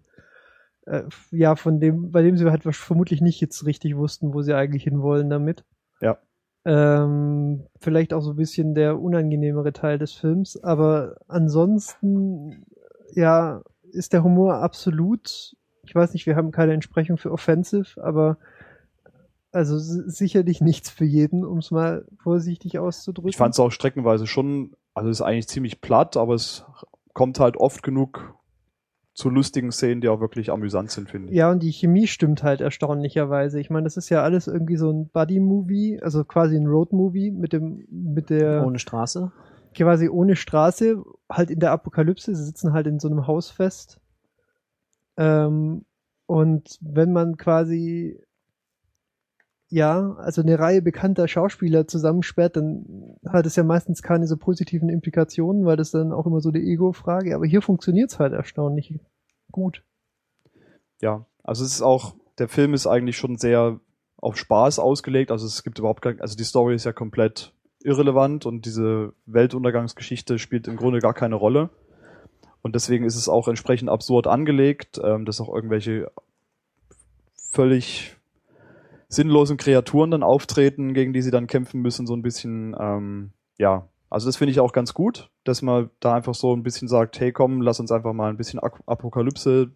äh, ja, von dem, bei dem sie halt vermutlich nicht jetzt richtig wussten, wo sie eigentlich hinwollen damit. Ja. Ähm, vielleicht auch so ein bisschen der unangenehmere Teil des Films, aber ansonsten, ja, ist der Humor absolut, ich weiß nicht, wir haben keine Entsprechung für offensive, aber also si- sicherlich nichts für jeden, um es mal vorsichtig auszudrücken. Ich fand es auch streckenweise schon, also es ist eigentlich ziemlich platt, aber es kommt halt oft genug zu lustigen Szenen, die auch wirklich amüsant sind, finde ich. Ja, und die Chemie stimmt halt erstaunlicherweise. Ich meine, das ist ja alles irgendwie so ein Buddy-Movie, also quasi ein Road-Movie mit dem, mit der, Ohne Straße. quasi ohne Straße, halt in der Apokalypse. Sie sitzen halt in so einem Haus fest. Ähm, und wenn man quasi, ja, also eine Reihe bekannter Schauspieler zusammensperrt, dann hat es ja meistens keine so positiven Implikationen, weil das dann auch immer so eine Ego-Frage. Aber hier funktioniert's halt erstaunlich gut. Ja, also es ist auch, der Film ist eigentlich schon sehr auf Spaß ausgelegt, also es gibt überhaupt kein, also die Story ist ja komplett irrelevant und diese Weltuntergangsgeschichte spielt im Grunde gar keine Rolle. Und deswegen ist es auch entsprechend absurd angelegt, ähm, dass auch irgendwelche völlig sinnlosen Kreaturen dann auftreten, gegen die sie dann kämpfen müssen, so ein bisschen, ähm, ja. Also das finde ich auch ganz gut, dass man da einfach so ein bisschen sagt, hey komm, lass uns einfach mal ein bisschen Apokalypse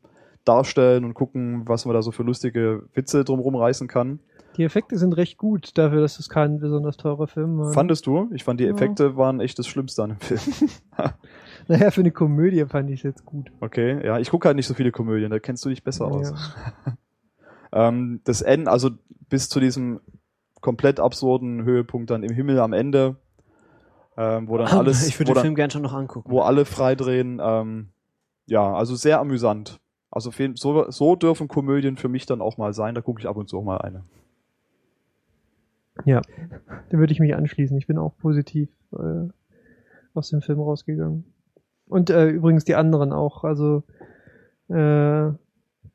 darstellen und gucken, was man da so für lustige Witze drumherum reißen kann. Die Effekte sind recht gut dafür, dass es kein besonders teurer Film war. Fandest du? Ich fand die Ja. Effekte waren echt das Schlimmste an dem Film. *laughs* *laughs* naja, für eine Komödie fand ich es jetzt gut. Okay, ja, ich gucke halt nicht so viele Komödien, da kennst du dich besser aus. Ja. *laughs* Ähm, das Ende, also bis zu diesem komplett absurden Höhepunkt dann im Himmel am Ende, ähm, wo dann alles, ich würde wo, den Film gern schon noch angucken. wo alle freidrehen, ähm, ja, also sehr amüsant. Also so, so dürfen Komödien für mich dann auch mal sein, da gucke ich ab und zu auch mal eine. Ja, da würde ich mich anschließen. Ich bin auch positiv äh, aus dem Film rausgegangen. Und äh, übrigens die anderen auch. Also äh,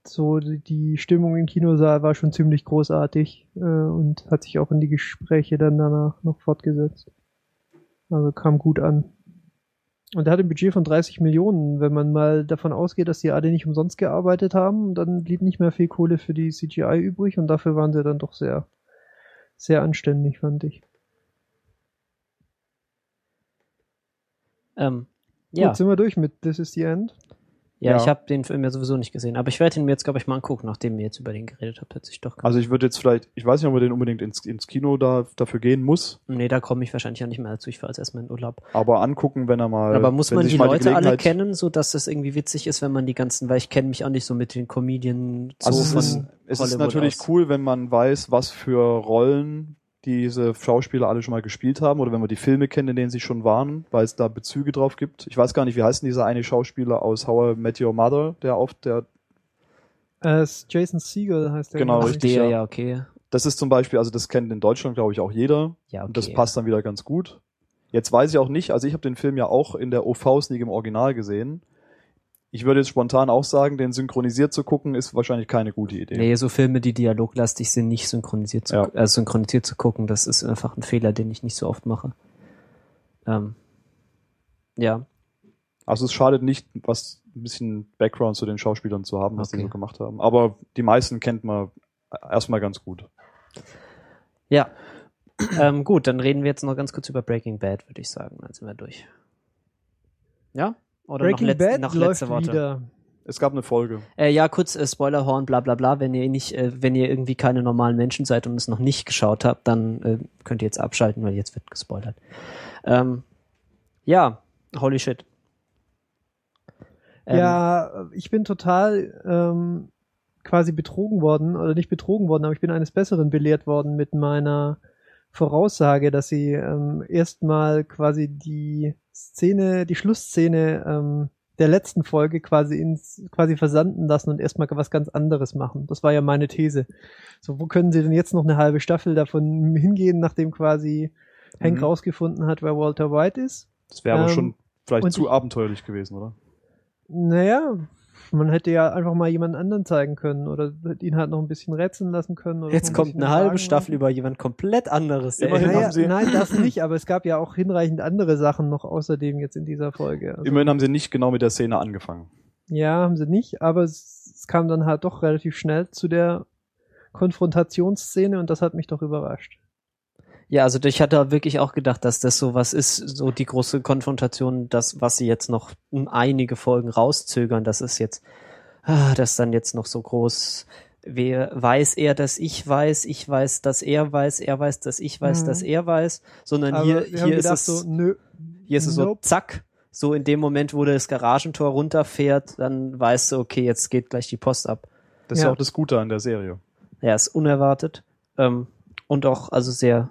so die, Stimmung im Kinosaal war schon ziemlich großartig äh, und hat sich auch in die Gespräche dann danach noch fortgesetzt. Also kam gut an. Und er hat ein Budget von 30 Millionen. Wenn man mal davon ausgeht, dass die alle nicht umsonst gearbeitet haben, dann blieb nicht mehr viel Kohle für die CGI übrig und dafür waren sie dann doch sehr, sehr anständig, fand ich. Ähm, ja, Gut, sind wir durch mit This is the End. Ja, Ja. ich habe den Film ja sowieso nicht gesehen, aber ich werde ihn mir jetzt, glaube ich, mal angucken, nachdem ihr jetzt über den geredet habt. Hat sich doch Also ich würde jetzt vielleicht, ich weiß nicht, ob man den unbedingt ins, ins Kino da, dafür gehen muss, Nee, da komme ich wahrscheinlich auch nicht mehr dazu. Ich fahre jetzt erstmal in Urlaub. aber angucken, wenn er mal. Aber muss man die Leute alle Gelegenheit- kennen, so dass es irgendwie witzig ist, wenn man die ganzen, weil ich kenne mich auch nicht so mit den Comedian so Also es ist, es ist natürlich aus. cool, wenn man weiß, was für Rollen diese Schauspieler alle schon mal gespielt haben oder wenn man die Filme kennt, in denen sie schon waren, weil es da Bezüge drauf gibt. Ich weiß gar nicht, wie heißt denn dieser eine Schauspieler aus How I Met Your Mother, der oft der Äh, Jason Segel heißt der. Genau, ich. richtig, der, ja. ja, okay. das ist zum Beispiel, also das kennt in Deutschland glaube ich auch jeder Ja, okay. und das passt dann wieder ganz gut. Jetzt weiß ich auch nicht, also ich habe den Film ja auch in der OV-Sneak im Original gesehen. Ich würde jetzt spontan auch sagen, den synchronisiert zu gucken, ist wahrscheinlich keine gute Idee. Nee, so Filme, die dialoglastig sind, nicht synchronisiert zu, Ja. äh, synchronisiert zu gucken, das ist einfach ein Fehler, den ich nicht so oft mache. Ähm, ja. Also es schadet nicht, was ein bisschen Background zu den Schauspielern zu haben, was Okay. die so gemacht haben. Aber die meisten kennt man erstmal ganz gut. Ja. ähm, gut, dann reden wir jetzt noch ganz kurz über Breaking Bad, würde ich sagen. Dann sind wir durch. Ja? Oder Breaking noch, Bad noch läuft letzte Worte? wieder. Es gab eine Folge. Äh, ja, kurz äh, Spoilerhorn, bla bla bla. Wenn ihr nicht, äh, wenn ihr irgendwie keine normalen Menschen seid und es noch nicht geschaut habt, dann äh, könnt ihr jetzt abschalten, weil jetzt wird gespoilert. Ähm, ja, holy shit. Ähm, Ja, ich bin total ähm, quasi betrogen worden, oder nicht betrogen worden, aber ich bin eines Besseren belehrt worden mit meiner Voraussage, dass sie ähm, erstmal quasi die Szene, die Schlussszene ähm, der letzten Folge quasi ins quasi versanden lassen und erstmal was ganz anderes machen. Das war ja meine These. So, wo können sie denn jetzt noch eine halbe Staffel davon hingehen, nachdem quasi Hank Mhm. rausgefunden hat, wer Walter White ist? Das wäre aber Ähm, schon vielleicht zu ich- abenteuerlich gewesen, oder? Naja, man hätte ja einfach mal jemand anderen zeigen können oder ihn halt noch ein bisschen rätseln lassen können. Oder Jetzt kommt eine halbe Staffel über jemand komplett anderes. der Immerhin Naja, haben sie- nein, das *laughs* nicht, aber es gab ja auch hinreichend andere Sachen noch außerdem jetzt in dieser Folge. Also, Immerhin haben sie nicht genau mit der Szene angefangen. ja, haben sie nicht, aber es, es kam dann halt doch relativ schnell zu der Konfrontationsszene und das hat mich doch überrascht. Ja, also ich hatte wirklich auch gedacht, dass das so was ist, so die große Konfrontation, das, was sie jetzt noch um einige Folgen rauszögern, das ist jetzt, ah, das dann jetzt noch so groß. Wer weiß er, dass ich weiß, ich weiß, dass er weiß, er weiß, dass ich weiß, Mhm. dass er weiß, sondern Aber hier, hier ist gedacht es, so, nö, hier ist es so, nope. zack, so in dem Moment, wo das Garagentor runterfährt, dann weißt du, okay, jetzt geht gleich die Post ab. Das ist ja auch das Gute an der Serie. Ja, ist unerwartet, ähm, und auch, also sehr,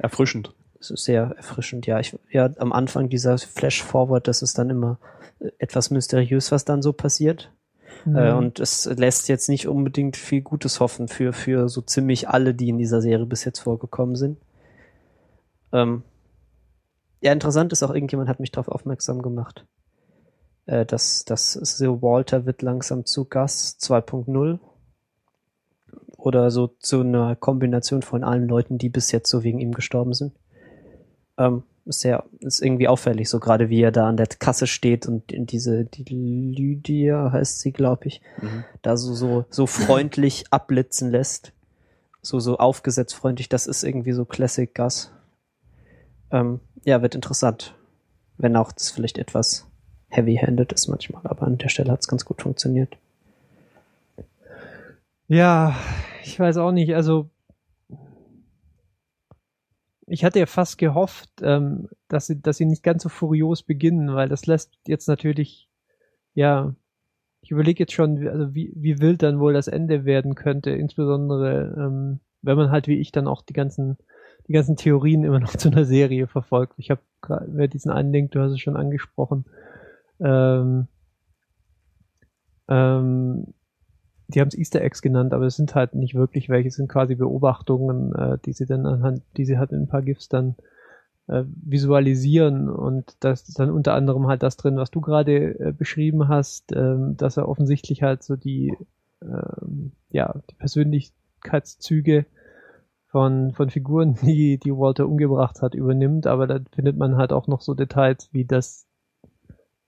Erfrischend. es ist sehr erfrischend, ja. Ich, ja, am Anfang dieser Flash-Forward, das ist dann immer äh, etwas mysteriös, was dann so passiert. Mhm. Äh, und es lässt jetzt nicht unbedingt viel Gutes hoffen für, für so ziemlich alle, die in dieser Serie bis jetzt vorgekommen sind. Ähm, ja, interessant ist auch, irgendjemand hat mich darauf aufmerksam gemacht, äh, dass, dass so Walter wird langsam zu Gus 2.0 oder so zu einer Kombination von allen Leuten, die bis jetzt so wegen ihm gestorben sind. Ähm, ist sehr, ist irgendwie auffällig, so gerade wie er da an der Kasse steht und in diese, die Lydia heißt sie, glaube ich, Mhm. da so, so, so freundlich *laughs* abblitzen lässt. So, so aufgesetzt freundlich, das ist irgendwie so Classic Gus. Ähm, ja, wird interessant. Wenn auch das vielleicht etwas heavy-handed ist manchmal, aber an der Stelle hat es ganz gut funktioniert. Ja, ich weiß auch nicht. Also ich hatte ja fast gehofft, ähm, dass sie, dass sie nicht ganz so furios beginnen, weil das lässt jetzt natürlich, ja, ich überlege jetzt schon, also wie, wie wild dann wohl das Ende werden könnte, insbesondere ähm, wenn man halt wie ich dann auch die ganzen, die ganzen Theorien immer noch *laughs* zu einer Serie verfolgt. Ich habe gerade diesen einen Link, du hast es schon angesprochen. Ähm, ähm, die haben es Easter Eggs genannt, aber es sind halt nicht wirklich welche, es sind quasi Beobachtungen, äh, die sie dann anhand, die sie halt in ein paar GIFs dann äh, visualisieren und das ist dann unter anderem halt das drin, was du gerade äh, beschrieben hast, ähm, dass er offensichtlich halt so die ähm, ja die Persönlichkeitszüge von von Figuren, *laughs* die die Walter umgebracht hat, übernimmt, aber da findet man halt auch noch so Details wie das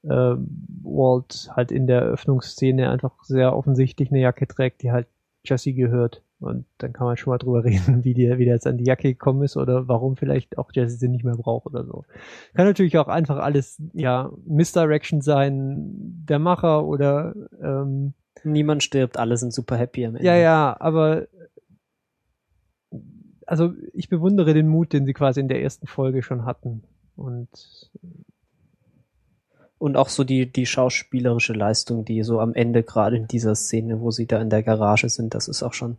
äh, Walt halt in der Eröffnungsszene einfach sehr offensichtlich eine Jacke trägt, die halt Jesse gehört. Und dann kann man schon mal drüber *laughs* reden, wie der, wie der jetzt an die Jacke gekommen ist oder warum vielleicht auch Jesse sie nicht mehr braucht oder so. Kann natürlich auch einfach alles, ja, Misdirection sein, der Macher oder, ähm, Niemand stirbt, alle sind super happy am Ende. ja, ja, aber, also ich bewundere den Mut, den sie quasi in der ersten Folge schon hatten. Und Und auch so die, die schauspielerische Leistung, die so am Ende gerade in dieser Szene, wo sie da in der Garage sind, das ist auch schon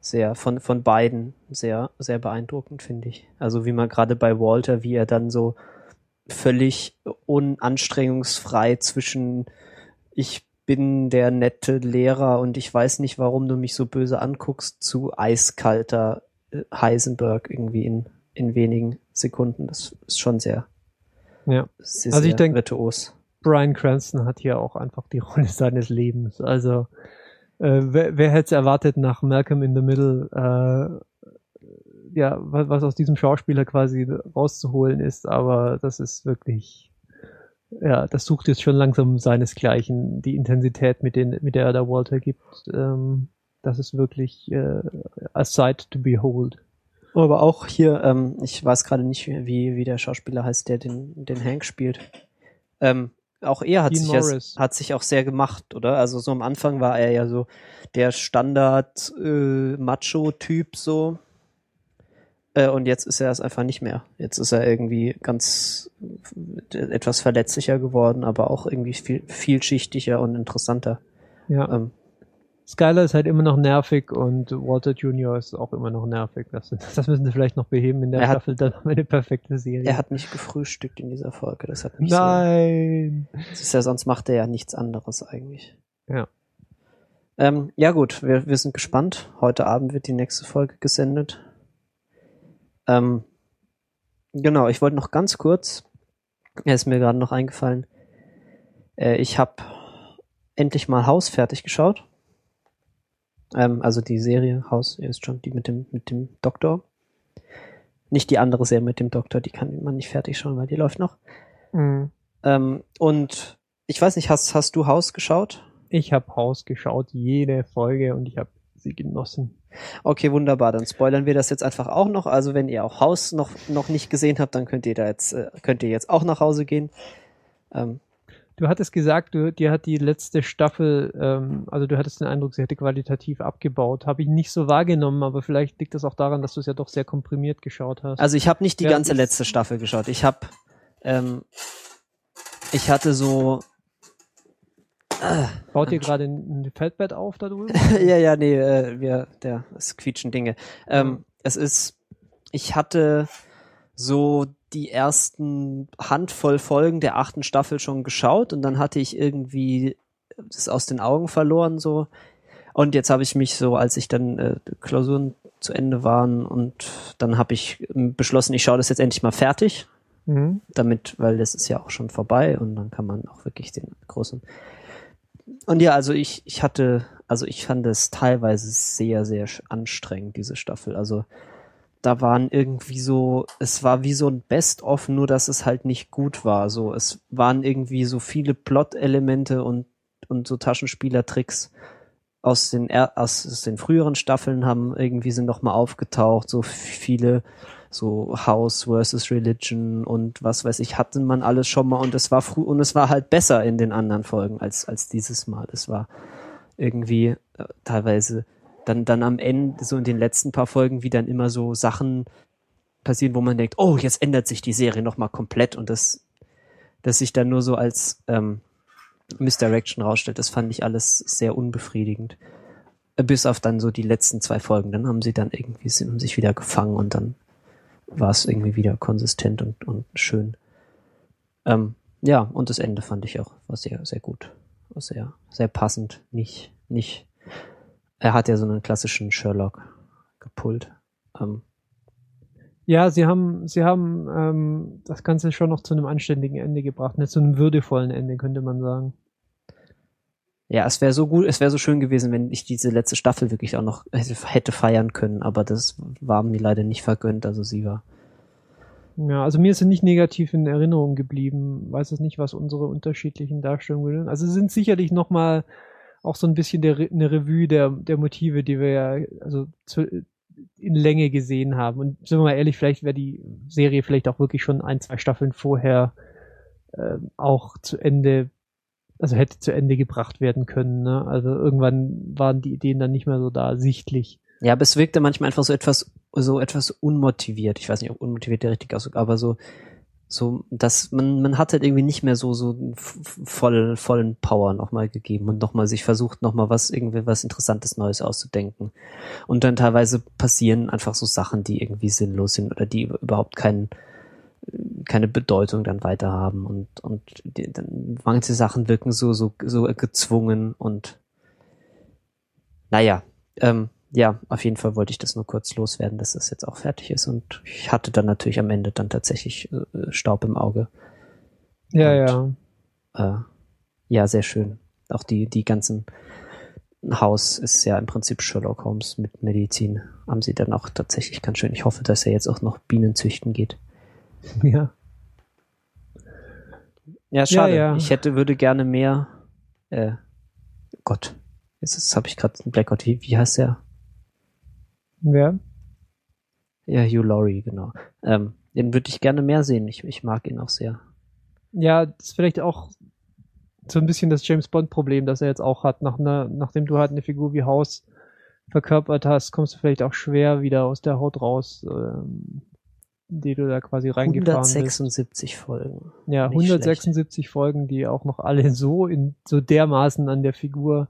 sehr von, von beiden sehr, sehr beeindruckend, finde ich. Also wie man gerade bei Walter, wie er dann so völlig unanstrengungsfrei zwischen ich bin der nette Lehrer und ich weiß nicht, warum du mich so böse anguckst, zu eiskalter äh, Heisenberg irgendwie in, in wenigen Sekunden. Das ist schon sehr, ja. sehr, Also ich sehr denk- virtuos. Brian Cranston hat hier auch einfach die *laughs* Rolle seines Lebens. Also äh, wer, wer hätte es erwartet nach Malcolm in the Middle, äh, ja, was, was aus diesem Schauspieler quasi rauszuholen ist, aber das ist wirklich ja, das sucht jetzt schon langsam seinesgleichen, die Intensität, mit, den, mit der er da Walter gibt. Ähm, das ist wirklich äh, a sight to behold. Aber auch hier, ähm, ich weiß gerade nicht, wie, wie der Schauspieler heißt, der den, den Hank spielt. Ähm, auch er hat Dean sich, ja, hat sich auch sehr gemacht, oder? Also so am Anfang war er ja so der Standard äh, so. Äh, und jetzt ist er es einfach nicht mehr. Jetzt ist er irgendwie ganz äh, etwas verletzlicher geworden, aber auch irgendwie viel, vielschichtiger und interessanter. Ja. Ähm, Skyler ist halt immer noch nervig und Walter Jr. ist auch immer noch nervig. Das, das müssen sie vielleicht noch beheben in der Er hat- Staffel, dann haben wir eine perfekte Serie. er hat nicht gefrühstückt in dieser Folge. Das hat mich Nein! so. Das ist ja, sonst macht er ja nichts anderes eigentlich. Ja. Ähm, ja gut, wir, wir sind gespannt. Heute Abend wird die nächste Folge gesendet. Ähm, genau, ich wollte noch ganz kurz, er ist mir gerade noch eingefallen, äh, ich habe endlich mal Haus fertig geschaut. Ähm, also die Serie Haus, ihr wisst schon, die mit dem, mit dem Doktor. Nicht die andere Serie mit dem Doktor, die kann man nicht fertig schauen, weil die läuft noch. Mhm. Ähm, und ich weiß nicht, hast, hast du Haus geschaut? Ich habe Haus geschaut, jede Folge und ich habe sie genossen. Okay, wunderbar. Dann spoilern wir das jetzt einfach auch noch. Also wenn ihr auch Haus noch, noch nicht gesehen habt, dann könnt ihr da jetzt, äh, könnt ihr jetzt auch nach Hause gehen. Ähm, Du hattest gesagt, du, dir hat die letzte Staffel, ähm, also du hattest den Eindruck, sie hätte qualitativ abgebaut. Habe ich nicht so wahrgenommen, aber vielleicht liegt das auch daran, dass du es ja doch sehr komprimiert geschaut hast. also ich habe nicht die Ja, ganze letzte Staffel geschaut. Ich habe, ähm, ich hatte so, Baut ihr gerade ein, ein Feldbett auf da drüben? *laughs* ja, ja, nee, äh, wir, der, es quietschen Dinge. Ähm, es ist, ich hatte so die ersten Handvoll Folgen der achten Staffel schon geschaut und dann hatte ich irgendwie das aus den Augen verloren so. Und jetzt habe ich mich so, als ich dann äh, Klausuren zu Ende waren und dann habe ich ähm, beschlossen, ich schaue das jetzt endlich mal fertig Mhm. damit, weil das ist ja auch schon vorbei und dann kann man auch wirklich den großen. Und ja, also ich, ich hatte, also ich fand es teilweise sehr, sehr anstrengend, diese Staffel. Also da waren irgendwie so, es war wie so ein Best-of, nur dass es halt nicht gut war. So, es waren irgendwie so viele Plot-Elemente und, und so Taschenspielertricks aus den, aus, den früheren Staffeln haben irgendwie sind noch mal aufgetaucht, so viele so House versus Religion und was weiß ich, hatte man alles schon mal und es war früh und es war halt besser in den anderen Folgen als, als dieses Mal. Es war irgendwie äh, teilweise dann, dann am Ende, so in den letzten paar Folgen, wie dann immer so Sachen passieren, wo man denkt, oh, jetzt ändert sich die Serie nochmal komplett und das, das sich dann nur so als ähm, Misdirection rausstellt, das fand ich alles sehr unbefriedigend. Bis auf dann so die letzten zwei Folgen. Dann haben sie dann irgendwie haben sich wieder gefangen und dann war es irgendwie wieder konsistent und, und schön. Ähm, ja, und das Ende fand ich auch war sehr, sehr gut. War sehr, sehr passend. Nicht, nicht. Er hat ja so einen klassischen Sherlock gepult. Ähm, Ja, sie haben, sie haben ähm, das Ganze schon noch zu einem anständigen Ende gebracht, nicht zu einem würdevollen Ende, könnte man sagen. ja, es wäre so gut, es wäre so schön gewesen, wenn ich diese letzte Staffel wirklich auch noch hätte, feiern können, aber das war mir leider nicht vergönnt, also sie war. Ja, also mir ist sie nicht negativ in Erinnerung geblieben. Weiß es nicht, was unsere unterschiedlichen Darstellungen sind. Also sind sicherlich noch mal auch so ein bisschen der, eine Revue der, der Motive, die wir ja also zu, in Länge gesehen haben. Und sind wir mal ehrlich, vielleicht wäre die Serie vielleicht auch wirklich schon ein, zwei Staffeln vorher ähm, auch zu Ende, also hätte zu Ende gebracht werden können. Ne? Also irgendwann waren die Ideen dann nicht mehr so da sichtlich. Ja, aber es wirkte manchmal einfach so etwas, so etwas unmotiviert. Ich weiß nicht, ob unmotiviert der richtige Ausdruck, aber so, so, dass man, man hat halt irgendwie nicht mehr so, so voll, vollen Power nochmal gegeben und nochmal sich versucht, nochmal was, irgendwie was Interessantes Neues auszudenken. Und dann teilweise passieren einfach so Sachen, die irgendwie sinnlos sind oder die überhaupt keinen, keine Bedeutung dann weiter haben und, und die, dann, manche Sachen wirken so, so, so gezwungen und, naja, ähm, ja, auf jeden Fall wollte ich das nur kurz loswerden, dass das jetzt auch fertig ist. Und ich hatte dann natürlich am Ende dann tatsächlich äh, Staub im Auge. Ja, Und- ja. Äh, ja, sehr schön. Auch die, die ganzen Haus ist ja im Prinzip Sherlock Holmes mit Medizin. Haben sie dann auch tatsächlich ganz schön. Ich hoffe, dass er jetzt auch noch Bienen züchten geht. *laughs* Ja. Ja, schade. Ja, ja. Ich hätte, würde gerne mehr, äh, Gott, jetzt, habe ich gerade einen Blackout. Wie, wie heißt der? Wer? Ja, Hugh Laurie, genau. Ähm, den würde ich gerne mehr sehen. Ich, ich mag ihn auch sehr. Ja, das ist vielleicht auch so ein bisschen das James Bond-Problem, das er jetzt auch hat. Nach einer, nachdem du halt eine Figur wie House verkörpert hast, kommst du vielleicht auch schwer wieder aus der Haut raus, ähm, die du da quasi reingefahren bist. 176 Folgen. Ja, Nicht 176 Folgen, die auch noch alle so in so dermaßen an der Figur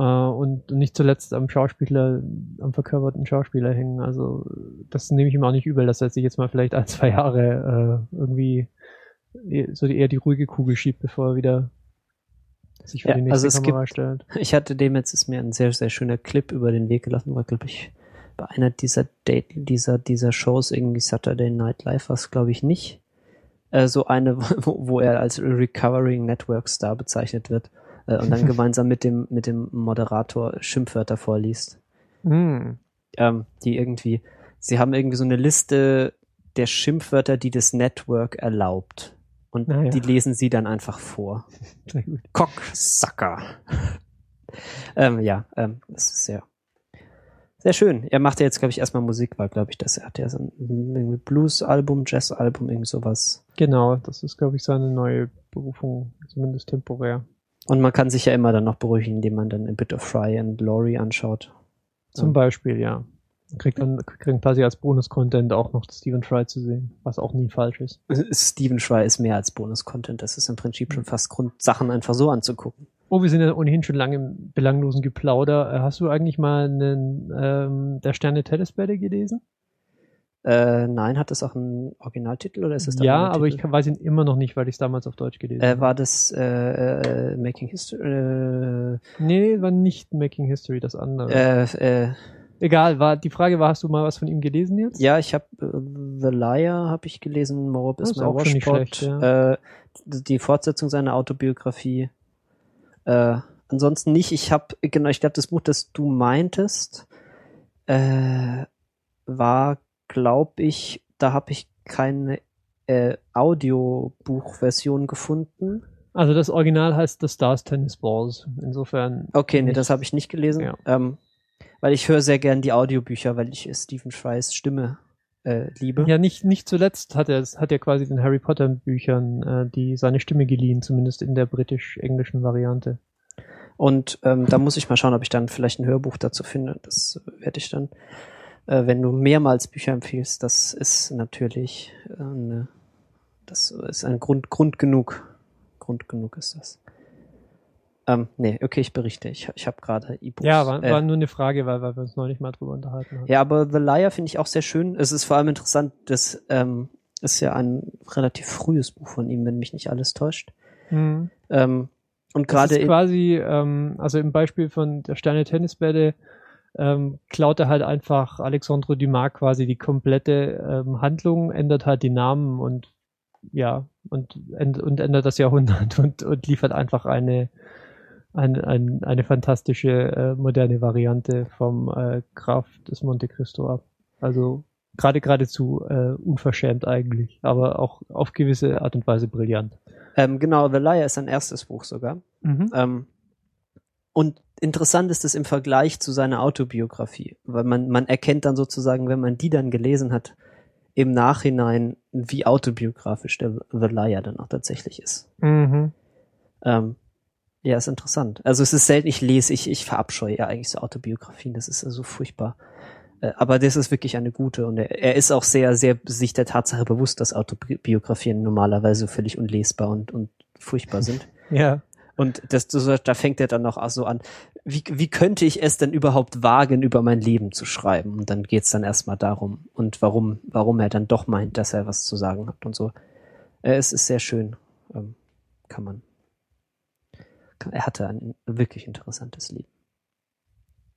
und nicht zuletzt am Schauspieler, am verkörperten Schauspieler hängen. Also das nehme ich ihm auch nicht übel, dass er sich jetzt mal vielleicht ein, zwei Jahre äh, irgendwie so eher die ruhige Kugel schiebt, bevor er wieder sich für Ja, die nächste also es Kamera gibt- stellt. *laughs* Ich hatte dem jetzt ist mir ein sehr, sehr schöner Clip über den Weg gelaufen, war, glaube ich, bei einer dieser Date, dieser, dieser Shows, irgendwie Saturday Night Live, was glaube ich nicht. Äh, so eine, *laughs* wo, wo er als Recovering Network Star bezeichnet wird äh, und dann *laughs* gemeinsam mit dem, mit dem Moderator Schimpfwörter vorliest. Hm. Ähm, die irgendwie, sie haben irgendwie so eine Liste der Schimpfwörter, die das Network erlaubt. Und Ah, ja. die lesen sie dann einfach vor. *laughs* Cocksucker. *laughs* ähm, ja, ähm, das ist sehr, sehr schön. Er macht ja jetzt, glaube ich, erstmal Musik, war, glaube ich, das. Er hat ja so ein Blues-Album, Jazz-Album, irgend sowas. Genau, das ist, glaube ich, seine neue Berufung, zumindest temporär. Und man kann sich ja immer dann noch beruhigen, indem man dann A Bit of Fry and Laurie anschaut. Zum Ja. Beispiel, ja. Kriegt dann kriegt quasi als Bonus-Content auch noch Stephen Fry zu sehen, was auch nie falsch ist. Steven Fry ist mehr als Bonus-Content. Das ist im Prinzip schon fast Grund, Sachen einfach so anzugucken. Oh, wir sind ja ohnehin schon lange im belanglosen Geplauder. Äh, Hast du eigentlich mal einen ähm, der Sterne Telespede gelesen? Äh, nein, hat das auch einen Originaltitel oder ist es ja, aber ich kann, weiß ihn immer noch nicht, weil ich es damals auf Deutsch gelesen Äh, habe. war das äh, äh, Making History? Äh, Nee, war nicht Making History, das andere. äh, Egal, war, die Frage war, hast du mal was von ihm gelesen jetzt? Ja, ich habe The Liar habe ich gelesen, Mob ist mein Washpot. schlecht, ja. die Fortsetzung seiner Autobiografie. Ansonsten nicht. Ich habe genau, ich glaube, das Buch, das du meintest, war, glaube ich, da habe ich keine äh, Audiobuchversion gefunden. Also das Original heißt The Stars Tennis Balls. Insofern. Okay, nee, das habe ich nicht gelesen. Ja. Ähm, weil ich höre sehr gern die Audiobücher, weil ich Stephen Frys Stimme äh, liebe. Ja, nicht, nicht zuletzt hat er, hat er quasi den Harry Potter Büchern äh, die seine Stimme geliehen, zumindest in der britisch-englischen Variante. Und ähm, da muss ich mal schauen, ob ich dann vielleicht ein Hörbuch dazu finde. Das werde ich dann, äh, wenn du mehrmals Bücher empfiehlst, das ist natürlich äh, eine, das ist ein Grund, Grund genug. Grund genug ist das. Ähm, nee, okay, ich berichte. Ich, ich habe gerade E-Books. Ja, war, äh, war nur eine Frage, weil, weil wir uns neulich mal drüber unterhalten haben. ja, aber The Liar finde ich auch sehr schön. Es ist vor allem interessant, das ähm, ist ja ein relativ frühes Buch von ihm, wenn mich nicht alles täuscht. Mhm. Ähm, und gerade quasi, ähm, also im Beispiel von der Sterne Tennisbälle ähm, klaut er halt einfach Alexandre Dumas quasi die komplette ähm, Handlung, ändert halt die Namen und ja, und, und ändert das Jahrhundert *laughs* und, und liefert einfach eine, eine, eine, eine fantastische äh, moderne Variante vom äh, Graf des Monte Cristo ab. Also gerade geradezu äh, unverschämt eigentlich, aber auch auf gewisse Art und Weise brillant. ähm, genau, The Liar ist sein erstes Buch sogar. Mhm. Ähm, und interessant ist es im Vergleich zu seiner Autobiografie, weil man, man erkennt dann sozusagen, wenn man die dann gelesen hat, im Nachhinein, wie autobiografisch der The Liar dann auch tatsächlich ist. Mhm. Ähm, ja, ist interessant. Also es ist selten, ich lese, ich, ich verabscheue ja eigentlich so Autobiografien, das ist so also furchtbar. Äh, Aber das ist wirklich eine gute und er, er ist auch sehr, sehr sich der Tatsache bewusst, dass Autobiografien normalerweise völlig unlesbar und, und furchtbar sind. Ja. Und das, das, da fängt er dann noch so an, wie, wie könnte ich es denn überhaupt wagen, über mein Leben zu schreiben? Und dann geht's dann erstmal darum und warum, warum er dann doch meint, dass er was zu sagen hat und so. Äh, es ist sehr schön. Ähm, kann man. Kann, er hatte ein wirklich interessantes Leben.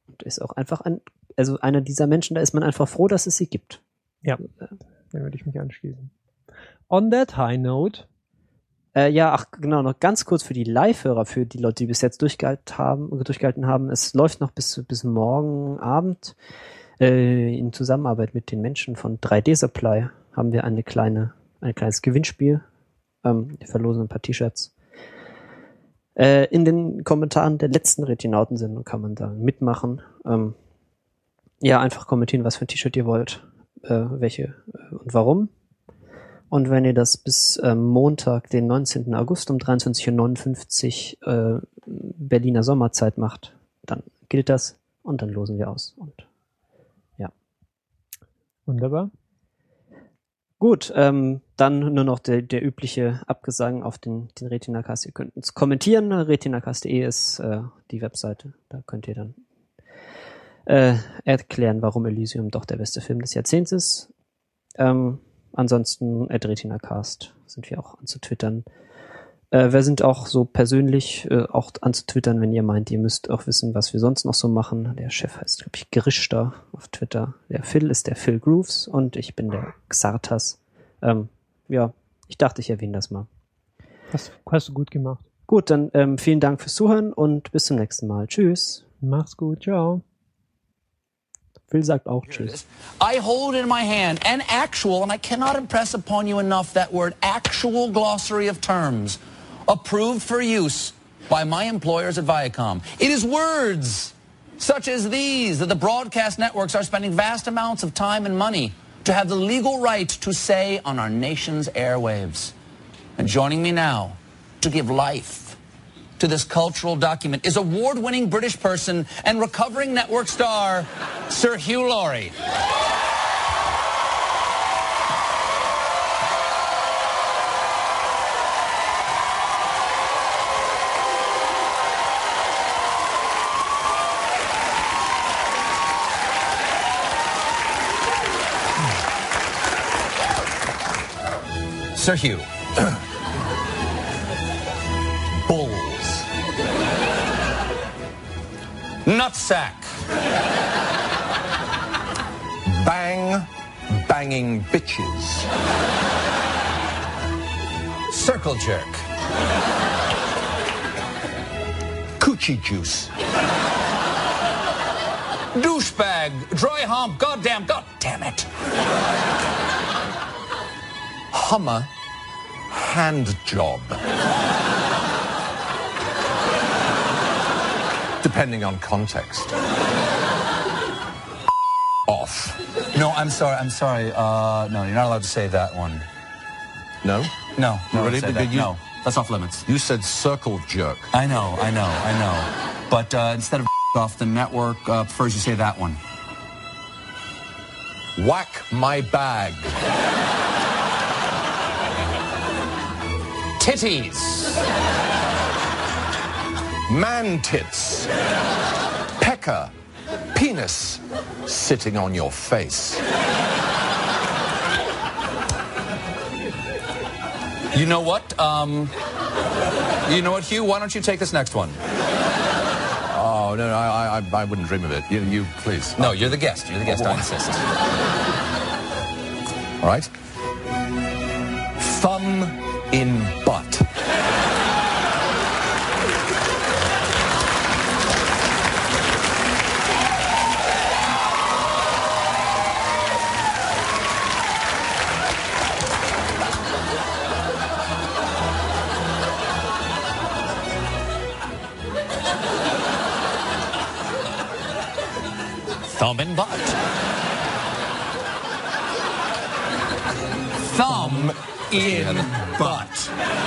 Und ist auch einfach ein, also einer dieser Menschen, da ist man einfach froh, dass es sie gibt. Ja, dann würde ich mich anschließen. On that high note, Äh, ja, ach genau, noch ganz kurz für die Live-Hörer, für die Leute, die bis jetzt durchgehalten haben, durchgehalten haben. Es läuft noch bis, bis morgen Abend. Äh, in Zusammenarbeit mit den Menschen von 3D Supply haben wir eine kleine, ein kleines Gewinnspiel Ähm, wir verlosen ein paar T-Shirts. Äh, in den Kommentaren der letzten Retinauten-Sendung kann man da mitmachen. Ähm, ja, einfach kommentieren, was für ein T-Shirt ihr wollt, äh, welche äh, und warum. Und wenn ihr das bis ähm, Montag, den 19. August um 23.59 Uhr äh, Berliner Sommerzeit macht, dann gilt das und dann losen wir aus. Und Wunderbar. Gut, ähm, dann nur noch der, der übliche Abgesang auf den, den Retinacast. Ihr könnt uns kommentieren. Retinacast.de ist äh, die Webseite. Da könnt ihr dann äh, erklären, warum Elysium doch der beste Film des Jahrzehnts ist. Ähm, ansonsten at Retinacast sind wir auch anzutwittern. Äh, wir sind auch so persönlich äh, auch anzutwittern, wenn ihr meint, ihr müsst auch wissen, was wir sonst noch so machen. Der Chef heißt, glaube ich, Grischter auf Twitter. Der Phil ist der Phil Grooves und ich bin der Xartas. Ähm, ja, ich dachte, ich erwähne das mal. Hast, hast du gut gemacht. Gut, dann ähm, vielen Dank fürs Zuhören und bis zum nächsten Mal. Tschüss. Mach's gut. Ciao. Phil sagt auch Tschüss. I hold in my hand an actual, and I cannot impress upon you enough that word, actual glossary of terms approved for use by my employers at Viacom. It is words such as these that the broadcast networks are spending vast amounts of time and money to have the legal right to say on our nation's airwaves. And joining me now to give life to this cultural document is award-winning British person and recovering network star, Sir Hugh Laurie. Sir Hugh. *clears throat* Nutsack. Bang, banging bitches. Circle jerk. Coochie juice. Douchebag. Dry hump. Goddamn. God damn it. Hummer hand job. Depending on context. *laughs* Off. No, I'm sorry. I'm sorry. Uh, no, you're not allowed to say that one. No? No, no, Really? that. you- no, that's off limits. You said circle jerk. I know, I know, I know. But uh, instead of *laughs* off, the network uh, prefers you say that one. Whack my bag. *laughs* Titties. Man tits. Pecker. Penis. Sitting on your face. You know what? Um, you know what, Hugh? Why don't you take this next one? Oh, no, no, I, I, I wouldn't dream of it. You, you please. No, you're the guest. You're the guest. I insist. All right. Thumb in butt. Thumb in butt. Thumb in butt.